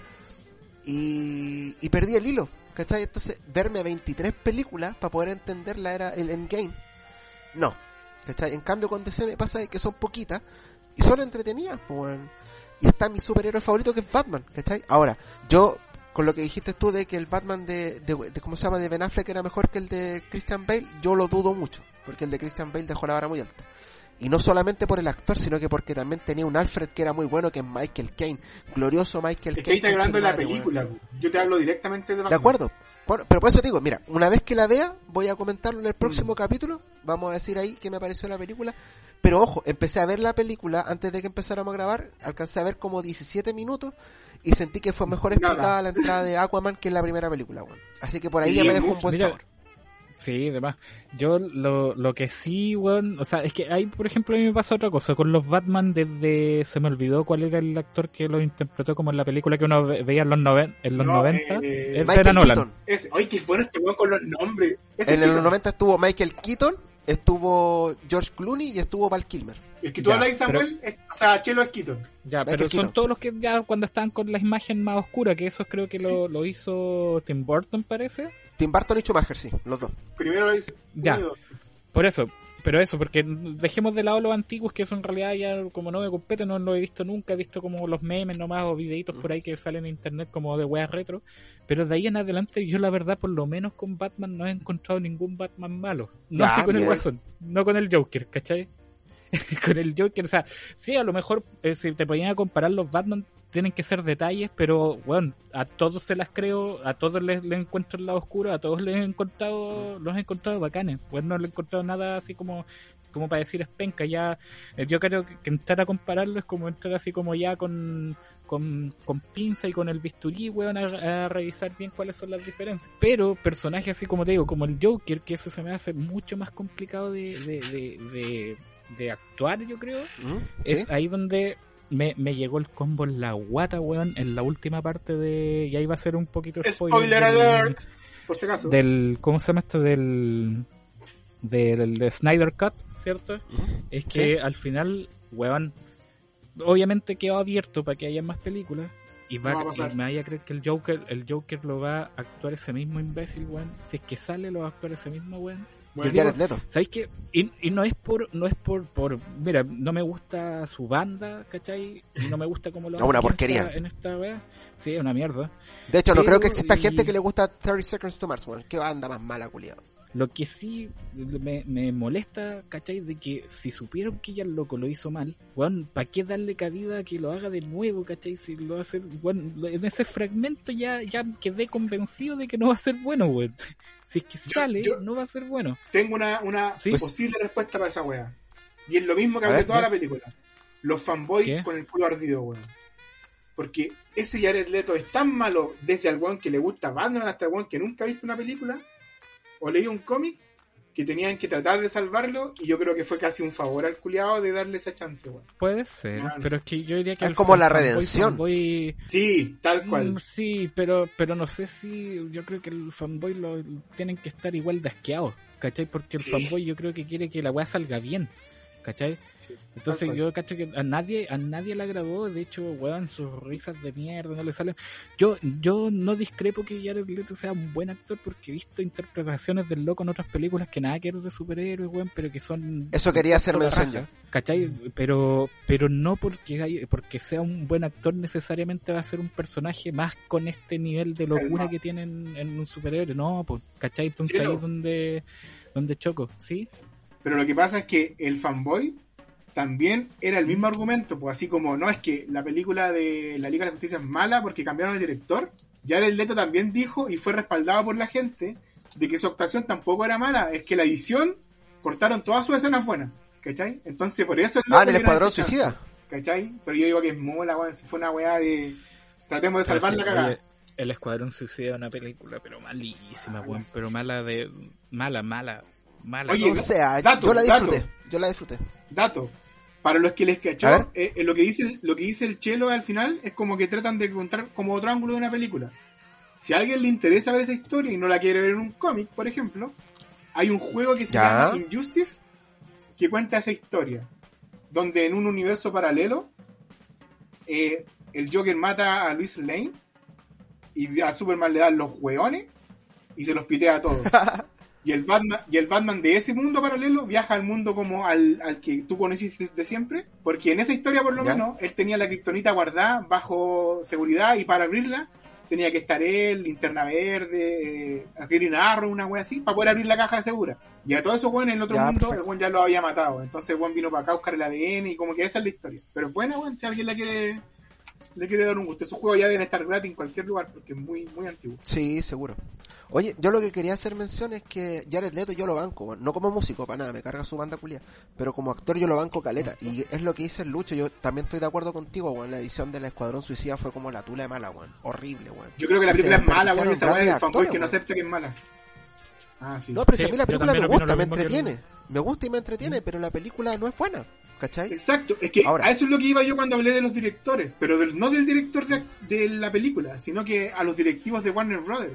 y, perdí el hilo, ¿cachai? Entonces, verme 23 películas para poder entenderla era el endgame. No, ¿cachai? En cambio con DC me pasa que son poquitas y son entretenidas, pues. Y está mi superhéroe favorito que es Batman, ¿cachai? Ahora, yo, con lo que dijiste tú de que el Batman de, de, de ¿cómo se llama? De Ben Affleck era mejor que el de Christian Bale, yo lo dudo mucho, porque el de Christian Bale dejó la vara muy alta. Y no solamente por el actor, sino que porque también tenía un Alfred que era muy bueno, que es Michael Caine. Glorioso Michael Caine. está hablando de la madre, película. po. Yo te hablo directamente de De Batman. acuerdo. Bueno, pero por eso te digo, mira, una vez que la vea, voy a comentarlo en el próximo capítulo. Vamos a decir ahí qué me pareció la película. Pero ojo, empecé a ver la película antes de que empezáramos a grabar. Alcancé a ver como 17 minutos y sentí que fue mejor Nada. explicada la entrada de Aquaman que en la primera película. weón. Así que por ahí Sí, ya me dejó un buen Mira, sabor. Sí, demás. Yo lo, lo que sí, weón, o sea, es que ahí, por ejemplo, a mí me pasa otra cosa. Con los Batman desde... Se me olvidó cuál era el actor que lo interpretó como en la película que uno ve- veía en los, noven- en los No, 90. eh, Ese Michael era Nolan. Keaton. Es, oye, qué bueno este weón con los nombres. En los 90 estuvo Michael Keaton, estuvo George Clooney y estuvo Val Kilmer. El que tú hablas, Samuel, es- o sea, Chelo es Keaton. Ya, pero son todos sí. los que ya cuando estaban con la imagen más oscura, que eso creo que lo, lo hizo Tim Burton, parece. Tim Burton y Schumacher, sí, los dos. Primero lo dice. Ya. Por eso, pero eso, porque dejemos de lado los antiguos, que eso en realidad ya como no me compete, no lo he visto nunca, he visto como los memes nomás o videitos por ahí que salen en internet como de weas retro, pero de ahí en adelante yo la verdad por lo menos con Batman no he encontrado ningún Batman malo. No Ya, así con el. Guasón, no con el Joker, ¿cachai? con el Joker, o sea, sí, a lo mejor eh, si te ponían a comparar los Batman tienen que ser detalles, pero bueno, a todos se las creo, a todos les, les encuentro el lado oscuro, a todos les he encontrado, los he encontrado bacanes, pues no le he encontrado nada así como como para decir es penca, ya eh, yo creo que, que entrar a compararlo es como entrar así como ya con con, con pinza y con el bisturí, weón, a, a revisar bien cuáles son las diferencias. Pero personajes así como te digo, como el Joker, que eso se me hace mucho más complicado de, de, de, de, de actuar, yo creo. ¿Mm? ¿Sí? Es ahí donde me, me llegó el combo en la guata, weón, en la última parte de... Y ahí va a ser un poquito Spoiler del- alert. Por si acaso. Del, ¿cómo se llama esto? Del... Del de Snyder Cut, ¿cierto? ¿Mm? Es Sí. que al final, weón, obviamente quedó abierto para que haya más películas. Y, va, No va a pasar. y me vaya a creer que el Joker, el Joker lo va a actuar ese mismo imbécil, weón. Si es que sale, lo va a actuar ese mismo, weón. Bueno, Y Jared Leto. ¿Sabéis qué? Y, y no es por, no es por, por, mira, no me gusta su banda, ¿cachai? Y no me gusta cómo lo No, una porquería. En esta, en esta wea. Sí, es una mierda. De hecho, no Pero, creo que exista y- gente que le gusta 30 Seconds to Mars, weón. Qué banda más mala, culiado. Lo que sí me, me molesta, ¿cachai? De que si supieron que ya el loco lo hizo mal, weón, ¿para qué darle cabida a que lo haga de nuevo, ¿cachai? Si lo hace, weón, en ese fragmento ya, ya quedé convencido de que no va a ser bueno, weón. Si es que Yo- sale, yo- no va a ser bueno. Tengo una, una Sí. posible respuesta para esa wea. Y es lo mismo que hace toda ¿qué? la película. Los fanboys ¿Qué? con el culo ardido, weón. Porque ese Jared Leto es tan malo desde weón que le gusta Batman hasta el weón que nunca ha visto una película o leído un cómic que tenían que tratar de salvarlo y yo creo que fue casi un favor al culiado de darle esa chance, weón. Puede ser, Claro. pero es que yo diría que Es el como la fanboy- redención. fanboy- Sí, tal cual. Mm, sí, pero, pero no sé si yo creo que el fanboy lo tienen que estar igual de asqueados, ¿cachai? Porque el Sí. fanboy yo creo que quiere que la weá salga bien. ¿Cachai? Sí, Entonces yo cacho que a nadie, a nadie le agradó, de hecho, weón, sus risas de mierda no le salen. Yo, yo no discrepo que Jared Leto sea un buen actor porque he visto interpretaciones del loco en otras películas que nada que ver de superhéroes, weón, pero que son Eso quería hacer mención yo. ¿Cachai? Pero, pero no porque hay- porque sea un buen actor necesariamente va a ser un personaje más con este nivel de locura que tienen en un superhéroe. No, pues, ¿cachai? Entonces Sí, ahí es donde, donde choco, ¿sí? Pero lo que pasa es que el fanboy también era el mismo argumento, pues así como, no, es que la película de la Liga de la Justicia es mala porque cambiaron el director. Jared Leto también dijo y fue respaldado por la gente de que su actuación tampoco era mala, es que la edición cortaron todas sus escenas buenas, ¿cachai? Entonces por eso... Ah, en el Escuadrón Suicida. ¿Cachai? Pero yo digo que es mola, weón, fue una weá de... Tratemos de salvar la oye, el Escuadrón Suicida es una película, pero malísima, weón. Pero mala de. Mala, mala, mala. Oye, O sea, dato, yo la dato. disfruté. Yo la disfruté. Dato. Para los que les cachó, eh, eh, lo que dice el- lo que dice el chelo al final es como que tratan de encontrar como otro ángulo de una película. Si a alguien le interesa ver esa historia y no la quiere ver en un cómic, por ejemplo, hay un juego que se Ya. llama Injustice que cuenta esa historia. Donde en un universo paralelo eh, el Joker mata a Luis Lane y a Superman le dan los hueones y se los pitea a todos. Y el Batman, y el Batman de ese mundo paralelo viaja al mundo como al, al que tú conociste desde siempre, porque en esa historia por lo ¿Ya? menos él tenía la kriptonita guardada bajo seguridad y para abrirla tenía que estar él, linterna verde, eh, Green Arrow, una wea así, para poder abrir la caja de segura. Y a todo eso, bueno, en el otro Ya, mundo, perfecto. el buen ya lo había matado. Entonces el buen vino para acá a buscar el ADN y como que esa es la historia. Pero es buena, weón, si alguien la quiere, le quiere dar un gusto. Esos juegos ya deben estar gratis en cualquier lugar porque es muy, muy antiguo. Sí, seguro. Oye, yo lo que quería hacer mención es que Jared Leto yo lo banco, weón. no como músico, para nada, me carga su banda culia, pero como actor yo lo banco caleta. Y es lo que dice el Lucho, yo también estoy de acuerdo contigo, weón. La edición del Escuadrón Suicida fue como la tula de mala, weón. Horrible, weón. Yo creo que la película es mala, weón, esa del fanboy que no weón. acepta que es mala. Ah, sí. No, pero si a mí la película me gusta, me entretiene. Me gusta y me entretiene, pero la película no es buena, ¿cachai? Exacto, es que Ahora. a eso es lo que iba yo cuando hablé de los directores, pero del- no del director de, de la película, sino que a los directivos de Warner Brothers.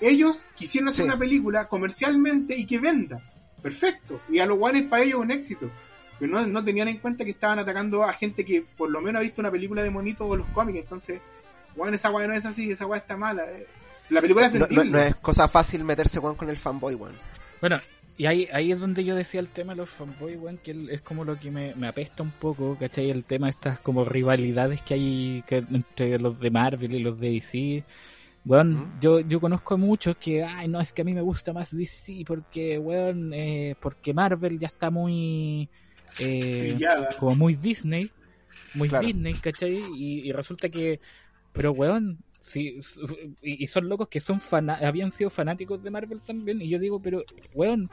Ellos quisieron hacer Sí. una película comercialmente y que venda. Perfecto. Y a los guanes para ellos un éxito. Pero no, no tenían en cuenta que estaban atacando a gente que por lo menos ha visto una película de monito o los cómics. Entonces, weón, esa weá no es así, esa weá está mala. Eh, La película es No, no- no es cosa fácil meterse, con el fanboy, weón. Bueno, y ahí, ahí es donde yo decía el tema de los fanboys, weón, que es como lo que me, me apesta un poco, ¿cachai? El tema de estas como rivalidades que hay que, entre los de Marvel y los de DC. Weón, Ujú. yo, yo conozco a muchos que, ay, no, es que a mí me gusta más DC porque, weón, eh, porque Marvel ya está muy... Eh, como muy Disney, muy Claro. Disney, ¿cachai? Y, y resulta que, pero weón, sí, y, y son locos que son fana- habían sido fanáticos de Marvel también, y yo digo, pero weón,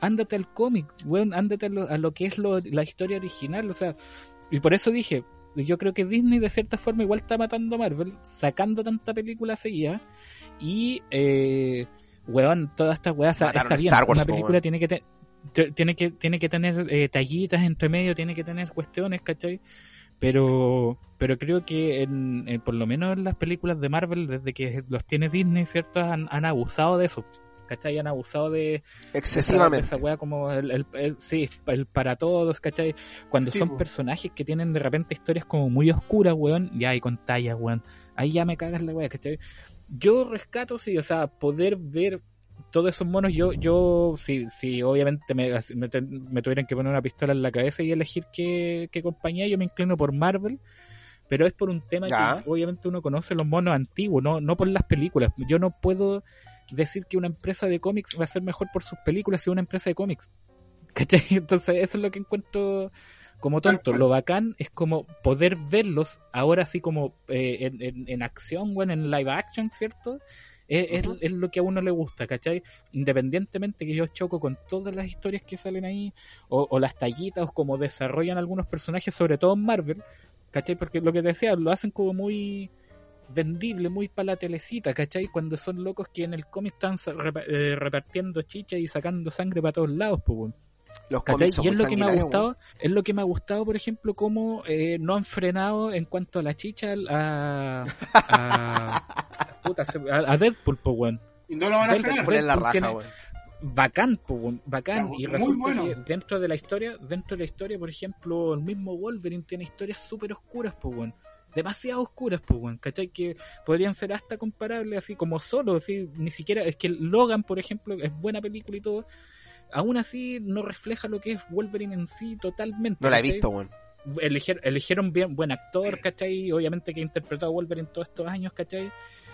ándate al cómic, weón, ándate a lo, a lo que es lo- la historia original, o sea, y por eso dije, yo creo que Disney de cierta forma igual está matando a Marvel, sacando tanta película seguida, y eh, weón, todas estas weas, está bien, Star Wars, una película weón. tiene que te- tiene que tiene que tener eh, tallitas entre medio, tiene que tener cuestiones, ¿cachai? Pero pero creo que en, en- por lo menos en las películas de Marvel, desde que los tiene Disney, ¿cierto? Han, han abusado de eso, ¿cachai? Han abusado de esa, Excesivamente. esa wea como el, el- el- sí, el para todos, ¿cachai? Cuando Sí, son personajes que tienen de repente historias como muy oscuras, weón, ya hay con tallas, weón. Ahí ya me cagas la wea, ¿cachai? Yo rescato, sí, o sea, poder ver todos esos monos, yo, yo, si, si obviamente me, me, tuvieran que poner una pistola en la cabeza y elegir qué, qué compañía, yo me inclino por Marvel, pero es por un tema Ya. que obviamente uno conoce los monos antiguos, no, no por las películas. Yo no puedo decir que una empresa de cómics va a ser mejor por sus películas si una empresa de cómics. ¿Cachai? Entonces eso es lo que encuentro como tonto. Lo bacán es como poder verlos ahora así como eh, en, en, en acción, bueno, en live action, ¿cierto? Es, es- es lo que a uno le gusta, ¿cachai? Independientemente que yo choco con todas las historias que salen ahí, o, o las tallitas, o como desarrollan algunos personajes, sobre todo en Marvel, ¿cachai? Porque lo que te decía, lo hacen como muy vendible, muy para la telecita, ¿cachai? Cuando son locos que en el cómic están eh, repartiendo chicha y sacando sangre para todos lados, pues. Los ¿Cachai? cómics son Y es lo que me ha gustado, es lo que me ha gustado, por ejemplo, cómo eh, no han frenado en cuanto a la chicha a a, puta, se- a, Deadpool, pues, weón. Y no lo van a frenar. Deadpool es la raja, weón. bacán, po, bacán. Ya, y resulta bueno. que dentro de la historia, dentro de la historia, por ejemplo, el mismo Wolverine tiene historias súper oscuras, pues, weón. Demasiado oscuras, pues, weón. ¿Cachai? Que podrían ser hasta comparables, así como solo, así, ni siquiera. Es que Logan, por ejemplo, es buena película y todo. Aún así, no refleja lo que es Wolverine en sí totalmente. No la he ¿cachai? visto, weón. Eligier- eligieron bien buen actor, ¿cachai? Obviamente que ha interpretado a Wolverine todos estos años, ¿cachai?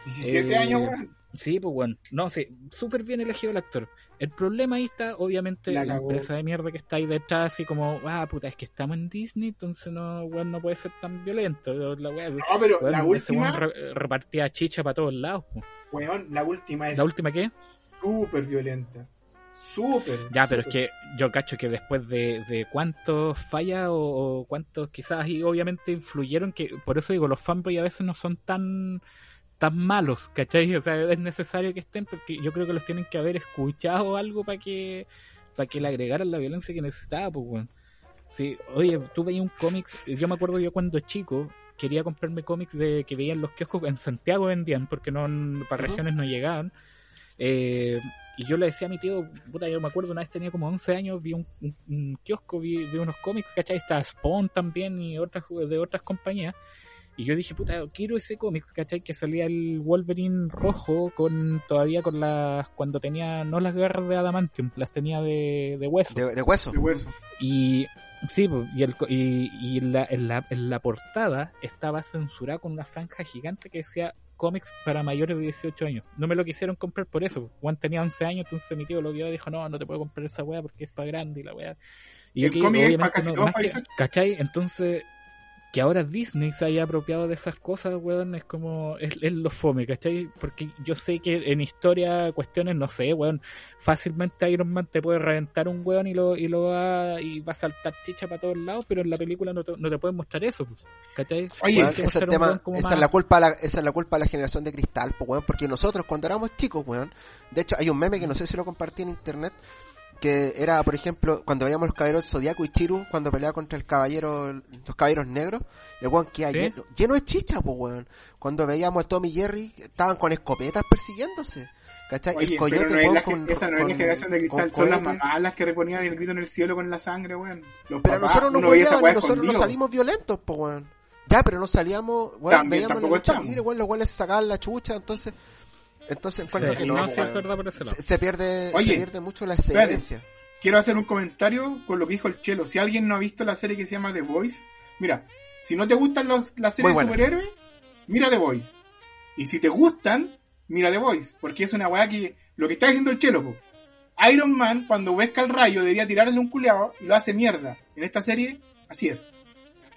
17 Eh, años, weón. Sí, pues bueno, no sé, súper bien elegido el actor. El problema ahí está, obviamente, La empresa de mierda que está ahí detrás, así como, ah, puta, es que estamos en Disney, entonces no, weón, no puede ser tan violento. La, weá, No, pero la última, re- repartía chicha para todos lados. po. weón, la última es ¿La última qué? súper violenta. Súper. Ya, pero es que yo cacho que después de, de cuántos fallas o, o cuántos quizás y obviamente influyeron que por eso digo los fanboys a veces no son tan tan malos, ¿cachai? O sea, es necesario que estén porque yo creo que los tienen que haber escuchado algo para que para que le agregaran la violencia que necesitaba, pues. Sí, oye, tú veías un cómics, yo me acuerdo yo cuando chico quería comprarme cómics de que veían los kioscos en Santiago vendían porque no para regiones no llegaban. Eh, y yo le decía a mi tío, puta, yo me acuerdo una vez tenía como 11 años, vi un, un- un kiosco, vi, vi unos cómics, ¿cachai? Estaba Spawn también y otras de otras compañías. Y yo dije, puta, quiero ese cómic, ¿cachai? Que salía el Wolverine rojo con todavía con las. cuando tenía no las garras de Adamantium, las tenía de, de hueso. De, de hueso. De hueso. Y sí, y, el, co- y, y en, la, en, la, en la portada estaba censurada con una franja gigante que decía cómics para mayores de 18 años. No me lo quisieron comprar por eso. Juan tenía 11 años, entonces mi tío lo vio y dijo, no, no te puedo comprar esa weá porque es para grande y la weá. Y El aquí, cómic es obviamente, pa' casi no- todos más que- países. ¿cachai? Entonces, que ahora Disney se haya apropiado de esas cosas, weón, es como, es, es lo fome, ¿cachai? Porque yo sé que en historia, cuestiones, no sé, weón, fácilmente Iron Man te puede reventar un weón y lo, y lo va, y va a saltar chicha para todos lados, pero en la película no te, no te pueden mostrar eso, pues, ¿cachai? Oye, Weón, es el tema, esa más- es la culpa, la, esa es la culpa de la generación de cristal, pues, weón, porque nosotros cuando éramos chicos, weón, de hecho hay un meme que no sé si lo compartí en internet, que era, por ejemplo, cuando veíamos los caballeros Zodiaco y Chiru, cuando peleaba contra el caballero, los caballeros negros, el weón queda ¿Sí? lleno, lleno de chicha, pues, weón. Cuando veíamos a Tom y Jerry, estaban con escopetas persiguiéndose, ¿cachai? Oye, el pero coyote, no es weón, la, con, esa no es la generación de cristal, son las mamás las que reponían el grito en el cielo con la sangre, weón. Los Pero papás, nosotros no weá nosotros no salimos violentos, pues, weón. Ya, pero no salíamos, weón, También veíamos la lucha libre, weón, los weones sacaban la chucha, entonces, entonces encuentro Sí, que no, no, por ese lado. se, se pierde, Oye, se pierde mucho la espérate. esencia. Quiero hacer un comentario con lo que dijo el Chelo. Si alguien no ha visto la serie que se llama The Voice, mira, si no te gustan los, las series de superhéroes, mira The Voice. Y si te gustan, mira The Voice. Porque es una weá que. Lo que está diciendo el Chelo, po. Iron Man, cuando pesca el rayo, debería tirarle un culeado y lo hace mierda. En esta serie, así es.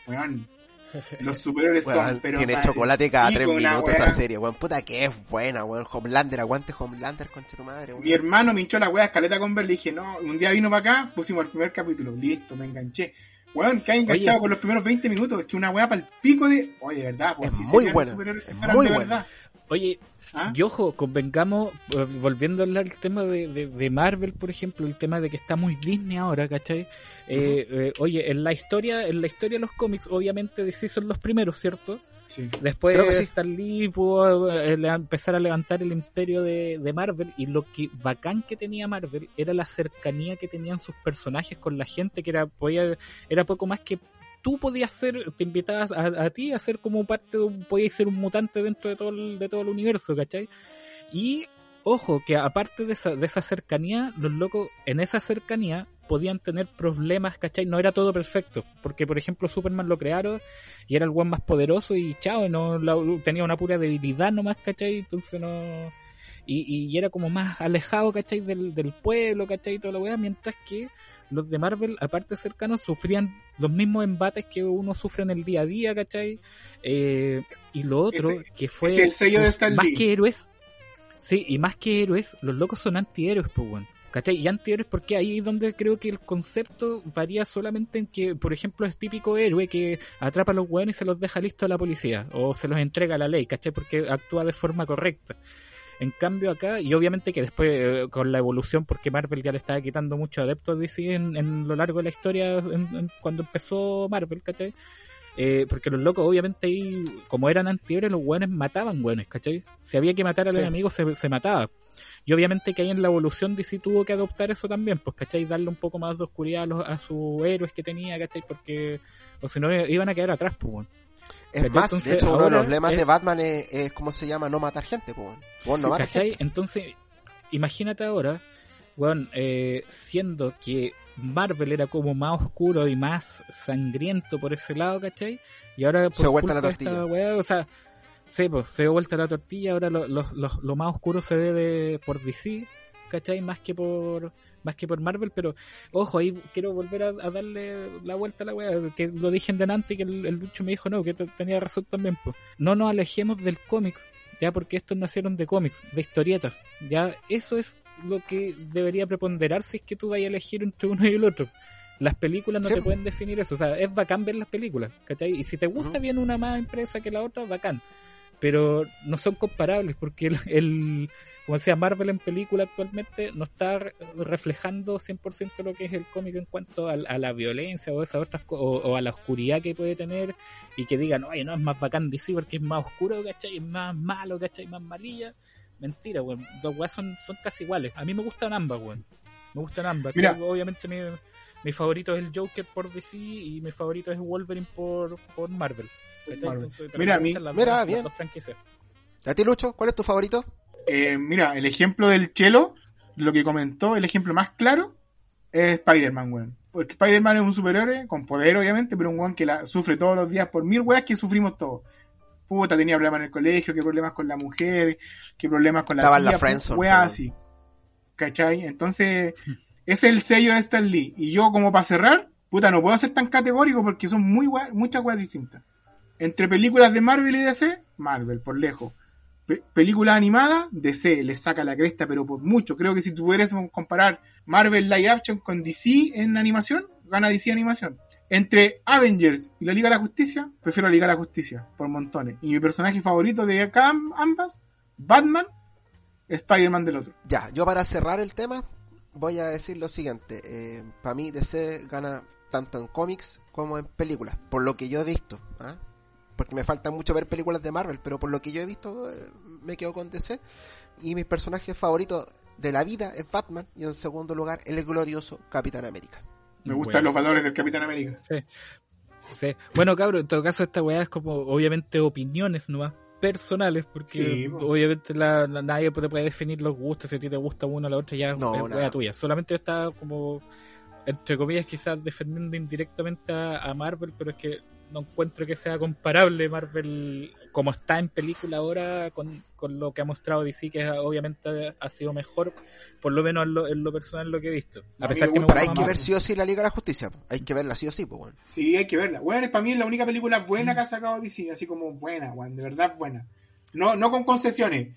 Weón. Los superhéroes son, Weón, pero. tiene mal. chocolate cada tres minutos esa serie, weón. Puta que es buena, weón. Homelander, aguante Homelander, concha tu madre, weón. Mi hermano me hinchó la weá escaleta con ver, le dije, no, un día vino para acá, pusimos el primer capítulo, listo, me enganché. Weón, que hay enganchado Oye. con los primeros 20 minutos, es que una weá para el pico de. Oye, de verdad, pues Es si muy buena, es muy buena. verdad. Oye, ¿Ah? Y ojo, convengamos, eh, volviendo a hablar del tema de, de, de Marvel, por ejemplo, el tema de que está muy Disney ahora, ¿cachai? Eh, eh, oye, en la historia, en la historia de los cómics, obviamente DC son los primeros, ¿cierto? Sí. Después Creo que sí. Stan Lee pudo eh, empezar a levantar el imperio de, de Marvel y lo que bacán que tenía Marvel era la cercanía que tenían sus personajes con la gente que era podía era poco más que tú podías ser te invitabas a, a ti a ser como parte de podías ser un mutante dentro de todo el, de todo el universo ¿cachai? y ojo que aparte de esa, de esa cercanía los locos en esa cercanía podían tener problemas, ¿cachai? No era todo perfecto, porque por ejemplo Superman lo crearon y era el weón más poderoso y chao, no la- tenía una pura debilidad nomás, ¿cachai? Entonces no... Y, y era como más alejado, ¿cachai? Del, del pueblo, ¿cachai? Y toda la weá, mientras que los de Marvel, aparte cercanos, sufrían los mismos embates que uno sufre en el día a día, ¿cachai? Eh, y lo otro, Ese- que fue... el sello de Stan Más Lee. que héroes, sí, y más que héroes, los locos son antihéroes, pues, weón. ¿Cachai? Y antihéroes porque ahí es donde creo que el concepto varía solamente en que, por ejemplo, es típico héroe que atrapa a los hueones y se los deja listos a la policía, o se los entrega a la ley, ¿cachai? Porque actúa de forma correcta. En cambio acá, y obviamente que después eh, con la evolución, porque Marvel ya le estaba quitando muchos adeptos a DC en, en lo largo de la historia, en- en- cuando empezó Marvel, ¿cachai? Eh, porque los locos, obviamente, ahí, como eran antihéroes, los hueones mataban hueones, ¿cachai? Si había que matar al Sí. enemigo, se, se mataba. Y obviamente que ahí en la evolución DC tuvo que adoptar eso también, pues, ¿cachai? Darle un poco más de oscuridad a, los, a sus héroes que tenía, ¿cachai? Porque, o si no, iban a quedar atrás, pues, bueno. Es ¿Cachai? más, Entonces, de hecho, uno de los lemas es- de Batman es, es, ¿cómo se llama? No matar gente, pues. weón. Weón, no Sí, mata ¿cachai? gente. Entonces, imagínate ahora, weón, eh, siendo que Marvel era como más oscuro y más sangriento por ese lado, ¿cachai? Y ahora por Se vuelta la tortilla. weá, o sea, sí, pues, se vuelta la tortilla, ahora lo, lo, lo- lo más oscuro se ve de, por DC, ¿cachai? Más que por más que por Marvel, pero ojo, ahí quiero volver a, a darle la vuelta a la weá, que lo dije en delante y que el, el Lucho me dijo no, que te- tenía razón también, pues. No nos alejemos del cómic, ya porque estos nacieron de cómics, de historietas, ya eso es lo que debería preponderar si es que tú vayas a elegir entre uno y el otro. Las películas no Sí. te pueden definir eso, o sea, es bacán ver las películas, ¿cachai? Y si te gusta Ujú. bien una más empresa que la otra, bacán. Pero no son comparables porque el, el- como decía, Marvel en película actualmente no está re- reflejando 100% lo que es el cómic en cuanto a, a la violencia o esas otras o, o a la oscuridad que puede tener y que digan, oye, no, es más bacán DC porque es más oscuro, ¿cachai? Es más malo, ¿cachai? Más malilla. Mentira, weón. Los weas son, son casi iguales. A mí me gustan ambas, weón. Me gustan ambas. Mira. Creo obviamente mi, mi favorito es el Joker por DC y mi favorito es Wolverine por, por Marvel. Mira, me a mí- gustan las Mira, las bien. ¿A ti, Lucho? ¿Cuál es tu favorito? Eh, mira, el ejemplo del chelo, lo que comentó, el ejemplo más claro es Spider-Man, weón. Porque Spider-Man es un superhéroe con poder, obviamente, pero un weón que la sufre todos los días por mil weas que sufrimos todos. Puta, tenía problemas en el colegio, qué problemas con la mujer, qué problemas con la Estaba en la tía, friendzone, weas así. ¿Cachai? Entonces, es el sello de Stan Lee. Y yo, como para cerrar, puta, no puedo ser tan categórico porque son muy muchas weas distintas. Entre películas de Marvel y DC, Marvel, por lejos. Pe- película animada, DC le saca la cresta, pero por mucho. Creo que si que comparar Marvel Live Action con DC en animación, gana DC Animación. Entre Avengers y la Liga de la Justicia, prefiero la Liga de la Justicia, por montones. Y mi personaje favorito de ambas, Batman, Spider-Man del otro. Ya, yo para cerrar el tema voy a decir lo siguiente. para mí DC gana tanto en cómics como en películas, por lo que yo he visto. ¿ah? Porque me falta mucho ver películas de Marvel, pero por lo que yo he visto eh, me quedo con DC. Y mi personaje favorito de la vida es Batman y en segundo lugar el glorioso Capitán América. Me gustan Bueno. los valores del Capitán América. Sí. Sí. Bueno, cabrón, en todo caso esta weá es como obviamente opiniones nomás personales, porque Sí, obviamente la, la- nadie te puede definir los gustos, si a ti te gusta uno o la otra ya No, es tuya. Solamente está como, entre comillas, quizás defendiendo indirectamente a, a Marvel, pero es que no encuentro que sea comparable Marvel como está en película ahora con, con lo que ha mostrado DC, que obviamente ha sido mejor, por lo menos en lo, en lo personal lo que he visto. A A mí pesar que me gusta Pero hay que ver sí o sí la Liga de la Justicia. Hay que verla sí o sí, pues bueno. Sí, hay que verla. Bueno, para mí es la única película buena que ha sacado DC, así como buena, weón, de verdad buena. No, no con concesiones.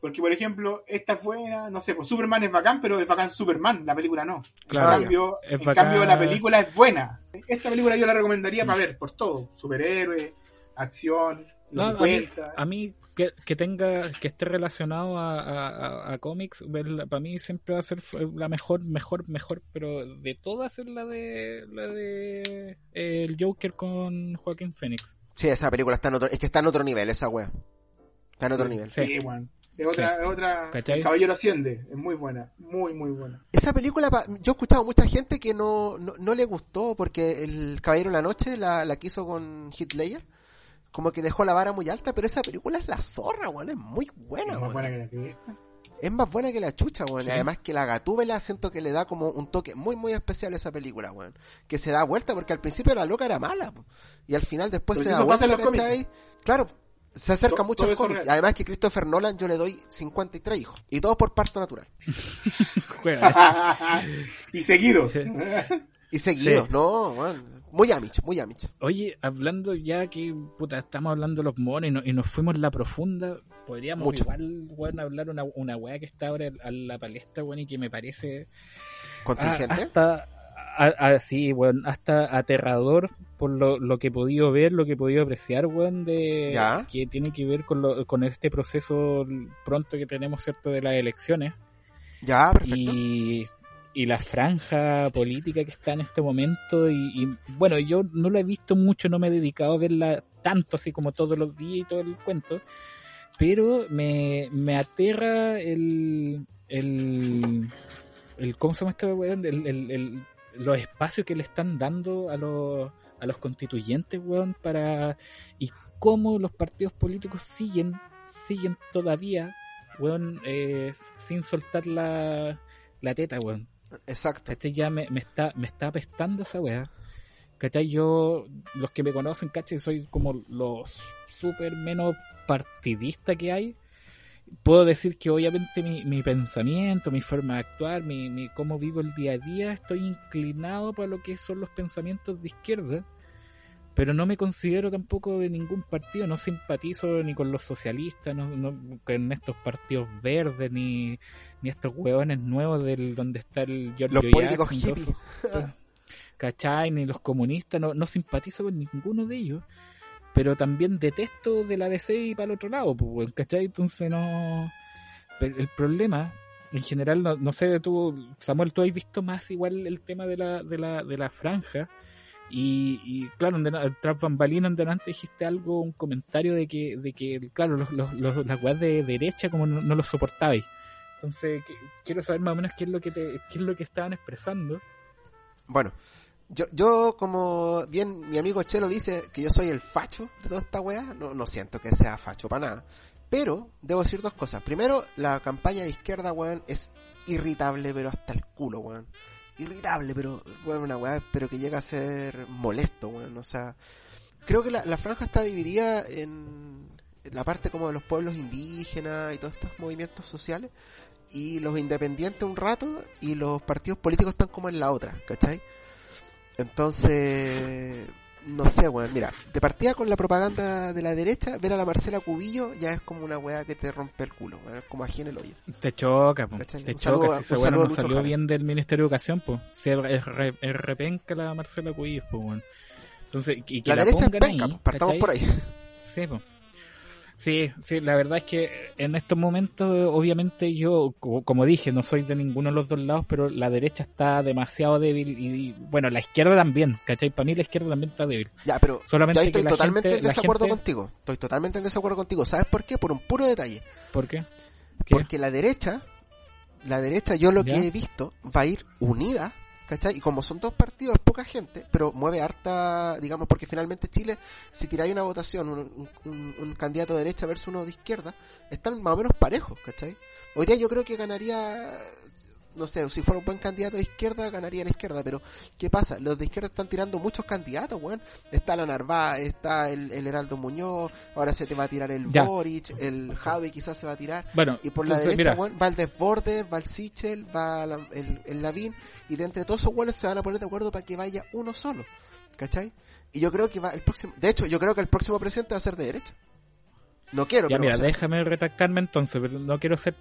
Porque, por ejemplo, esta es buena, no sé, pues Superman es bacán, pero es bacán Superman, la película no. Claro, en cambio, es en bacán. cambio, la película es buena. Esta película yo la recomendaría para ver, por todo. Superhéroe, acción, lo No, a mí, cuenta. a mí que, que tenga que esté relacionado a, a, a- a cómics para mí siempre va a ser la mejor mejor mejor pero de todas es la de la de eh, el Joker con Joaquín Phoenix Sí, esa película está en otro, es que está en otro nivel, esa wea. Está en otro nivel. Sí. Sí, weón. Es otra, Sí. es otra. ¿Cachai? El Caballero Asciende, es muy buena, muy, muy buena. Esa película, yo he escuchado a mucha gente que no, no, no le gustó porque el Caballero de la Noche la, la quiso con Hitler. Como que dejó la vara muy alta, pero esa película es la zorra, weón. Es muy buena, Es más buena que la. Es más buena que la chucha, weón. Sí. Y Además que la gatúbela siento que le da como un toque muy, muy especial a esa película, weón. Que se da vuelta porque al principio la loca era mala, po. Y al final después Pero se da vuelta, ¿cachai? Claro, se acerca mucho al cómic. además que Christopher Nolan yo le doy 53 hijos. Y todo por parto natural. Y seguidos. Sí. Y seguidos, no, weón. Muy Amish, muy Amish. oye hablando ya que puta estamos hablando de los monos y, no- y nos fuimos en la profunda podríamos Mucho. igual bueno, hablar una, una weá que está ahora a la palestra bueno y que me parece Contingente. Ah, hasta a- a- sí, weón, hasta aterrador por lo, lo que he podido ver, lo que he podido apreciar, weón, de Ya. que tiene que ver con, lo, con este proceso pronto que tenemos, ¿cierto?, de las elecciones ya, perfecto. y, y la franja política que está en este momento y, y, bueno, yo no la he visto mucho, no me he dedicado a verla tanto así como todos los días y todo el cuento, pero me, me aterra el, el, el ¿cómo se llama este weón? El, el, el- los espacios que le están dando a los, a los constituyentes, weón, para, y cómo los partidos políticos siguen, siguen todavía, weón, eh, sin soltar la, la teta, weón. Exacto. Este ya me, me está, me está apestando esa weá. ¿Cachai? Yo, los que me conocen, ¿cachai? Soy como los súper menos partidista que hay. Puedo decir que obviamente mi, mi pensamiento, mi forma de actuar, mi, mi cómo vivo el día a día, estoy inclinado para lo que son los pensamientos de izquierda. Pero no me considero tampoco de ningún partido, no simpatizo ni con los socialistas, no, no con estos partidos verdes, ni, ni estos hueones nuevos del donde está el George Los políticos Jackson, hippies. ¿cachai? Ni los comunistas, no, no simpatizo con ninguno de ellos, pero también detesto de la DC y para el otro lado, pues, ¿cachai? Entonces no... Pero el problema, en general, no, no sé, tú, Samuel, tú has visto más igual el tema de la, de la, de la franja, y, y claro, tras bambalina delante dijiste algo, un comentario de que, de que claro, los, los, las weas de derecha como no, no los soportabais. Entonces, quiero saber más o menos qué es lo que te, qué es lo que estaban expresando. Bueno, yo, yo como bien mi amigo Chelo dice que yo soy el facho de toda esta weá, no, no siento que sea facho para nada. Pero debo decir dos cosas. Primero, la campaña de izquierda, weón, es irritable, pero hasta el culo, weón. Irritable, pero, weón, una weá, pero que llega a ser molesto, weón. O sea, creo que la, la franja está dividida en la parte como de los pueblos indígenas y todos estos movimientos sociales y los independientes un rato y los partidos políticos están como en la otra, ¿cachai? Entonces, no sé, weón, mira, de partida con la propaganda de la derecha, ver a la Marcela Cubillo ya es como una weá que te rompe el culo, weón, es como ají en el hoyo. Te choca, po. Te Un choca. si ese un bueno saludo a no salió Jara. bien del Ministerio de Educación, pues. Si es, es, re- es repenca la Marcela Cuillos, pues, bueno. Entonces, y que La, la, derecha es penca, ahí, partamos por ahí. Sí, po. Sí, sí, la verdad es que en estos momentos, obviamente yo, co- como dije, no soy de ninguno de los dos lados, pero la derecha está demasiado débil y, bueno, la izquierda también, ¿cachai? Para mí la izquierda también está débil. Ya, pero Solamente yo ahí que estoy totalmente gente- en desacuerdo gente- contigo, estoy totalmente en desacuerdo contigo. ¿Sabes por qué? Por un puro detalle. ¿Por qué? ¿Qué? Porque la derecha, la derecha yo lo ¿Ya? que he visto va a ir unida, ¿cachai? Y como son dos partidos, es poca gente, pero mueve harta, digamos, porque finalmente Chile, si tiráis una votación, un, un- un candidato de derecha versus uno de izquierda, están más o menos parejos, ¿cachai? Hoy día yo creo que ganaría, no sé, si fuera un buen candidato de izquierda, ganaría la izquierda, pero ¿qué pasa? Los de izquierda están tirando muchos candidatos, weón. Está la Narváez, está el, el Heraldo Muñoz, ahora se te va a tirar el Ya. Boric, el Javi quizás se va a tirar. Bueno, Y por la entonces, derecha, weón, va el Desbordes, va el Sichel, va la- el, el Lavín, y de entre todos esos weones se van a poner de acuerdo para que vaya uno solo. ¿Cachai? Y yo creo que va el próximo, de hecho, yo creo que el próximo presidente va a ser de derecha. No quiero, Ya, mira, déjame retractarme entonces, pero no quiero ser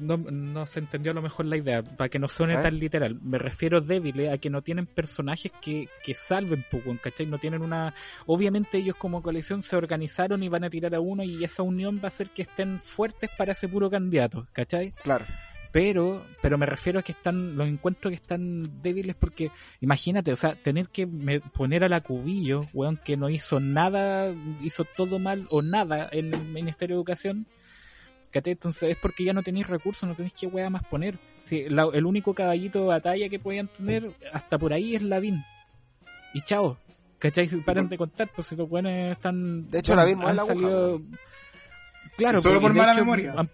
no, no- se entendió a lo mejor la idea, para que no suene ver. tan literal. Me refiero débiles a que no tienen personajes que, que salven, pues, weón, ¿cachai? No tienen una... Obviamente ellos como coalición se organizaron y van a tirar a uno y esa unión va a hacer que estén fuertes para ese puro candidato, ¿cachai? Claro. Pero pero me refiero a que están los encuentros que están débiles porque imagínate o sea tener que me- poner a la cubillo weón que no hizo nada hizo todo mal o nada en el ministerio de educación ¿cachai? entonces es porque ya no tenéis recursos no tenéis que weá más poner si la- el único caballito de batalla que podían tener hasta por ahí es Lavín y chao ¿cachai? Si Paren de contar pues si los buenos están De hecho, Lavín mueve han la salido- claro solo pues, por mala hecho, memoria. han-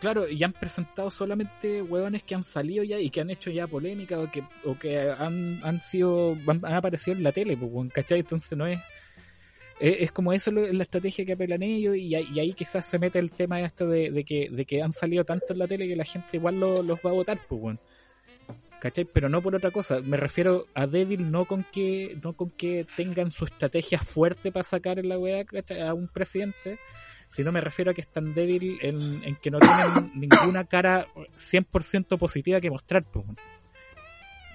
Claro, y han presentado solamente hueones que han salido ya y que han hecho ya polémica o que, o que han, han sido, han, aparecido en la tele, pues, ¿cachai? Entonces no es, es, como eso lo- la estrategia que apelan ellos y, ahí- quizás se mete el tema este de, que, de que han salido tanto en la tele que la gente igual lo- los va a votar, pues. ¿Cachai? Pero no por otra cosa. Me refiero a débil no con que, no con que tengan su estrategia fuerte para sacar en la weá a un presidente, sino me refiero a que es tan débil en, en que no tienen ninguna cara 100% positiva que mostrar. Pues.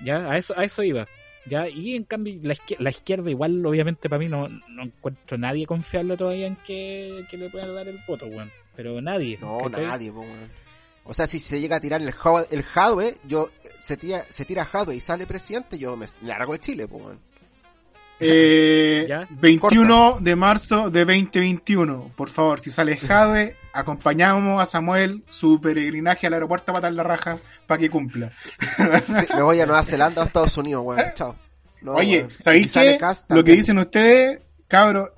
Ya, a eso, a eso iba. Ya, y en cambio la izquierda, la izquierda igual obviamente para mí no, no encuentro nadie confiable todavía en que, que le puedan dar el voto, weón. Pero nadie. No, nadie, po, weón. O sea, si se llega a tirar el, el Jadwe, yo, se tira, se tira Jadwe y sale presidente, yo me largo de Chile, po, weón. Eh, ¿Ya? 21 de marzo de 2021. Por favor, si sale Jade, acompañamos a Samuel su peregrinaje al aeropuerto a patar la raja para que cumpla. Sí, me voy a Nueva Zelanda o Estados Unidos, weón. Chao. No, Oye, weón. ¿sabéis si qué? Lo que dicen ustedes, cabros,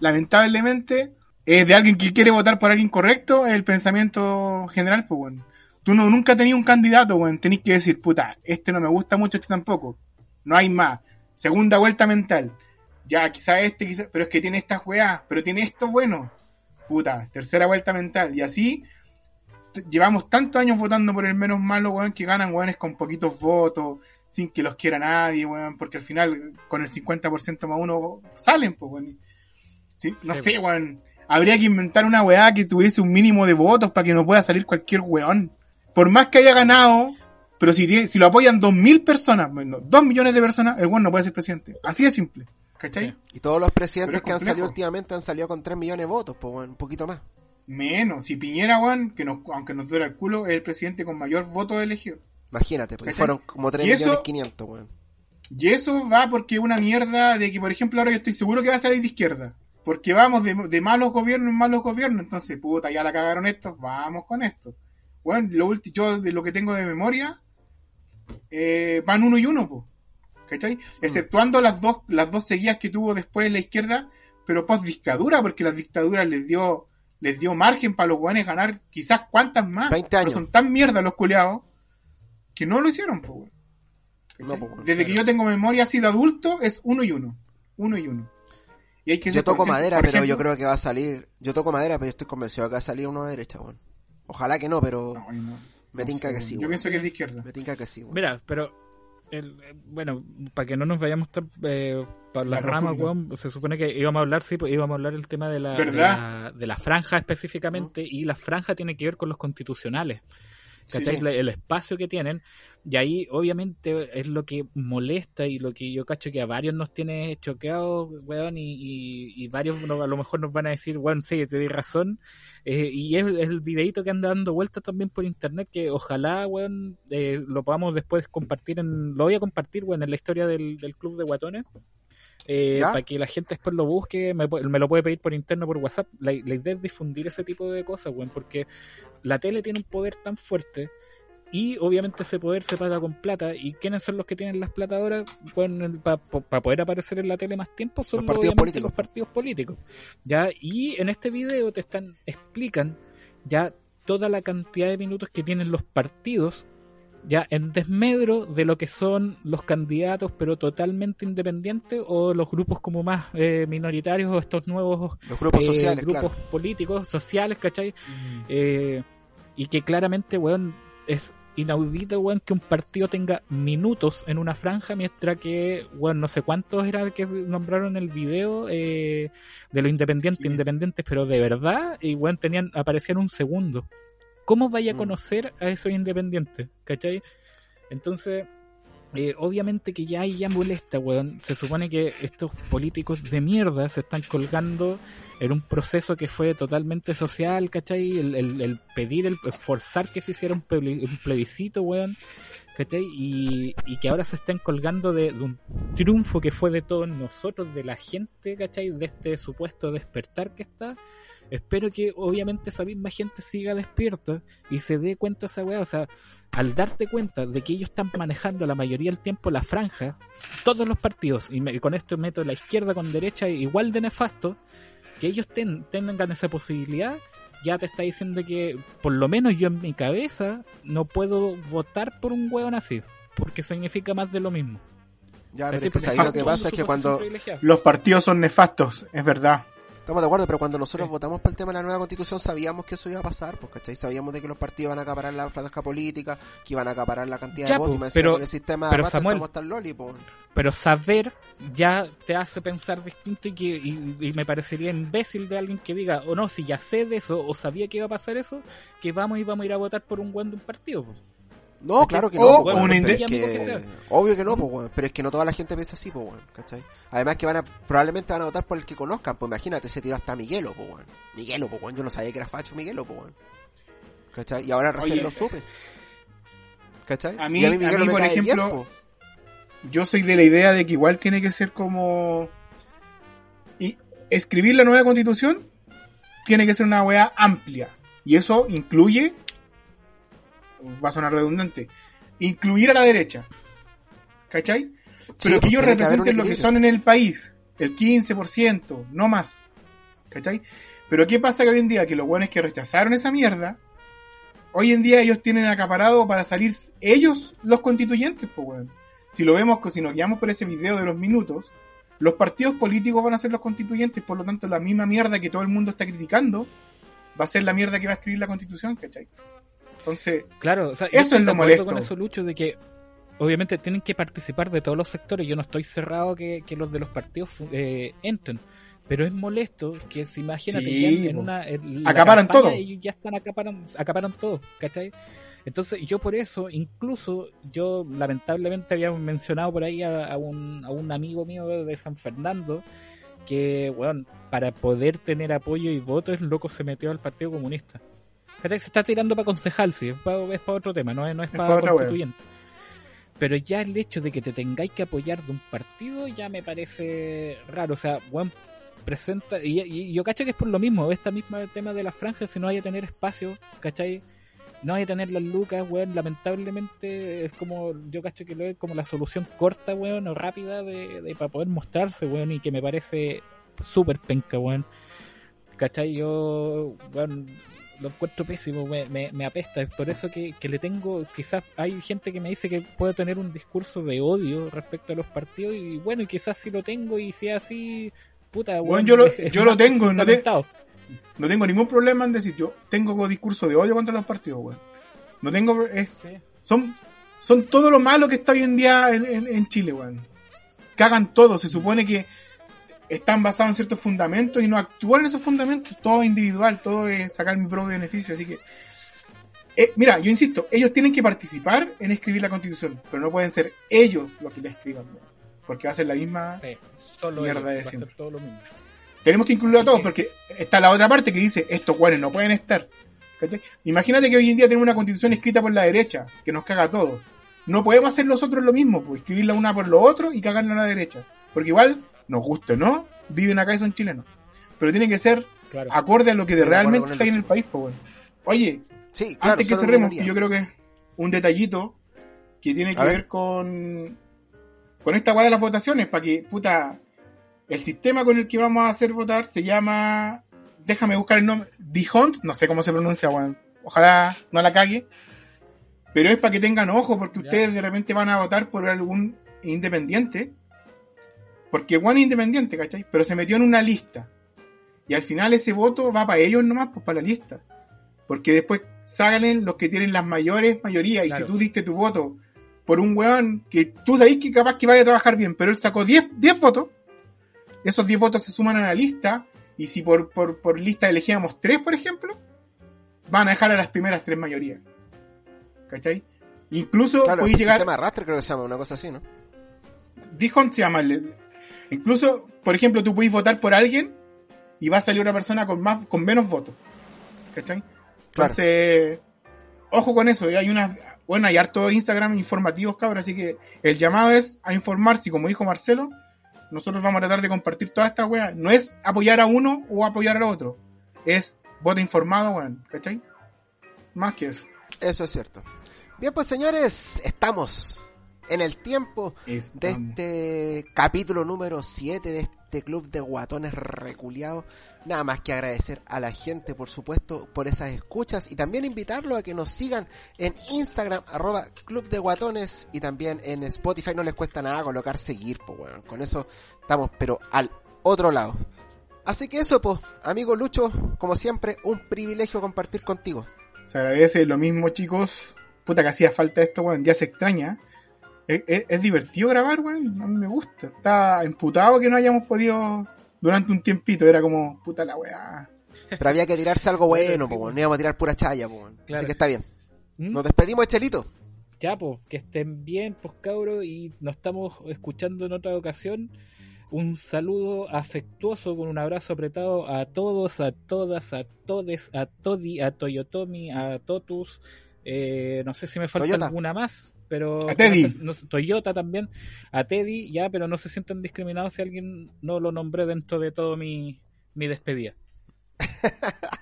lamentablemente, es de alguien que quiere votar por alguien correcto, es el pensamiento general, pues, bueno. Tú no, nunca tenías un candidato, weón. Tenés que decir, puta, este no me gusta mucho, este tampoco. No hay más. Segunda vuelta mental. Ya, quizá este, quizá, pero es que tiene estas weas, pero tiene esto bueno. Puta, tercera vuelta mental. Y así, llevamos tantos años votando por el menos malo, weón, que ganan weones con poquitos votos, sin que los quiera nadie, weón, porque al final, con el 50% más uno, salen, pues, weón. Sí, no Sí, sé, weón. Habría que inventar una weá que tuviese un mínimo de votos para que no pueda salir cualquier weón. Por más que haya ganado, pero si, tiene- si lo apoyan 2.000 personas, bueno, 2 millones de personas, el weón no puede ser presidente. Así de simple. ¿Cachai? Y todos los presidentes que han salido últimamente han salido con 3 millones de votos, pues. Un poquito más. Menos. Si Piñera, weón, que nos, aunque nos duele el culo, es el presidente con mayor voto elegido. Imagínate, porque ¿Cachai? fueron como 3 Y eso- millones 500, weón. Y eso va porque es una mierda de que, por ejemplo, ahora yo estoy seguro que va a salir de izquierda. Porque vamos de, de malos gobiernos en malos gobiernos. Entonces, puta, ya la cagaron estos, vamos con esto. Bueno, lo último, yo de lo que tengo de memoria, eh, van uno y uno. ¿Cachai? Exceptuando las dos, las dos seguidas que tuvo después la izquierda, pero post dictadura, porque las dictaduras les dio, les dio margen para los guanes ganar quizás cuántas más. 20 Pero años. son tan mierda los culeados que no lo hicieron. No, Desde que yo tengo memoria así de adulto, es uno y uno. Uno y uno. Y hay que Yo toco madera, pero yo creo que va a salir. Yo toco madera, pero yo estoy convencido de que va a salir uno de derecha, weón. Ojalá que no, pero No, no, me no tinca sé, que sí, Yo pienso que es de izquierda. Me tinca que sí, weón. Mira, pero. el- eh, bueno, para que no nos vayamos tan, eh, para las La ramas, weón, se supone que íbamos a hablar, sí, pues íbamos a hablar el tema de la, de la, de la franja específicamente, y la franja tiene que ver con los constitucionales. ¿Cachai? Sí. El espacio que tienen. Y ahí, obviamente, es lo que molesta y lo que yo cacho que a varios nos tiene choqueados, weón, y, y, y varios a lo mejor nos van a decir, weón, sí, te di razón. Eh, y es, es el videito que anda dando vueltas también por internet, que ojalá, weón, eh, lo podamos después compartir en. Lo voy a compartir, weón, en la historia del, del Club de Guatones. Eh, para que la gente después lo busque, me, me lo puede pedir por interno, por WhatsApp. La, la idea es difundir ese tipo de cosas, weón, porque la tele tiene un poder tan fuerte y obviamente ese poder se paga con plata. ¿Y quiénes son los que tienen las plata ahora para poder aparecer en la tele más tiempo? Son Los partidos obviamente políticos. los partidos políticos. ¿ya? Y en este video te están explican ya toda la cantidad de minutos que tienen los partidos ya en desmedro de lo que son los candidatos pero totalmente independientes o los grupos como más eh, minoritarios o estos nuevos Los grupos eh, sociales, grupos claro. políticos, sociales, ¿cachai? Eh, y que claramente, weón, es inaudito, weón, que un partido tenga minutos en una franja, mientras que, weón, no sé cuántos era que nombraron el video eh, de los independientes, Sí. independientes, pero de verdad, y weón, tenían, aparecían un segundo. ¿Cómo vaya a Mm. conocer a esos independientes? ¿Cachai? Entonces, eh, obviamente que ya ahí ya molesta, weón. Se supone que estos políticos de mierda se están colgando en un proceso que fue totalmente social, ¿cachai? El, el- el pedir, el forzar que se hiciera un plebiscito, weón. ¿Cachai? Y, y que ahora se estén colgando de, de un triunfo que fue de todos nosotros, de la gente, ¿cachai? De este supuesto despertar que está. Espero que obviamente esa misma gente siga despierta y se dé cuenta de esa weá. O sea, al darte cuenta de que ellos están manejando la mayoría del tiempo la franja, todos los partidos, y, me- y con esto meto la izquierda con derecha igual de nefasto, que ellos ten- tengan esa posibilidad, ya te está diciendo que por lo menos yo en mi cabeza no puedo votar por un hueón así, porque significa más de lo mismo. Ya, pero ¿Cachai? es que Porque ahí lo que pasa es que cuando... Los partidos son nefastos, es verdad. Estamos de acuerdo, pero cuando nosotros Sí. votamos por el tema de la nueva constitución sabíamos que eso iba a pasar, pues, ¿cachai? Sabíamos de que los partidos iban a acaparar la franja política, que iban a acaparar la cantidad Ya, de votos, pero- con el sistema pero arrastre Samuel- hasta el loli, pero saber ya te hace pensar distinto y, que, y, y me parecería imbécil de alguien que diga, o no, si ya sé de eso, o sabía que iba a pasar eso, que vamos y vamos a ir a votar por un buen de un partido. pues. No, claro que no, pues, que- que. Obvio que no, pues, pero es que no toda la gente piensa así, pues, ¿cachai? Además que van a, probablemente van a votar por el que conozcan, pues imagínate, se tiró hasta Miguelo, pues. Miguelo, pues, yo no sabía que era facho Miguelo, pues. ¿Cachai? Y ahora recién Oye. lo supe. ¿Cachai? A mí- y a mí, Miguelo por bien, ejemplo, pues. Yo soy de la idea de que igual tiene que ser como... Y escribir la nueva constitución tiene que ser una weá amplia. Y eso incluye, va a sonar redundante, incluir a la derecha. ¿Cachai? Pero Sí, que ellos que representen lo que son en el país, el 15%, no más. ¿Cachai? Pero ¿qué pasa que hoy en día? Que los buenos que rechazaron esa mierda, hoy en día ellos tienen acaparado para salir ellos los constituyentes, pues weón. Si lo vemos, si nos guiamos por ese video de los minutos, los partidos políticos van a ser los constituyentes, por lo tanto la misma mierda que todo el mundo está criticando va a ser la mierda que va a escribir la constitución, ¿cachai? Entonces, Claro, o sea, Eso es lo molesto. con eso, Lucho, de que obviamente tienen que participar de todos los sectores. Yo no estoy cerrado que, que los de los partidos eh, entren. Pero es molesto que si imagínate Sí, ya en una en Acaparan campaña todo. ellos ya están acaparan, acaparan todo, ¿cachai? Entonces yo por eso, incluso yo lamentablemente había mencionado por ahí a, a un, a un amigo mío de San Fernando que, bueno, para poder tener apoyo y voto el loco se metió al Partido Comunista. Se está tirando para concejal, sí, es para, es para otro tema, no es, no es Es para constituyente. Pero ya el hecho de que te tengáis que apoyar de un partido ya me parece raro. O sea, buen presenta. Y, y yo cacho que es por lo mismo, esta misma tema de las franjas, si no hay a tener espacio, ¿cachai? No hay a tener las lucas, weón. Lamentablemente es como, yo cacho que lo es como la solución corta, weón, o rápida de, de para poder mostrarse, weón, y que me parece súper penca, weón. ¿Cachai? Yo, weón, lo encuentro pésimo, me, me, me apesta. Es por eso que, que le tengo, quizás hay gente que me dice que puedo tener un discurso de odio respecto a los partidos y bueno, y quizás si lo tengo y sea así, puta, Bueno, yo lo- es- es yo lo tengo, no te- no tengo ningún problema en decir, yo tengo discurso de odio contra los partidos, weón. No tengo, es, Sí. son, son todo lo malo que está hoy en día en, en- en Chile, weón. Cagan todo, se supone que están basados en ciertos fundamentos y no actúan en esos fundamentos, todo es individual, todo es sacar mi propio beneficio, así que... eh, mira, yo insisto, ellos tienen que participar en escribir la constitución, pero no pueden ser ellos los que la escriban, porque va a ser la misma... Sí, solo Mierda ellos, de siempre. todo lo mismo. Tenemos que incluirlo a todos porque está la otra parte que dice estos guanes no pueden estar. ¿Cachai? Imagínate que hoy en día tenemos una constitución escrita por la derecha que nos caga a todos. No podemos hacer nosotros lo mismo, pues escribirla una por lo otro y cagarla a la derecha. Porque igual, nos gusta o no, viven acá y son chilenos. Pero tiene que ser Claro. acorde a lo que de realmente está ahí en el país, pues bueno. Oye, Sí, claro, antes que cerremos, yo creo que un detallito que tiene que A ver. ver con con esta guay de las votaciones, para que, puta, el sistema con el que vamos a hacer votar se llama, déjame buscar el nombre, Hunt, no sé cómo se pronuncia, weón. Ojalá no la cague. Pero es para que tengan ojo, porque Ya. ustedes de repente van a votar por algún independiente. Porque Juan es independiente, ¿cachai? Pero se metió en una lista. Y al final ese voto va para ellos nomás, pues para la lista. Porque después salen los que tienen las mayores mayorías. Y Claro. si tú diste tu voto por un weón que tú sabés que capaz que vaya a trabajar bien, pero él sacó 10, 10 votos, esos 10 votos se suman a la lista. Y si por, por, por lista elegíamos 3, por ejemplo, van a dejar a las primeras 3 mayorías. ¿Cachai? Incluso Claro, el llegar. sistema de arrastre creo que se llama, una cosa así, ¿no? Dijon se llama. el- Incluso, por ejemplo, tú puedes votar por alguien y va a salir una persona con más con menos votos. ¿Cachai? Claro. Entonces, ojo con eso. Hay unas, bueno, hay harto Instagram informativos, cabrón. Así que el llamado es a informarse. Como dijo Marcelo, nosotros vamos a tratar de compartir toda esta weá. No es apoyar a uno o apoyar al otro. Es voto informado, weón. ¿Cachai? Más que eso. Eso es cierto. Bien, pues señores, estamos en el tiempo de este capítulo número 7 de este club de guatones reculeados. Nada más que agradecer a la gente, por supuesto, por esas escuchas y también invitarlos a que nos sigan en Instagram, arroba club de guatones y también en Spotify. No les cuesta nada colocar seguir, pues bueno, con eso estamos, pero al otro lado. Así que eso, pues, amigo Lucho, como siempre, un privilegio compartir contigo. Se agradece lo mismo, chicos. Puta que hacía falta esto, weón. Ya se extraña. Es, es- es divertido grabar, weón. A mí me gusta. Está emputado que no hayamos podido durante un tiempito. Era como, puta la weá. Pero había que tirarse algo bueno, pues, pues. no íbamos a tirar pura chaya, pues. Claro. Así que está bien. ¿Mm? Nos despedimos, Chelito. Ya, pues, que estén bien, pues cabros, y nos estamos escuchando en otra ocasión. Un saludo afectuoso con un abrazo apretado a todos, a todas, a todes, a Todi, a Toyotomi, a Totus. eh, no sé si me falta Toyota. alguna más, pero A Teddy. no sé- no sé, Toyota también, a Teddy, ya, pero no se sientan discriminados si alguien no lo nombré dentro de todo mi, mi despedida.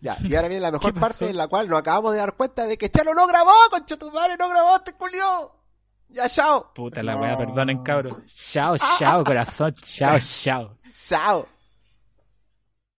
Ya, y ahora viene la mejor parte en la cual nos acabamos de dar cuenta de que Chalo no grabó, concha tu madre, no grabó, este culió. Ya, chao. Puta la No. weá, perdonen cabros. Chao, chao, corazón. Chao, chao. Chao.